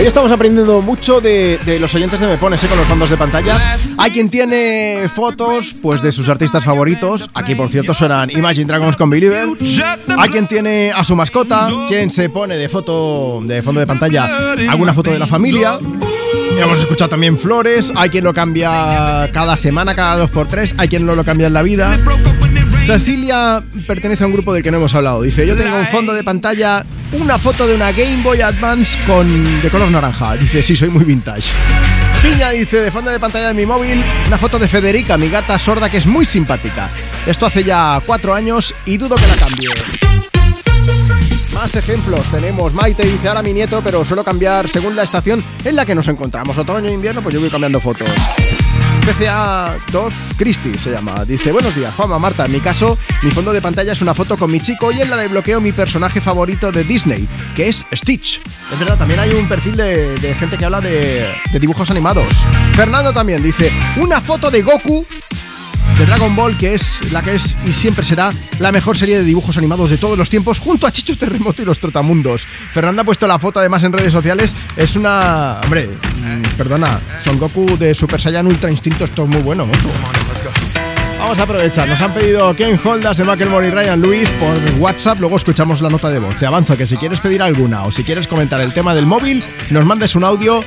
Hoy estamos aprendiendo mucho de, de los oyentes de Me Pones, ¿eh? con los fondos de pantalla. Hay quien tiene fotos pues de sus artistas favoritos. Aquí, por cierto, suenan Imagine Dragons con Believer. Hay quien tiene a su mascota, quien se pone de foto de fondo de pantalla alguna foto de la familia. Hemos escuchado también flores. Hay quien lo cambia cada semana, cada dos por tres. Hay quien no lo cambia en la vida. Cecilia pertenece a un grupo del que no hemos hablado. Dice, yo tengo un fondo de pantalla, una foto de una Game Boy Advance con de color naranja. Dice, sí, soy muy vintage. Piña dice, de fondo de pantalla de mi móvil, una foto de Federica, mi gata sorda que es muy simpática. Esto hace ya cuatro años y dudo que la cambie. Más ejemplos tenemos. Maite dice, ahora mi nieto, pero suelo cambiar según la estación en la que nos encontramos. Otoño e invierno, pues yo voy cambiando fotos. PCA 2 Christy se llama. Dice, buenos días, Juanma, Marta. En mi caso, mi fondo de pantalla es una foto con mi chico y en la desbloqueo mi personaje favorito de Disney, que es Stitch. Es verdad, también hay un perfil de, de gente que habla de, de dibujos animados. Fernando también dice, una foto de Goku de Dragon Ball, que es la que es y siempre será la mejor serie de dibujos animados de todos los tiempos, junto a Chicho Terremoto y los Trotamundos. Fernanda ha puesto la foto además en redes sociales. Es una. Hombre, mm, perdona, Son Goku de Super Saiyan Ultra Instinto, esto es muy bueno, mozo. Vamos a aprovechar. Nos han pedido Ken Holdas, de Macklemore y Ryan Lewis por WhatsApp. Luego escuchamos la nota de voz. Te avanzo que si quieres pedir alguna o si quieres comentar el tema del móvil, nos mandes un audio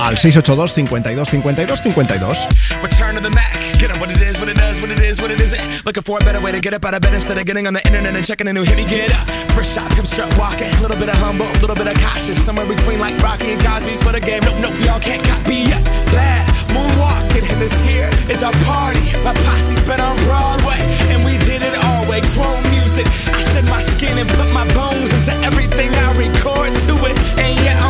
al 682 52 52 52.
Return to the Mac. Get 'em what it is, what it does, what it is, what it isn't. Looking for a better way to get up out of bed instead of getting on the internet and checking a new hit. Me get up. First shot, come strut walking. A little bit of humble, a little bit of cautious. Somewhere between like Rocky and Cosby's for the game. Nope, nope, y'all can't copy yet. Glad moonwalking, and this here is our party. My posse's been on Broadway, and we did it all way. Chrome music. I shed my skin and put my bones into everything I record to it. And yeah, I'm on. Let that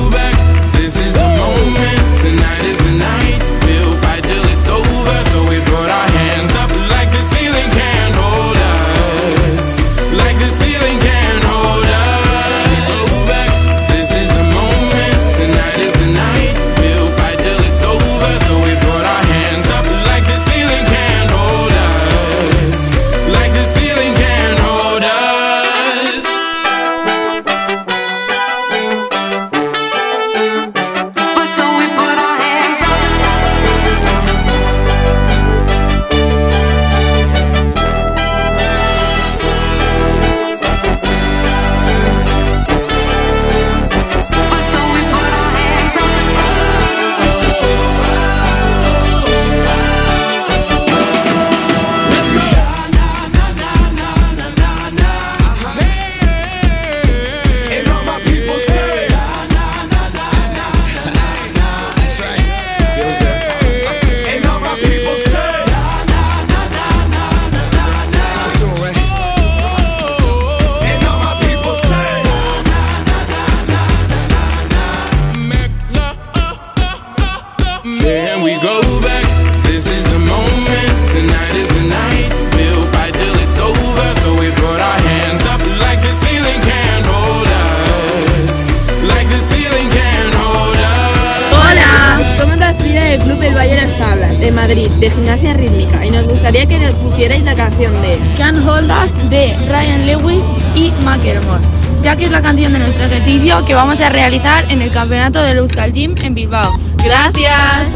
canción de Can't Hold Us de Ryan Lewis y Macklemore, ya que es la canción de nuestro ejercicio que vamos a realizar en el campeonato del Euskal Gym en Bilbao. ¡Gracias!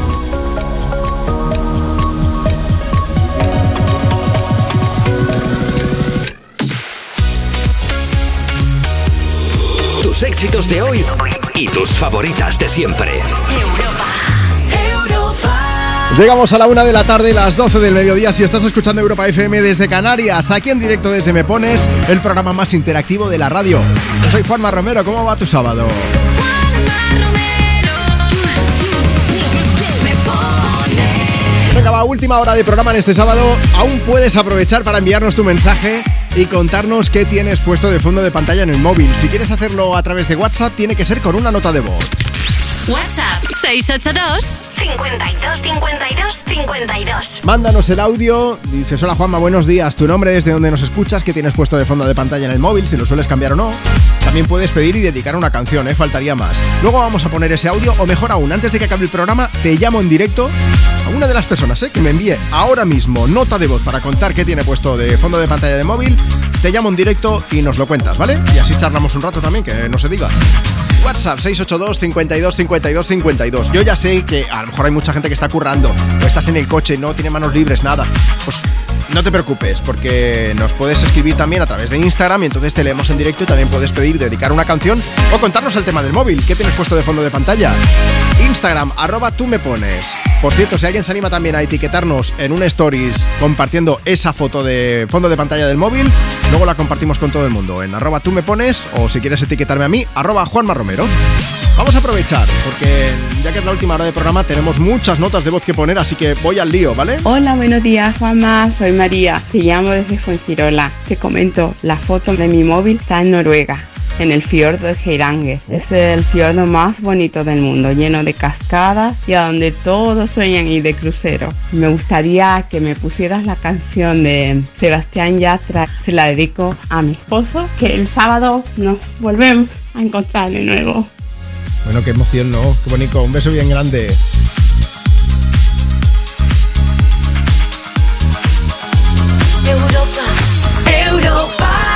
Tus éxitos de hoy y tus favoritas de siempre.
Llegamos a la una de la tarde, las 12 del mediodía. Si estás escuchando Europa FM desde Canarias, aquí en directo desde Me Pones, el programa más interactivo de la radio. Yo soy Juanma Romero. ¿Cómo va tu sábado? Venga, va, última hora de programa en este sábado. Aún puedes aprovechar para enviarnos tu mensaje y contarnos qué tienes puesto de fondo de pantalla en el móvil. Si quieres hacerlo a través de WhatsApp, tiene que ser con una nota de voz.
WhatsApp 682 52 52 52.
Mándanos el audio, dices hola Juanma, buenos días, tu nombre, desde donde nos escuchas, qué tienes puesto de fondo de pantalla en el móvil, si lo sueles cambiar o no. También puedes pedir y dedicar una canción, ¿eh? faltaría más. Luego vamos a poner ese audio, o mejor aún, antes de que acabe el programa, te llamo en directo a una de las personas ¿eh? que me envíe ahora mismo nota de voz para contar qué tiene puesto de fondo de pantalla de móvil. Te llamo en directo y nos lo cuentas, ¿vale? Y así charlamos un rato también, que no se diga. WhatsApp 682 52 52 52. Yo ya sé que a lo mejor hay mucha gente que está currando, o estás en el coche, no tiene manos libres, nada. Pues no te preocupes, porque nos puedes escribir también a través de Instagram y entonces te leemos en directo y también puedes pedir dedicar una canción o contarnos el tema del móvil. ¿Qué tienes puesto de fondo de pantalla? Instagram, arroba tú me pones. Por cierto, si alguien se anima también a etiquetarnos en un stories compartiendo esa foto de fondo de pantalla del móvil, luego la compartimos con todo el mundo en arroba tú me pones o si quieres etiquetarme a mí, arroba Juanma Romero. Vamos a aprovechar, porque ya que es la última hora de programa tenemos muchas notas de voz que poner, así que voy al lío, ¿vale?
Hola, buenos días Juanma, soy María, te llamo desde Fuengirola. Te comento, la foto de mi móvil está en Noruega, en el fiordo de Geiranger. Es el fiordo más bonito del mundo, lleno de cascadas y a donde todos sueñan ir de crucero. Me gustaría que me pusieras la canción de Sebastián Yatra, se la dedico a mi esposo, que el sábado nos volvemos a encontrar de nuevo.
Bueno, qué emoción, ¿no? Qué bonito, un beso bien grande.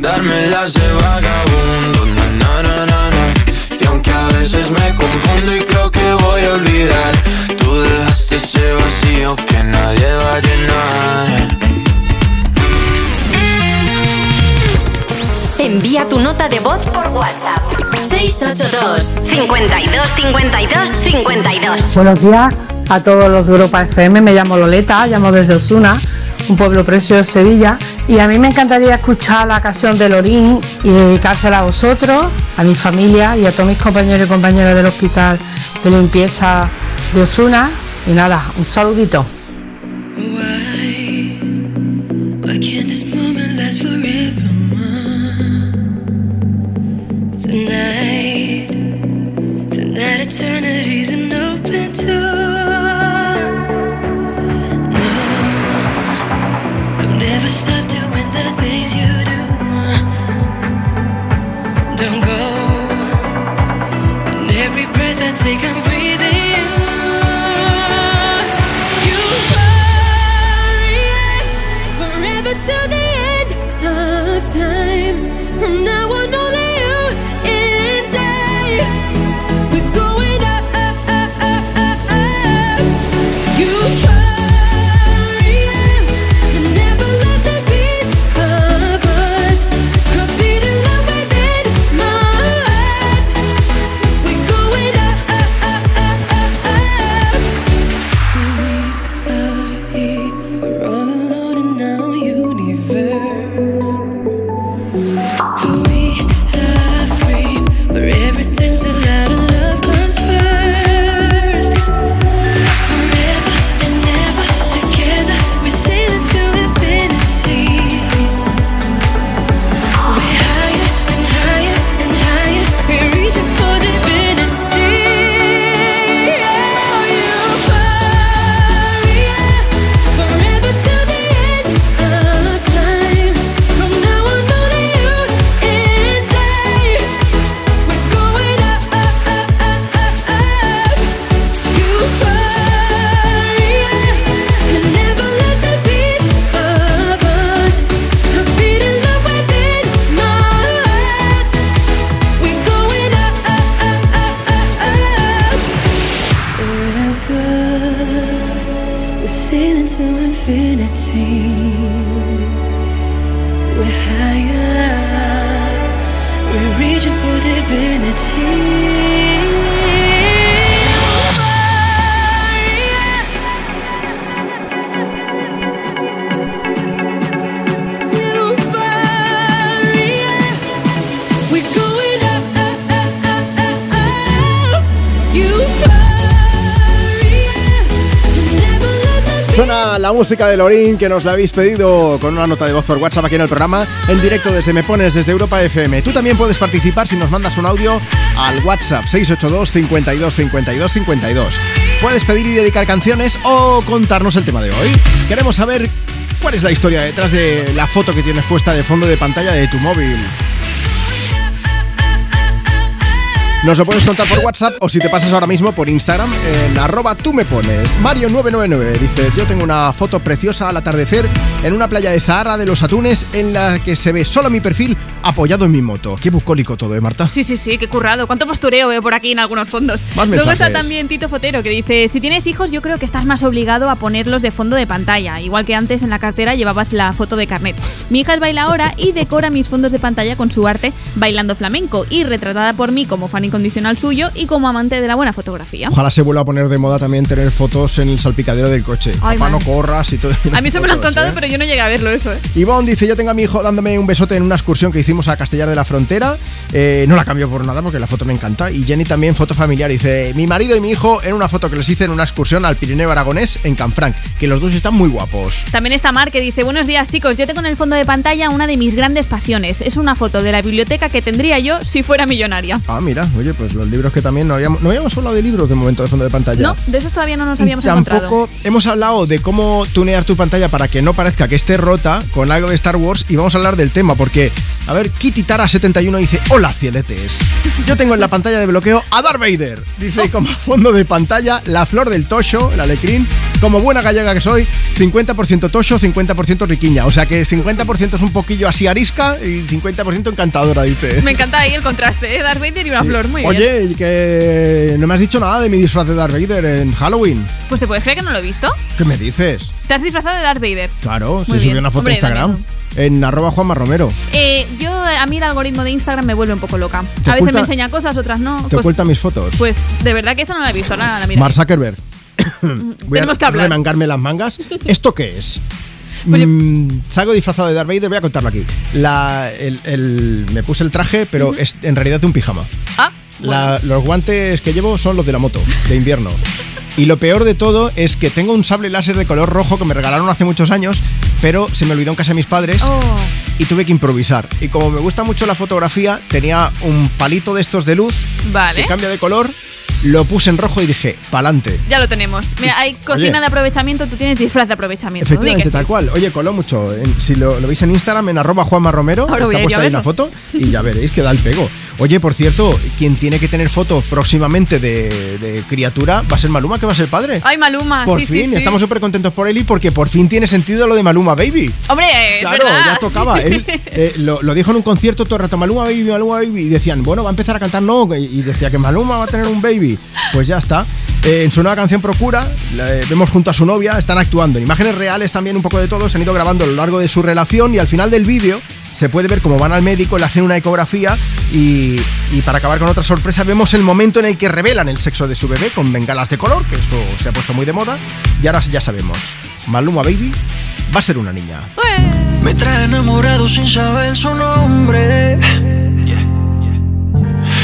Darme las de vagabundo, na na na na na. Y aunque a veces me confundo y creo que voy a olvidar, tú dejaste ese vacío que nadie va a llenar.
Envía tu nota de voz por WhatsApp. 682 52 52 52.
Buenos días a todos los de Europa FM. Me llamo Loleta, llamo desde Osuna, un pueblo precioso de Sevilla. Y a mí me encantaría escuchar la canción de Lorín y dedicársela a vosotros, a mi familia y a todos mis compañeros y compañeras del hospital de limpieza de Osuna. Y nada, un saludito.
taken música de Lorín que nos la habéis pedido con una nota de voz por WhatsApp aquí en el programa, en directo desde Me Pones, desde Europa FM. Tú también puedes participar si nos mandas un audio al WhatsApp 682 52 52 52. Puedes pedir y dedicar canciones o contarnos el tema de hoy. Queremos saber cuál es la historia detrás de la foto que tienes puesta de fondo de pantalla de tu móvil. Nos lo puedes contar por WhatsApp o si te pasas ahora mismo por Instagram en arroba tú me pones. Mario999 dice, yo tengo una foto preciosa al atardecer en una playa de Zahara de los Atunes en la que se ve solo mi perfil apoyado en mi moto. Qué bucólico todo, ¿eh, Marta?
Sí, sí, sí, qué currado. ¿Cuánto postureo veo por aquí en algunos fondos?
Más
Luego está también Tito Fotero que dice, si tienes hijos yo creo que estás más obligado a ponerlos de fondo de pantalla, igual que antes en la cartera llevabas la foto de carnet. Mi hija es baila ahora y decora mis fondos de pantalla con su arte bailando flamenco y retratada por mí como fan incondicional suyo y como amante de la buena fotografía.
Ojalá se vuelva a poner de moda también tener fotos en el salpicadero del coche.
Ay,
Papá, no corras y todo.
A mí eso me lo han
Fotos,
contado,
¿eh?
pero yo no llegué a verlo eso, ¿eh?
Ivonne dice, yo tengo a mi hijo dándome un besote en una excursión que hicimos a Castellar de la Frontera. Eh, no la cambio por nada porque la foto me encanta. Y Jenny también, foto familiar. Dice, mi marido y mi hijo en una foto que les hice en una excursión al Pirineo Aragonés en Canfranc. Que los dos están muy guapos.
También está Mar que dice, buenos días chicos, yo tengo en el fondo de pantalla una de mis grandes pasiones. Es una foto de la biblioteca que tendría yo si fuera millonaria.
Ah, mira, oye, pues los libros que también no habíamos, no habíamos hablado de libros de momento de fondo de pantalla.
No, de esos todavía no nos
Y
habíamos encontrado.
tampoco hemos hablado de cómo tunear tu pantalla para que no parezca que esté rota con algo de Star Wars y vamos a hablar del tema porque, a ver, Kitty Tara71 dice, hola cieletes, yo tengo en la pantalla de bloqueo a Darth Vader, dice como fondo de pantalla la flor del tosho, el alecrín, como buena gallega que soy, 50% tosho, 50% riquiña, o sea que 50% es un poquillo así arisca y 50% encantadora, dice.
Me encanta ahí el contraste, ¿eh? Darth Vader y una
Sí.
flor, muy bien.
Oye, y que no me has dicho nada de mi disfraz de Darth Vader en Halloween.
Pues te puedes creer que no lo he visto.
¿Qué me dices?
Te has disfrazado de Darth Vader.
Claro, se subió
bien.
una foto
Hombre,
a Instagram. En arroba Juanma Romero.
Eh, yo, a mí el algoritmo de Instagram me vuelve un poco loca. A veces
oculta-
me enseña cosas, otras no.
Te
Pues,
oculta mis fotos.
pues de verdad que esa no la he visto, ahora la mira.
Mark Zuckerberg. Voy
Tenemos
a
que hablar.
remangarme las mangas. ¿Esto qué es?
Pues
Mm, salgo disfrazado de Darth Vader, voy a contarlo aquí. La, el- el- me puse el traje, pero es en realidad un pijama.
Ah,
La- los guantes que llevo son los de la moto, de invierno. Y lo peor de todo es que tengo un sable láser de color rojo que me regalaron hace muchos años, pero se me olvidó en casa de mis padres
Oh.
y tuve que improvisar. Y como me gusta mucho la fotografía, tenía un palito de estos de luz
Vale.
que cambia de color, lo puse en rojo y dije, pa'lante.
Ya lo tenemos. Mira, hay cocina
Oye.
de aprovechamiento, tú tienes disfraz de aprovechamiento.
Efectivamente,
sí.
tal cual. Oye, coló mucho. Si lo, lo veis en Instagram, en arroba Juanma Romero,
Ahora voy
está puesta ahí una
verlo.
foto y ya veréis que da el pego. Oye, por cierto, quien tiene que tener fotos próximamente de, de criatura va a ser Maluma, que va a ser padre.
Ay, Maluma.
por
sí,
fin,
sí.
estamos súper contentos por él y porque por fin tiene sentido lo de Maluma Baby.
Hombre,
Claro,
verdad,
ya tocaba. Él eh, lo, lo dijo en un concierto todo el rato, Maluma Baby, Maluma Baby. Y decían, bueno, va a empezar a cantar no. Y decía que Maluma va a tener un baby. Pues ya está. Eh, en su nueva canción Procura, eh, vemos junto a su novia, están actuando en imágenes reales también un poco de todo. Se han ido grabando a lo largo de su relación y al final del vídeo se puede ver cómo van al médico, le hacen una ecografía y, y para acabar con otra sorpresa vemos el momento en el que revelan el sexo de su bebé con bengalas de color, que eso se ha puesto muy de moda. Y ahora ya sabemos, Maluma Baby va a ser una niña.
Me trae enamorado sin saber su nombre.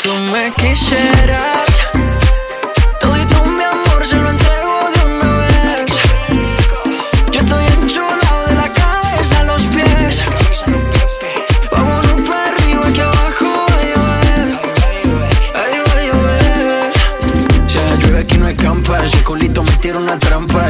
tú me quisieras.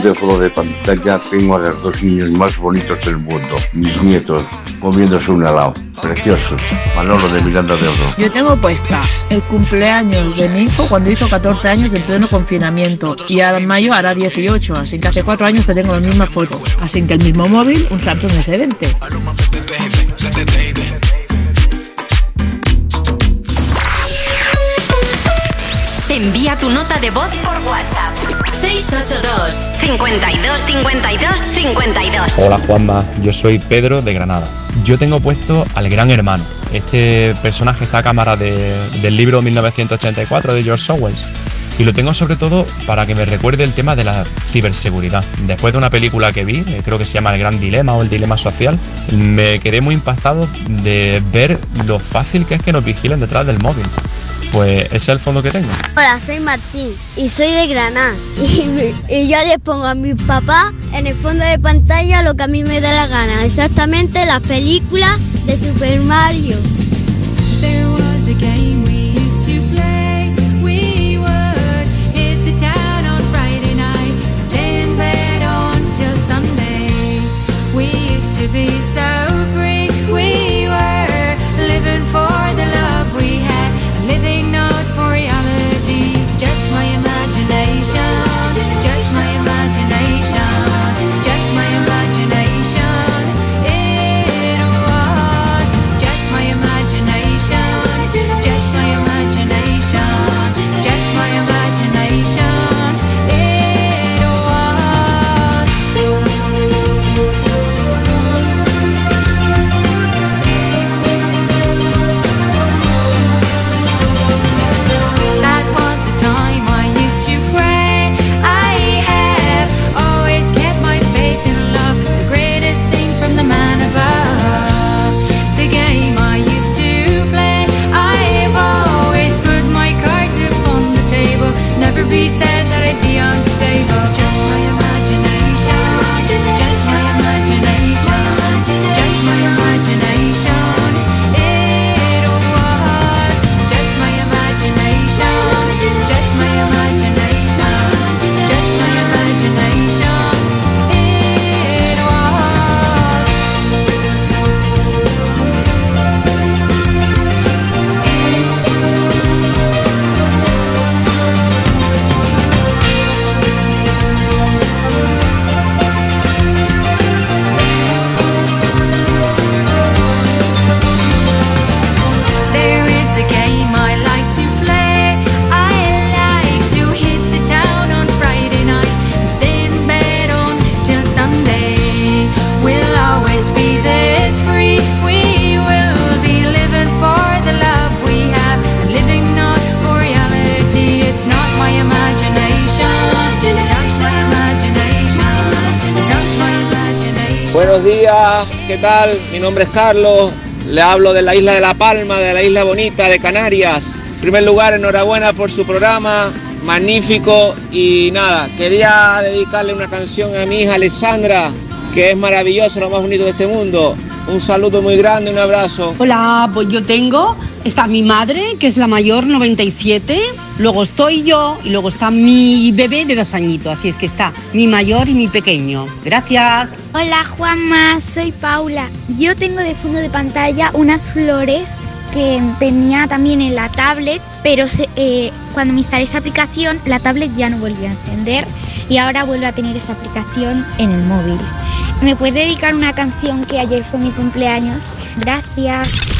de
fondo de pantalla, tengo a los dos niños más bonitos del mundo, mis nietos, comiéndose un helado. Preciosos. Manolo de Miranda de Oro.
Yo tengo puesta el cumpleaños de mi hijo cuando hizo 14 años en pleno confinamiento y a mayo hará 18, así que hace 4 años que tengo la misma foto. Así que el mismo móvil, un Samsung S20.
Tu nota de voz por WhatsApp. 682 52 52 52.
Hola Juanma, yo soy Pedro de Granada. Yo tengo puesto al Gran Hermano. Este personaje está a cámara de- del libro 1984 de George Orwell. Y lo tengo sobre todo para que me recuerde el tema de la ciberseguridad. Después de una película que vi, eh, creo que se llama El Gran Dilema o El Dilema Social, me quedé muy impactado de ver lo fácil que es que nos vigilen detrás del móvil. Pues ese es el fondo que tengo.
Hola, soy Martín y soy de Granada. Y, me- y yo le pongo a mi papá en el fondo de pantalla lo que a mí me da la gana. Exactamente las películas de Super Mario.
Was
Buenos días, ¿qué tal? Mi nombre es Carlos, le hablo de la isla de La Palma, de la isla bonita de Canarias. En primer lugar, enhorabuena por su programa, magnífico y nada, quería dedicarle una canción a mi hija Alessandra, que es maravillosa, lo más bonito de este mundo. Un saludo muy grande, un abrazo.
Hola, pues yo tengo, está mi madre, que es la mayor, 97, luego estoy yo y luego está mi bebé de dos añitos, así es que está mi mayor y mi pequeño. Gracias.
Hola Juanma, soy Paula. Yo tengo de fondo de pantalla unas flores que tenía también en la tablet, pero eh, cuando me instalé esa aplicación, la tablet ya no volvió a encender y ahora vuelvo a tener esa aplicación en el móvil. ¿Me puedes dedicar una canción que ayer fue mi cumpleaños? Gracias.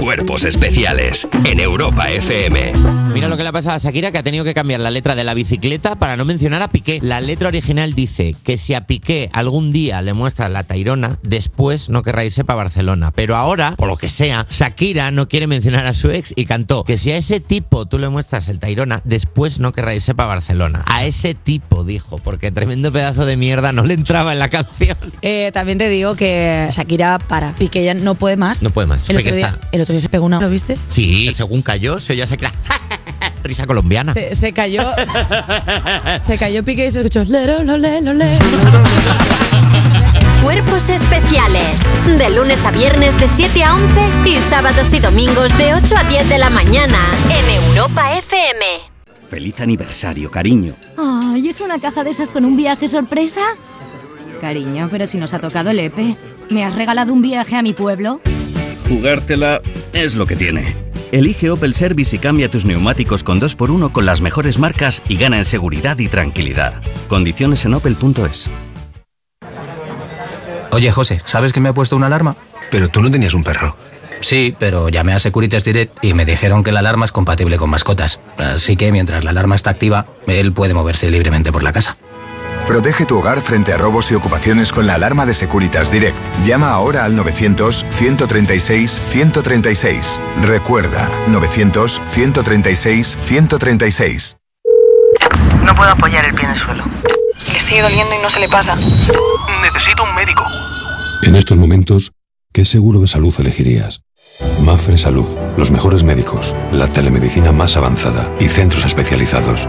Cuerpos especiales en Europa FM.
Mira lo que le ha pasado a Shakira, que ha tenido que cambiar la letra de la bicicleta para no mencionar a Piqué. La letra original dice que si a Piqué algún día le muestra la Tairona, después no querrá irse para Barcelona. Pero ahora, por lo que sea, Shakira no quiere mencionar a su ex y cantó que si a ese tipo tú le muestras el Tairona, después no querrá irse para Barcelona. A ese tipo, dijo, porque tremendo pedazo de mierda no le entraba en la canción.
Eh, también te digo que Shakira para. Piqué ya no puede más.
No puede más.
El otro, día,
está-
el otro día se pegó una. ¿Lo viste?
Sí, según cayó, se oía a Shakira. Risa colombiana.
Se, se cayó. se cayó Piqué y se escuchó. Lero, lo, le, lo, le.
trabajos especiales. De lunes a viernes de 7 a 11 y sábados y domingos de 8 a 10 de la mañana en Europa FM.
Feliz aniversario, cariño.
Ay, ¿es una caja de esas con un viaje sorpresa? Cariño, pero si nos ha tocado el EPE. ¿Me has regalado un viaje a mi pueblo?
Jugártela es lo que tiene. Elige Opel Service y cambia tus neumáticos con 2x1 con las mejores marcas y gana en seguridad y tranquilidad. Condiciones en opel.es.
Oye, José, ¿sabes que me ha puesto una alarma?
Pero tú no tenías un perro.
Sí, pero llamé a Securitas Direct y me dijeron que la alarma es compatible con mascotas. Así que mientras la alarma está activa, él puede moverse libremente por la casa.
Protege tu hogar frente a robos y ocupaciones con la alarma de Securitas Direct. Llama ahora al 900-136-136. Recuerda, 900-136-136.
No puedo apoyar el pie en el suelo. Le sigue doliendo y no se le pasa. Necesito un médico.
En estos momentos, ¿qué seguro de salud elegirías? Mafre Salud, los mejores médicos, la telemedicina más avanzada y centros especializados.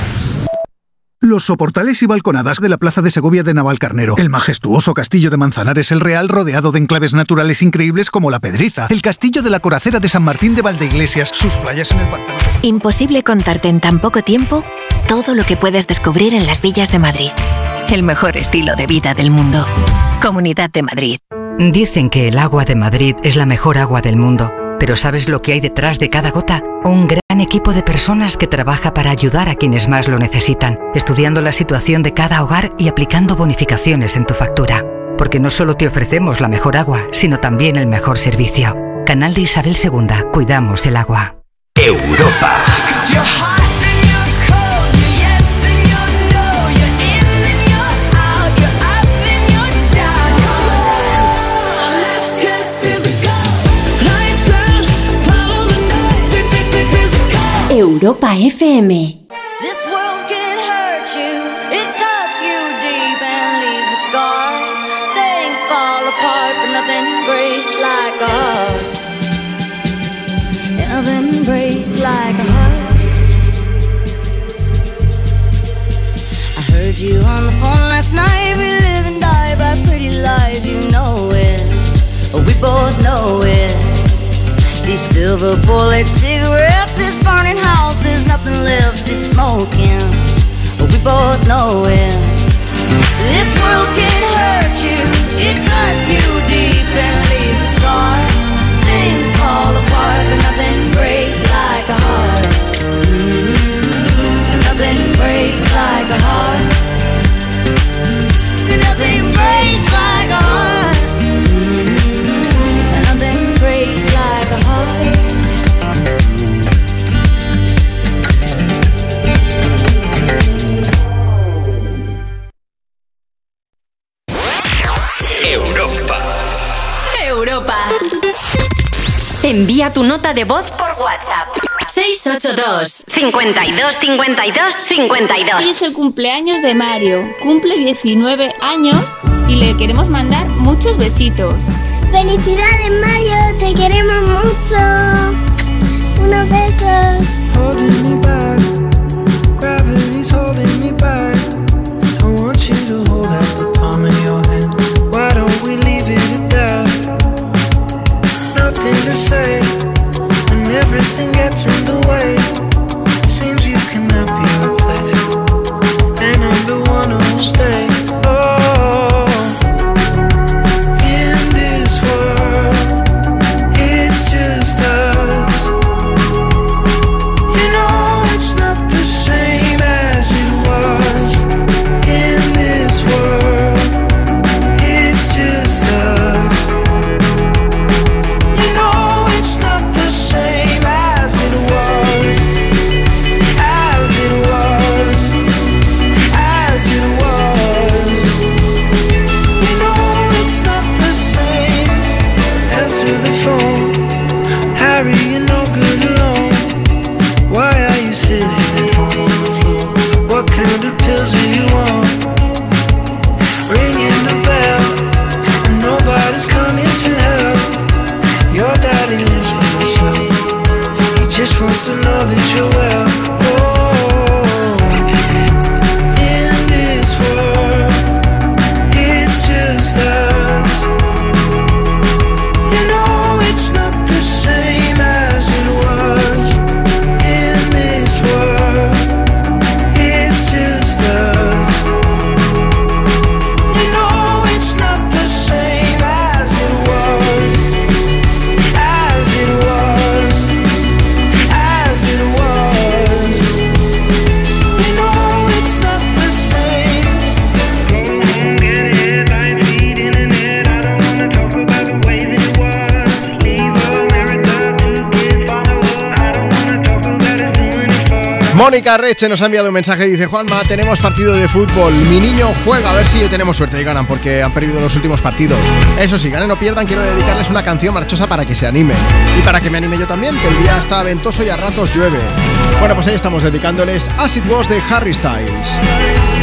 Los soportales y balconadas de la Plaza de Segovia de Navalcarnero, el majestuoso castillo de Manzanares el Real rodeado de enclaves naturales increíbles como la Pedriza, el castillo de la Coracera de San Martín de Valdeiglesias, sus playas en el pantano.
Imposible contarte en tan poco tiempo todo lo que puedes descubrir en las villas de Madrid. El mejor estilo de vida del mundo. Comunidad de Madrid.
Dicen que el agua de Madrid es la mejor agua del mundo, pero ¿sabes lo que hay detrás de cada gota? Un gran equipo de personas que trabaja para ayudar a quienes más lo necesitan, estudiando la situación de cada hogar y aplicando bonificaciones en tu factura. Porque no solo te ofrecemos la mejor agua, sino también el mejor servicio. Canal de Isabel II. Cuidamos el agua.
Europa.
I heard you on the phone last night. We live and die by pretty lies, you know it. We both know it. These silver bullet cigarettes, this burning house, there's nothing left, it's smoking. But We both know it. This world can hurt you, it cuts you deep and leaves a scar. Things fall apart, but nothing breaks like a heart. Mm, Nothing breaks like a heart.
Envía tu nota de voz por WhatsApp. 682 52 52 52
Hoy es el cumpleaños de Mario. Cumple 19 años y le queremos mandar muchos besitos.
Felicidades Mario, te queremos mucho. Unos besos.
holding me back. Gravity's holding me back. I want you to say when everything gets in the way.
Mónica Reche nos ha enviado un mensaje y dice Juanma, tenemos partido de fútbol, mi niño juega, a ver si tenemos suerte y ganan porque han perdido los últimos partidos. Eso sí, ganen o pierdan, quiero dedicarles una canción marchosa para que se animen y para que me anime yo también, que el día está ventoso y a ratos llueve. Bueno, pues ahí estamos dedicándoles Acid Was de Harry Styles.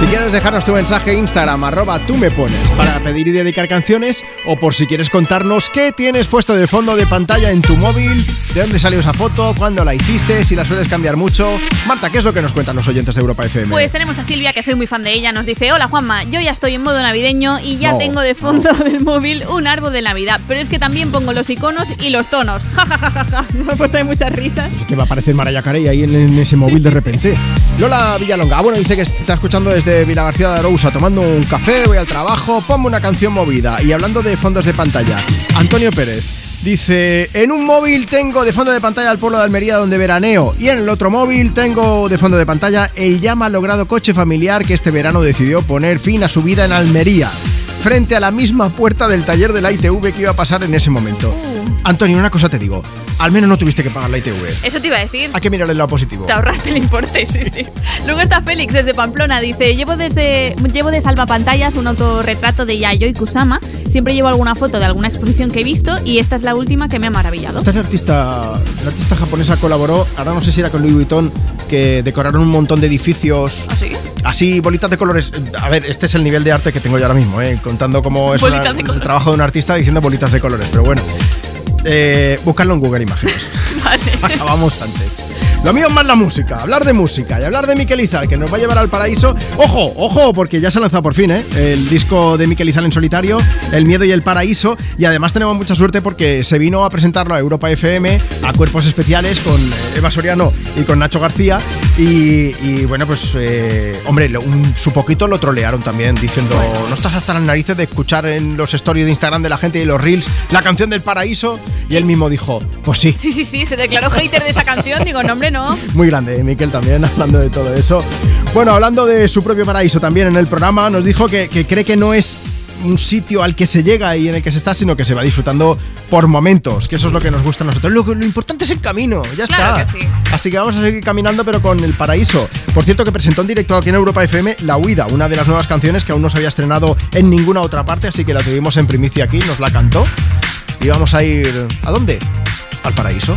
Si quieres dejarnos tu mensaje Instagram, arroba tú me pones, para pedir y dedicar canciones, o por si quieres contarnos qué tienes puesto de fondo de pantalla en tu móvil, de dónde salió esa foto, cuándo la hiciste, si la sueles cambiar mucho. Marta, ¿qué es lo que nos cuentan los oyentes de Europa FM?
Pues tenemos a Silvia, que soy muy fan de ella, nos dice, hola Juanma, yo ya estoy en modo navideño y ya
No,
tengo de fondo del móvil un árbol de Navidad, pero es que también pongo los iconos y los tonos. Ja, ja, ja, ja, ja. Me he puesto muchas risas.
que va a aparecer Mariah Carey ahí en, en ese móvil de repente. Lola Villalonga, ah, bueno, dice que está escuchando desde Vila García de Arousa, tomando un café, voy al trabajo, ponme una canción movida. Y hablando de fondos de pantalla, Antonio Pérez dice, en un móvil tengo de fondo de pantalla al pueblo de Almería donde veraneo y en el otro móvil tengo de fondo de pantalla el ya malogrado coche familiar que este verano decidió poner fin a su vida en Almería. Frente a la misma puerta del taller de la ITV que iba a pasar en ese momento. Antonio, una cosa te digo. Al menos no tuviste que pagar la ITV.
Eso te iba a decir.
Hay que mirar el lado positivo.
Te ahorraste el importe, sí, sí. Luego está Félix desde Pamplona. Dice, llevo desde llevo de salvapantallas un autorretrato de Yayoi Kusama. Siempre llevo alguna foto de alguna exposición que he visto y esta es la última que me ha maravillado.
Esta es la artista, la artista japonesa colaboró, ahora no sé si era con Louis Vuitton, que decoraron un montón de edificios.
¿Así?
Así, bolitas de colores. A ver, este es el nivel de arte que tengo yo ahora mismo, ¿eh? contando cómo es una- el trabajo de un artista diciendo bolitas de colores, pero bueno. Eh, buscarlo en Google Imágenes. Acabamos antes. Lo mío es más la música, hablar de música y hablar de Miquel Izal, que nos va a llevar al paraíso. Ojo, ojo, porque ya se ha lanzado por fin, ¿eh? El disco de Miquel Izal en solitario, El miedo y el paraíso. Y además tenemos mucha suerte porque se vino a presentarlo a Europa FM, a Cuerpos Especiales, con eh, Eva Soriano y con Nacho García. Y, y, bueno, pues, eh, hombre, un- su poquito lo trolearon también, diciendo, no estás hasta las narices de escuchar en los stories de Instagram de la gente y los reels la canción del paraíso. Y él mismo dijo, pues sí,
Sí, sí, sí, se declaró hater de esa canción. Digo, no, hombre,
muy grande, ¿eh? Miquel también, hablando de todo eso. Bueno, hablando de su propio paraíso también en el programa, nos dijo que, que cree que no es un sitio al que se llega y en el que se está, sino que se va disfrutando por momentos, que eso es lo que nos gusta a nosotros. Lo, lo importante es el camino, ya
Claro
está.
que sí.
Así que vamos a seguir caminando, pero con el paraíso. Por cierto, que presentó en directo aquí en Europa FM La Huida, una de las nuevas canciones que aún no se había estrenado en ninguna otra parte, así que la tuvimos en primicia aquí, nos la cantó. Y vamos a ir. ¿A dónde? Al paraíso.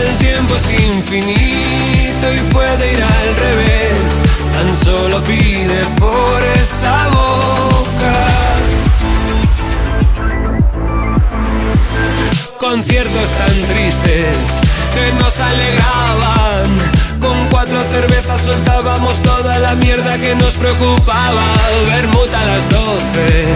El tiempo es infinito y puede ir al revés. Tan solo pide por esa boca. Conciertos tan tristes que nos alegraban. Con cuatro cervezas soltábamos toda la mierda que nos preocupaba. Vermut a las doce,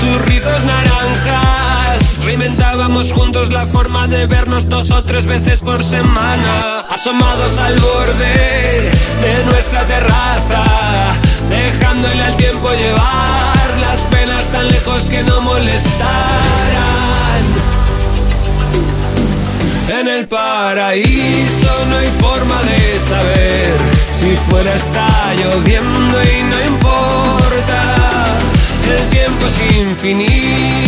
turritos naranjas. Reinventábamos juntos la forma de vernos dos o tres veces por semana. Asomados al borde de nuestra terraza, dejándole al tiempo llevar las penas tan lejos que no molestaran. En el paraíso no hay forma de saber si fuera está lloviendo y no importa. El tiempo es infinito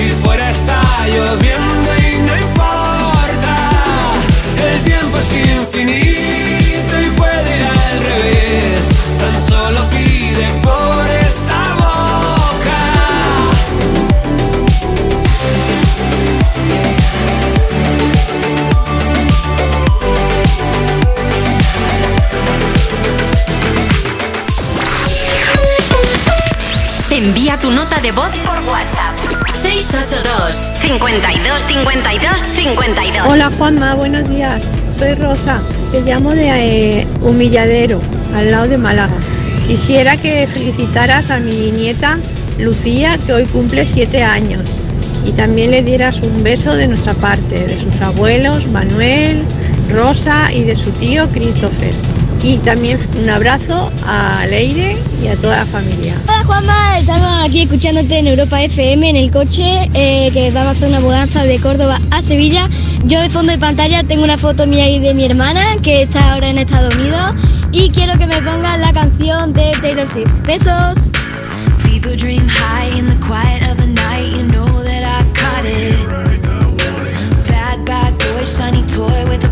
si fuera está lloviendo y no importa. El tiempo es infinito y puede ir al revés. Tan solo pide por esa boca.
Envía tu nota de voz por WhatsApp. 682 52 52 52
Hola Juanma, buenos días. Soy Rosa. Te llamo de eh, Humilladero, al lado de Málaga. Quisiera que felicitaras a mi nieta Lucía, que hoy cumple siete años. Y también le dieras un beso de nuestra parte, de sus abuelos, Manuel, Rosa y de su tío Christopher. Y también un abrazo a Leire y a toda la familia.
Hola Juanma, estamos aquí escuchándote en Europa FM en el coche eh, que vamos a hacer una mudanza de Córdoba a Sevilla. Yo de fondo de pantalla tengo una foto mía y de mi hermana que está ahora en Estados Unidos y quiero que me pongan la canción de Taylor Swift. Besos.
Bad, bad boy, shiny toy with a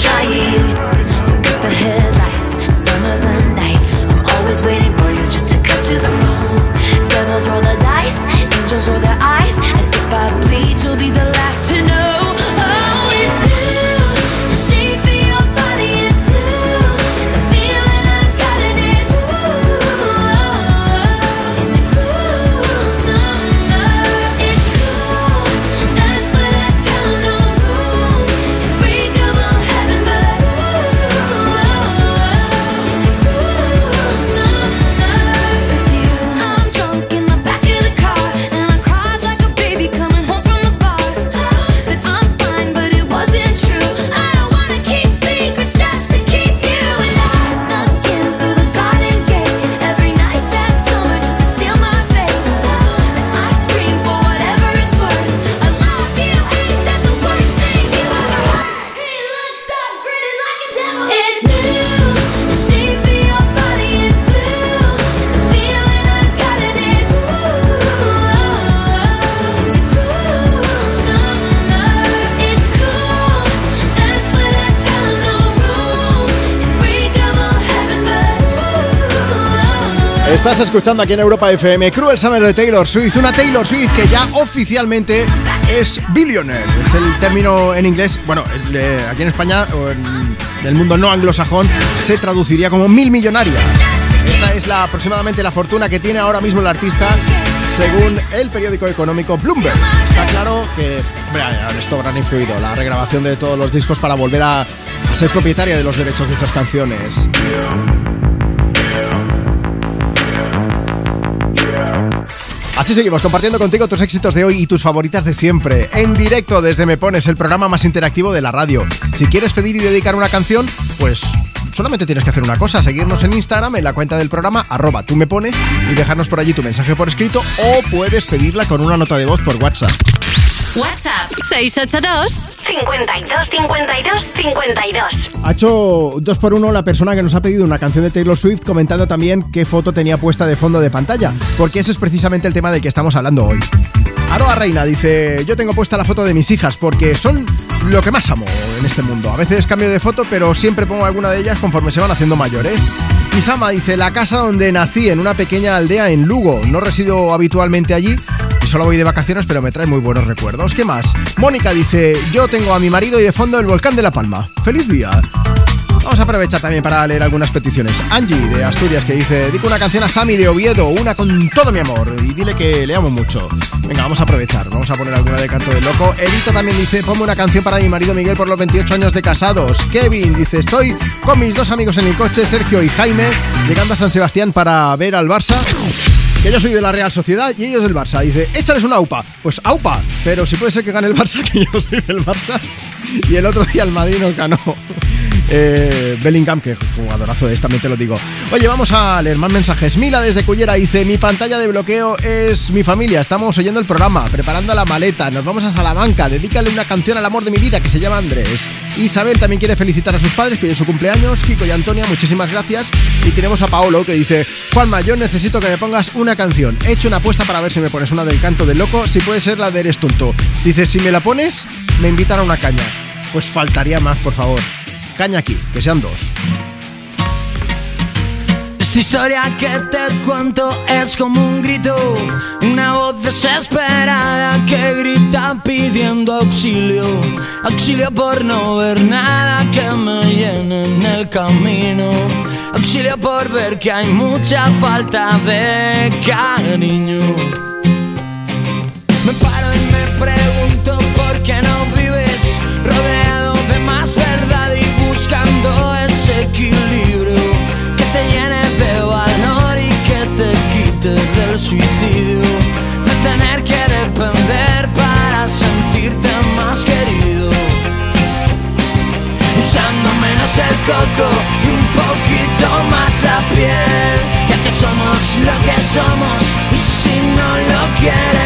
trying. So cut the headlights. Summer's a knife. I'm always waiting for you just to cut to the bone. Devils roll
Estás escuchando aquí en Europa FM Cruel Summer de Taylor Swift, una Taylor Swift que ya oficialmente es billionaire. Es el término en inglés, bueno, aquí en España o en el mundo no anglosajón se traduciría como mil millonaria. Esa es la, aproximadamente la fortuna que tiene ahora mismo el artista según el periódico económico Bloomberg. Está claro que esto habrán influido la regrabación de todos los discos para volver a ser propietaria de los derechos de esas canciones. Así seguimos compartiendo contigo tus éxitos de hoy y tus favoritas de siempre. En directo desde Me Pones, el programa más interactivo de la radio. Si quieres pedir y dedicar una canción, pues solamente tienes que hacer una cosa, seguirnos en Instagram en la cuenta del programa arroba tú me pones y dejarnos por allí tu mensaje por escrito o puedes pedirla con una nota de voz por WhatsApp.
WhatsApp 682 52 52 52.
Ha hecho dos por uno la persona que nos ha pedido una canción de Taylor Swift comentando también qué foto tenía puesta de fondo de pantalla, porque ese es precisamente el tema del que estamos hablando hoy. Aroa Reina dice, yo tengo puesta la foto de mis hijas porque son lo que más amo en este mundo. A veces cambio de foto, pero siempre pongo alguna de ellas conforme se van haciendo mayores. Isama dice, la casa donde nací en una pequeña aldea en Lugo. No resido habitualmente allí solo voy de vacaciones, pero me trae muy buenos recuerdos. ¿Qué más? Mónica dice, yo tengo a mi marido y de fondo el volcán de La Palma. ¡Feliz día! Vamos a aprovechar también para leer algunas peticiones. Angie de Asturias que dice, digo una canción a Sammy de Oviedo, una con todo mi amor, y dile que le amo mucho. Venga, vamos a aprovechar, vamos a poner alguna de canto de loco. Edito también dice, ponme una canción para mi marido Miguel por los 28 años de casados. Kevin dice, estoy con mis dos amigos en el coche, Sergio y Jaime, llegando a San Sebastián para ver al Barça que yo soy de la Real Sociedad y ellos del Barça. Dice, échales una AUPA. Pues AUPA, pero si puede ser que gane el Barça, que yo soy del Barça. Y el otro día el Madrid nos ganó. Eh, Bellingham, que jugadorazo es, también te lo digo. Oye, vamos a leer más mensajes. Mila desde Cullera dice: Mi pantalla de bloqueo es mi familia. Estamos oyendo el programa, preparando la maleta. Nos vamos a Salamanca. Dedícale una canción al amor de mi vida que se llama Andrés. Isabel también quiere felicitar a sus padres, que es su cumpleaños. Kiko y Antonia, muchísimas gracias. Y tenemos a Paolo que dice: Juanma, yo necesito que me pongas una canción. He hecho una apuesta para ver si me pones una del canto del loco, si puede ser la de Eres tonto. Dice: Si me la pones, me invitan a una caña. Pues faltaría más, por favor. Caña aquí, que sean dos.
Esta historia que te cuento es como un grito, una voz desesperada que grita pidiendo auxilio, auxilio por no ver nada que me llene en el camino, auxilio por ver que hay mucha falta de cariño. Me paro y me pregunto coco y un poquito más la piel, ya que somos lo que somos, si no lo quieres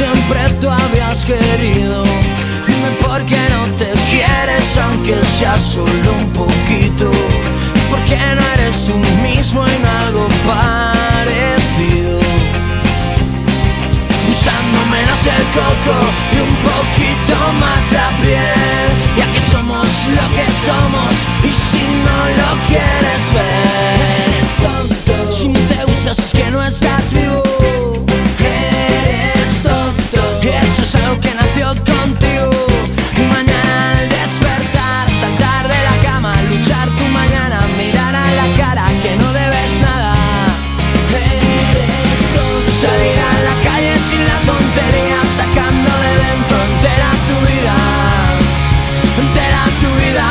siempre tú habías querido. Dime por qué no te quieres aunque sea solo un poquito. ¿Y por qué no eres tú mismo en algo parecido? Usando menos el coco y un poquito más la piel Ya que somos lo que somos y si no lo quieres ver Si no te gustas es que no estás vivo Que nació contigo Y mañana al despertar Saltar de la cama, luchar tu mañana Mirar a la cara que no debes nada Eres tonto Salir a la calle sin la tontería Sacando de dentro entera tu vida Entera tu vida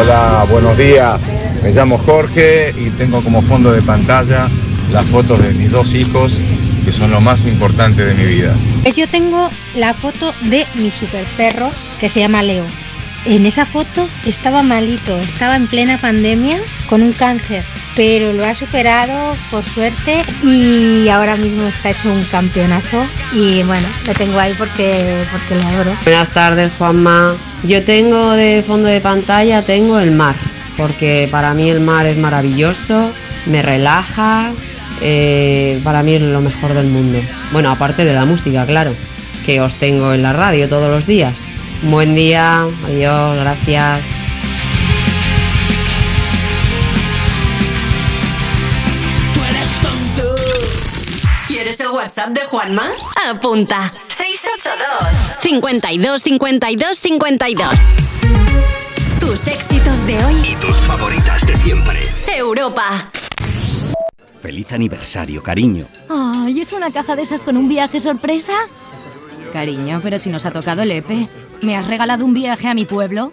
Hola, buenos días. Me llamo Jorge y tengo como fondo de pantalla las fotos de mis dos hijos, que son lo más importante de mi vida.
Pues yo tengo la foto de mi super perro que se llama Leo. En esa foto estaba malito, estaba en plena pandemia con un cáncer, pero lo ha superado por suerte y ahora mismo está hecho un campeonazo y bueno, lo tengo ahí porque, porque lo adoro.
Buenas tardes, Juanma. Yo tengo de fondo de pantalla, tengo el mar, porque para mí el mar es maravilloso, me relaja, eh, para mí es lo mejor del mundo. Bueno, aparte de la música, claro, que os tengo en la radio todos los días. Buen día, adiós, gracias.
Tú eres tonto
¿Quieres el WhatsApp de Juanma? Apunta. 682 52 52 52 Tus éxitos de hoy.
Y tus favoritas de siempre.
Europa.
Feliz aniversario, cariño.
Ay, ¿es una caja de esas con un viaje sorpresa? Cariño, pero si nos ha tocado el EPE. ¿Me has regalado un viaje a mi pueblo?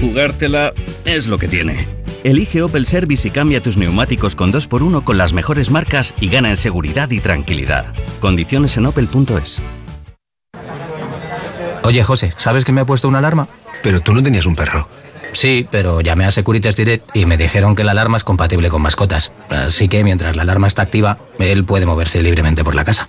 Jugártela es lo que tiene. Elige Opel Service y cambia tus neumáticos con 2x1 con las mejores marcas y gana en seguridad y tranquilidad. Condiciones en opel.es.
Oye, José, ¿sabes que me ha puesto una alarma?
Pero tú no tenías un perro.
Sí, pero llamé a Securitas Direct y me dijeron que la alarma es compatible con mascotas. Así que mientras la alarma está activa, él puede moverse libremente por la casa.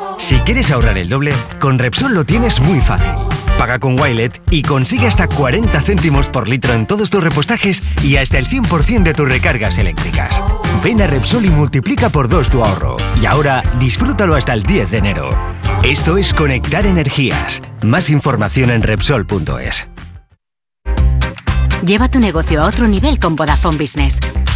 Si quieres ahorrar el doble, con Repsol lo tienes muy fácil. Paga con Wilet y consigue hasta 40 céntimos por litro en todos tus repostajes y hasta el 100% de tus recargas eléctricas. Ven a Repsol y multiplica por dos tu ahorro. Y ahora disfrútalo hasta el 10 de enero. Esto es Conectar Energías. Más información en Repsol.es.
Lleva tu negocio a otro nivel con Vodafone Business.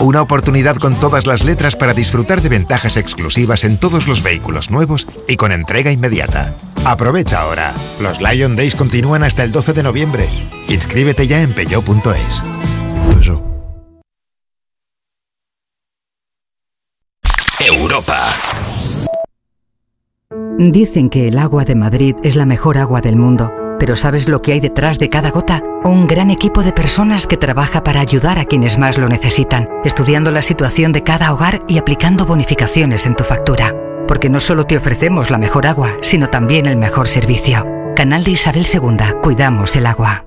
Una oportunidad con todas las letras para disfrutar de ventajas exclusivas en todos los vehículos nuevos y con entrega inmediata. Aprovecha ahora. Los Lion Days continúan hasta el 12 de noviembre. Inscríbete ya en peugeot.es.
Europa.
Dicen que el agua de Madrid es la mejor agua del mundo, pero ¿sabes lo que hay detrás de cada gota? Un gran equipo de personas que trabaja para ayudar a quienes más lo necesitan, estudiando la situación de cada hogar y aplicando bonificaciones en tu factura. Porque no solo te ofrecemos la mejor agua, sino también el mejor servicio. Canal de Isabel II, cuidamos el agua.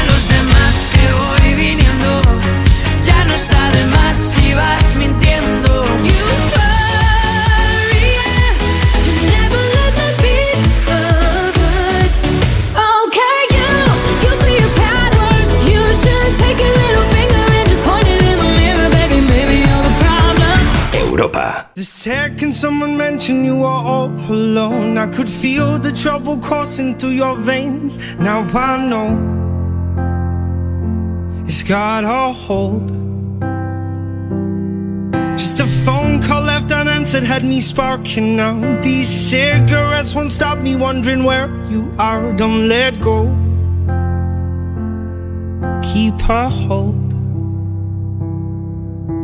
Europa.
The second someone mentioned you were all alone, I could feel the trouble coursing through your veins. Now I know it's got a hold. Just a phone call left unanswered had me sparking now. These cigarettes won't stop me wondering where you are. Don't let go. Keep a hold.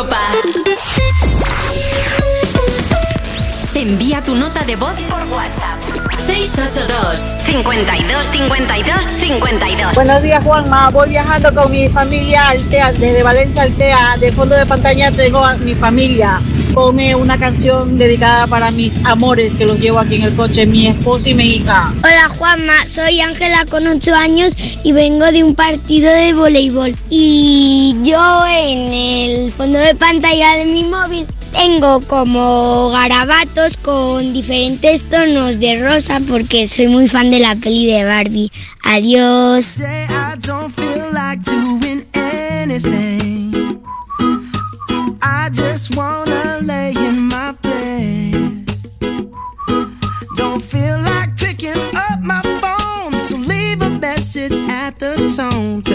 Europa.
Envía tu nota de voz por WhatsApp. 682 52 52 52
Buenos días, Juanma. Voy viajando con mi familia Altea, desde Valencia Altea. De fondo de pantalla tengo a mi familia. Pone una canción dedicada para mis amores que los llevo aquí en el coche, mi esposo y mi hija.
Hola Juanma, soy Ángela con 8 años y vengo de un partido de voleibol. Y yo en el fondo de pantalla de mi móvil tengo como garabatos con diferentes tonos de rosa porque soy muy fan de la peli de Barbie. Adiós.
Don't feel like picking up my so leave a at the.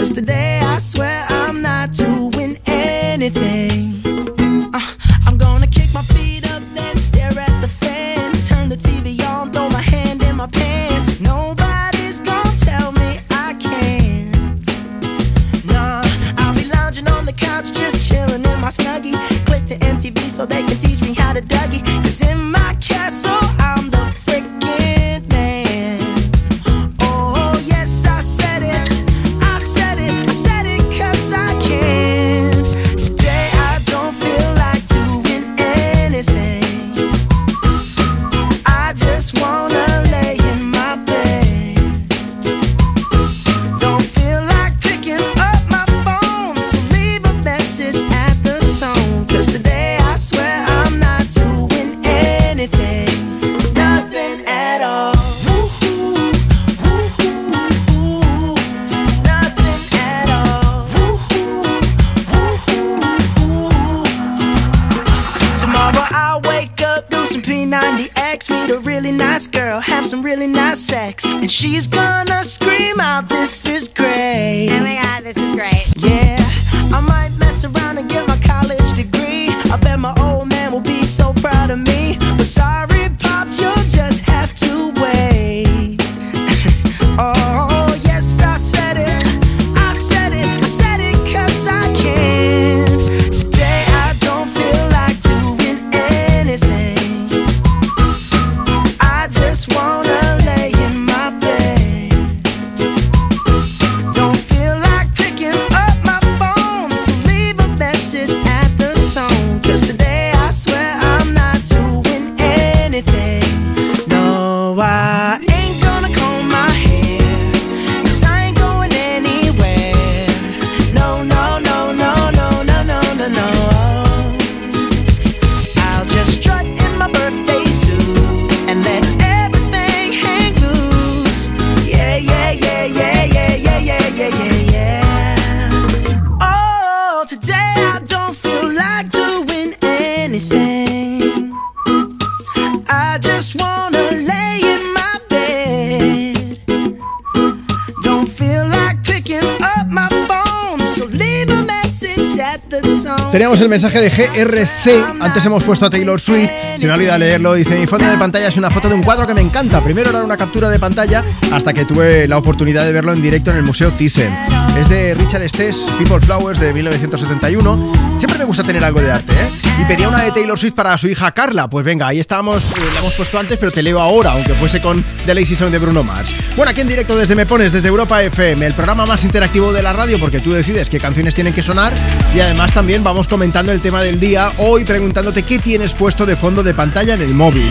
El mensaje de GRC. Antes hemos puesto a Taylor Swift. Se me ha olvidado leerlo. Dice: Mi fondo de pantalla es una foto de un cuadro que me encanta. Primero era una captura de pantalla hasta que tuve la oportunidad de verlo en directo en el Museo Thyssen. Es de Richard Stess, People Flowers de 1971. Siempre me gusta tener algo de arte, ¿eh? Y pedía una de Taylor Swift para su hija Carla. Pues venga, ahí estábamos, eh, la hemos puesto antes, pero te leo ahora, aunque fuese con The Lazy Song de Bruno Mars. Bueno, aquí en directo desde Me Pones, desde Europa FM, el programa más interactivo de la radio, porque tú decides qué canciones tienen que sonar. Y además también vamos comentando el tema del día, hoy preguntándote qué tienes puesto de fondo de pantalla en el móvil.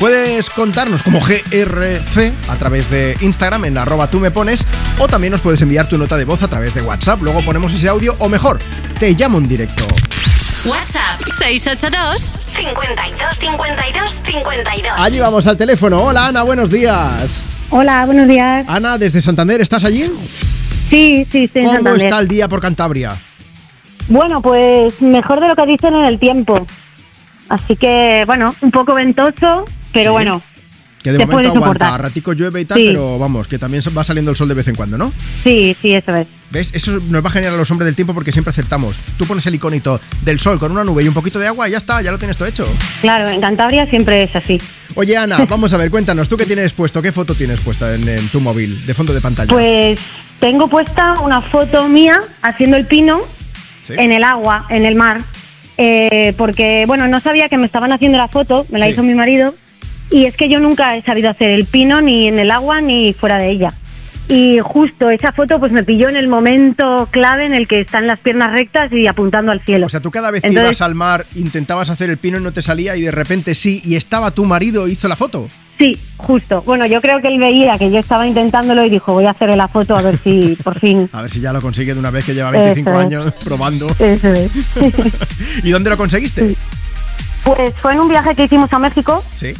Puedes contarnos como GRC a través de Instagram en arroba tú me pones o también nos puedes enviar tu nota de voz a través de WhatsApp. Luego ponemos ese audio o mejor, te llamo en directo.
682 52 52 52.
Allí vamos al teléfono. Hola Ana, buenos días.
Hola, buenos días.
Ana, desde Santander, ¿estás allí?
Sí, sí, en
¿Cómo
Santander.
está el día por Cantabria?
Bueno, pues mejor de lo que dicen en el tiempo. Así que, bueno, un poco ventoso, pero
Sí.
bueno,
Que de momento aguanta, a ratico llueve y tal,
Sí.
pero vamos, que también va saliendo el sol de vez en cuando, ¿no?
sí, sí, eso es.
¿Ves? Eso nos va a generar a los hombres del tiempo porque siempre acertamos. Tú pones el iconito del sol con una nube y un poquito de agua y ya está, ya lo tienes todo hecho.
Claro, en Cantabria siempre es así.
Oye, Ana, vamos a ver, cuéntanos, ¿tú qué tienes puesto? ¿Qué foto tienes puesta en, en tu móvil de fondo de pantalla?
Pues tengo puesta una foto mía haciendo el pino
Sí.
en el agua, en el mar, eh, porque, bueno, no sabía que me estaban haciendo la foto, me la
Sí.
hizo mi marido, y es que yo nunca he sabido hacer el pino ni en el agua ni fuera de ella. Y justo esa foto pues me pilló en el momento clave en el que están las piernas rectas y apuntando al cielo.
O sea, tú cada vez que ibas al mar intentabas hacer el pino y no te salía y de repente sí, y estaba tu marido hizo la foto.
Sí, justo. Bueno, yo creo que él veía que yo estaba intentándolo y dijo, voy a hacerle la foto a ver si por fin...
A ver si ya lo consigue de una vez que lleva 25
Eso es.
años probando.
Eso es.
¿Y dónde lo conseguiste?
Pues fue en un viaje que hicimos a México
Sí.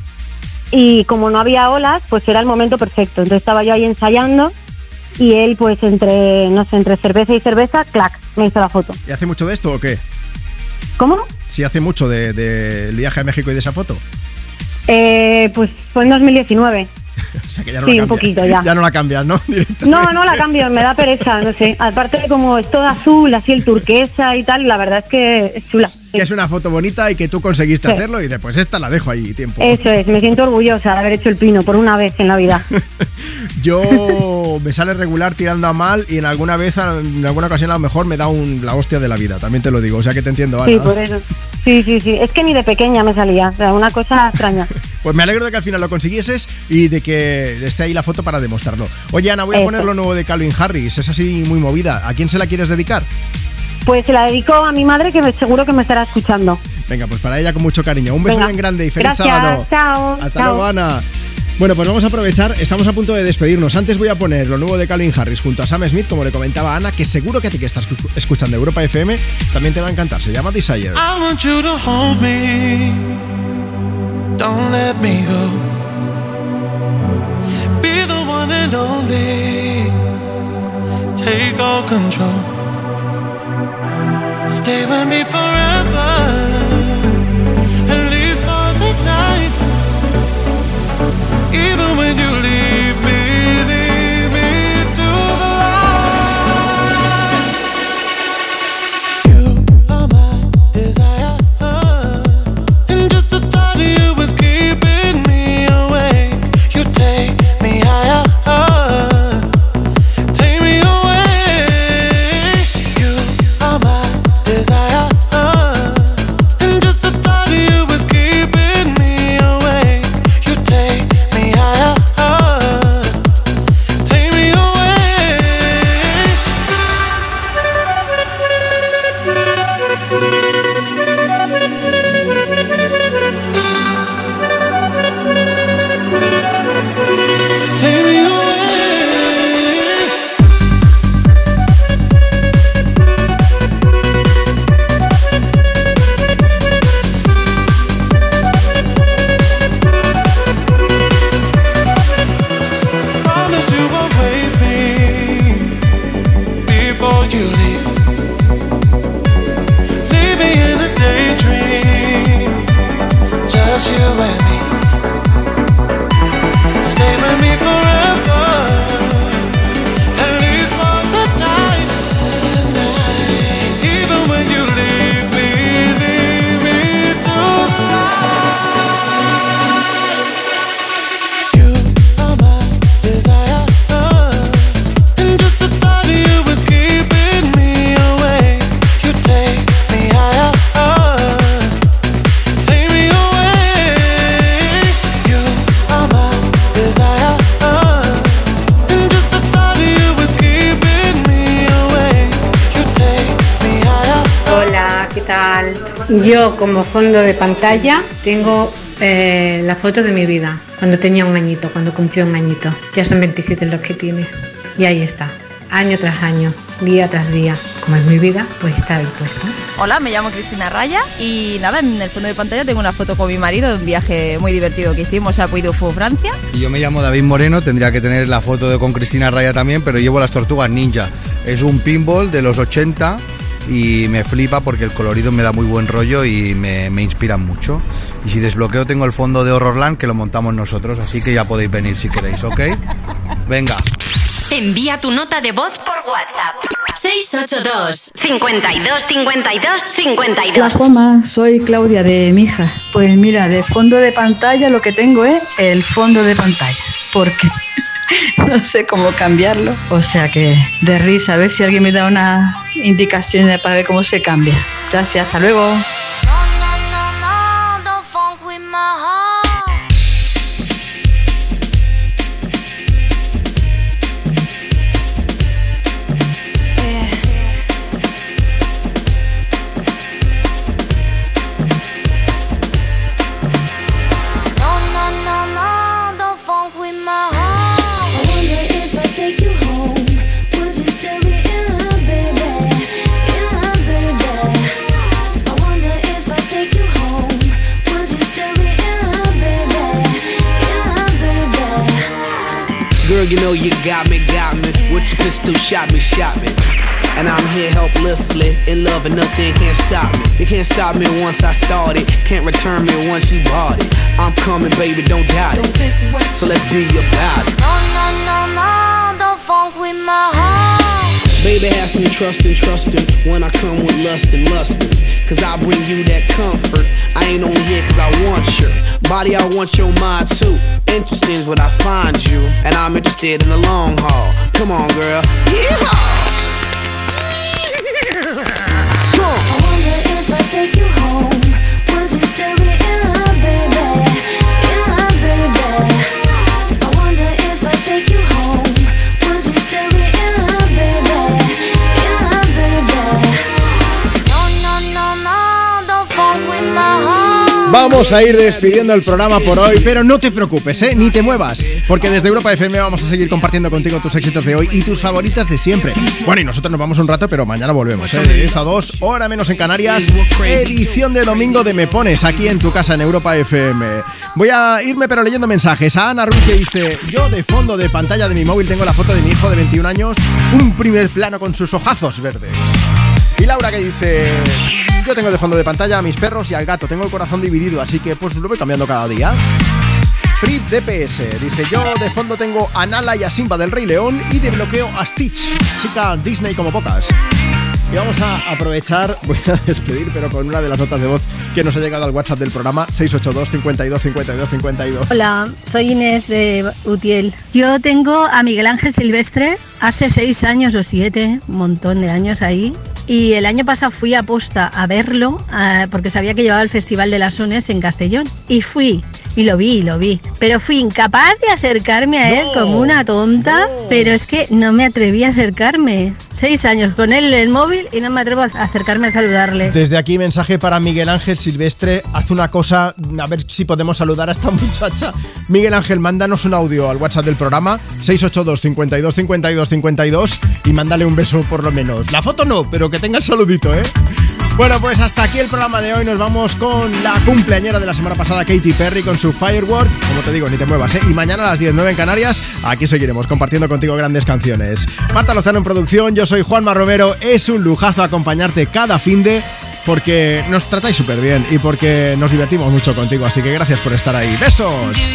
Y como no había olas, pues era el momento perfecto. Entonces estaba yo ahí ensayando y él pues entre, no sé, entre cerveza y cerveza, clac, me hizo la foto.
¿Y hace mucho de esto o qué?
¿Cómo?
Si hace mucho del de, del viaje a México y de esa foto.
Eh, pues fue en 2019.
O sea que ya no
Sí,
la
un poquito, ya.
Ya no la cambias, ¿no?
No, no la cambio, me da pereza, no sé. Aparte de como es todo azul, así el turquesa y tal, la verdad es que es chula.
Que es una foto bonita y que tú conseguiste
Sí.
hacerlo y después esta la dejo ahí tiempo.
Eso es, me siento orgullosa de haber hecho el pino por una vez en la vida.
Yo me sale regular tirando a mal y en alguna vez, en alguna ocasión a lo mejor me da un, la hostia de la vida, también te lo digo, o sea que te entiendo, Ana.
Sí, por eso. Sí, sí, sí. Es que ni de pequeña me salía, o sea, una cosa extraña.
Pues me alegro de que al final lo consiguieses y de que esté ahí la foto para demostrarlo. Oye, Ana, voy a
Eso.
poner lo nuevo de Calvin Harris, es así muy movida. ¿A quién se la quieres dedicar?
Pues se la dedico a mi madre que me, seguro que me estará escuchando.
Venga, pues para ella con mucho cariño. Un beso
Venga.
bien grande y feliz
Gracias,
sábado.
chao.
Hasta
chao.
luego, Ana. Bueno, pues vamos a aprovechar, estamos a punto de despedirnos. Antes voy a poner lo nuevo de Calvin Harris junto a Sam Smith, como le comentaba Ana, que seguro que a ti que estás escu- escuchando Europa FM también te va a encantar. Se llama Desire.
I want you to hold me. Don't let me go. Be the one and only. Take all control. Stay with me forever. At least for the night. Even when you leave leave
fondo de pantalla tengo eh, la foto de mi vida, cuando tenía un añito, cuando cumplió un añito. Ya son 27 los que tiene. Y ahí está, año tras año, día tras día. Como es mi vida, pues está ahí puesto.
Hola, me llamo Cristina Raya y nada, en el fondo de pantalla tengo una foto con mi marido de un viaje muy divertido que hicimos a Puy du Fou, Francia.
Y yo me llamo David Moreno, tendría que tener la foto de con Cristina Raya también, pero llevo las tortugas ninja. Es un pinball de los 80 y me flipa porque el colorido me da muy buen rollo y me, me inspiran mucho. Y si desbloqueo tengo el fondo de Horrorland que lo montamos nosotros, así que ya podéis venir si queréis, ¿ok? Venga.
Envía tu nota de voz por WhatsApp. 682 52 52
Hola
52.
Juanma, soy Claudia de Mija. Pues mira, de fondo de pantalla lo que tengo es el fondo de pantalla, porque no sé cómo cambiarlo. O sea que de risa, a ver si alguien me da una indicación para ver cómo se cambia. Gracias, hasta luego.
Pistol, shot me, shot me. And I'm here helplessly, in love and nothing can't stop me. You can't stop me once I started, can't return me once you bought it. I'm coming, baby, don't doubt it. So let's be about it.
No, no, no, no, don't funk with my heart.
Baby, have some trust and trust trusting when I come with lust and lusting. Cause I bring you that comfort. I ain't only here cause I want your body, I want your mind too. Interesting is what I find you, and I'm interested in the long haul. Come on, girl. Yeehaw!
I wonder if I take you home,
Vamos a ir despidiendo el programa por hoy, pero no te preocupes, ¿eh? ni te muevas, porque desde Europa FM vamos a seguir compartiendo contigo tus éxitos de hoy y tus favoritas de siempre. Bueno, y nosotros nos vamos un rato, pero mañana volvemos, ¿eh? de 10 a 2, hora menos en Canarias, edición de domingo de Me Pones, aquí en tu casa en Europa FM. Voy a irme, pero leyendo mensajes. A Ana Ruiz que dice: Yo de fondo de pantalla de mi móvil tengo la foto de mi hijo de 21 años, un primer plano con sus ojazos verdes. Y Laura que dice, yo tengo de fondo de pantalla a mis perros y al gato, tengo el corazón dividido, así que pues lo voy cambiando cada día. Free DPS. Dice yo de fondo tengo a Nala y a Simba del Rey León y de bloqueo a Stitch, chica Disney como pocas. Y vamos a aprovechar, voy a despedir, pero con una de las notas de voz que nos ha llegado al WhatsApp del programa, 682 52 52 52.
Hola, soy Inés de Utiel. Yo tengo a Miguel Ángel Silvestre hace seis años o siete, un montón de años ahí. Y el año pasado fui a posta a verlo eh, porque sabía que llevaba el Festival de las Unes en Castellón. Y fui y lo vi, lo vi. Pero fui incapaz de acercarme a él como una tonta, pero es que no me atreví a acercarme. Seis años con él en el móvil y no me atrevo a acercarme a saludarle.
Desde aquí mensaje para Miguel Ángel Silvestre, haz una cosa, a ver si podemos saludar a esta muchacha. Miguel Ángel, mándanos un audio al WhatsApp del programa 682 52 52 52 y mándale un beso por lo menos. La foto no, pero que tenga el saludito, ¿eh? Bueno, pues hasta aquí el programa de hoy. Nos vamos con la cumpleañera de la semana pasada, Katy Perry, con su Firework. Como te digo, ni te muevas, ¿eh? Y mañana a las 19 en Canarias, aquí seguiremos compartiendo contigo grandes canciones. Marta Lozano en producción, yo soy Juanma Romero. Es un lujazo acompañarte cada fin de porque nos tratáis súper bien y porque nos divertimos mucho contigo. Así que gracias por estar ahí. ¡Besos!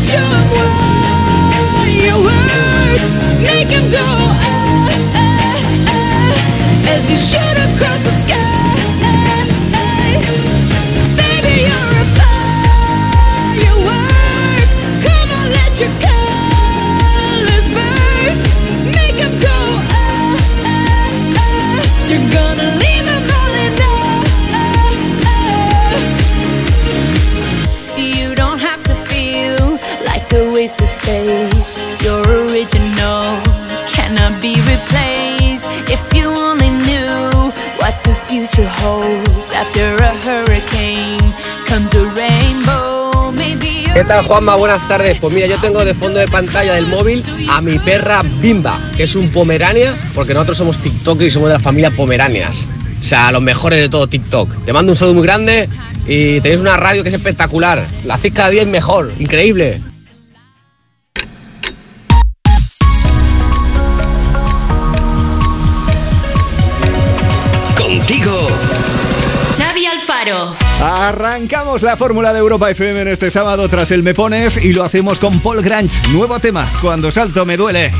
Come
¿Qué tal Juanma? Buenas tardes. Pues mira, yo tengo de fondo de pantalla del móvil a mi perra Bimba, que es un pomerania, porque nosotros somos TikTok y somos de la familia Pomeranias. O sea, los mejores de todo TikTok. Te mando un saludo muy grande y tenéis una radio que es espectacular. La hacéis cada día es mejor, increíble.
Arrancamos la fórmula de Europa FM en este sábado tras el Me Pones y lo hacemos con Paul Grange. Nuevo tema, Cuando salto me duele.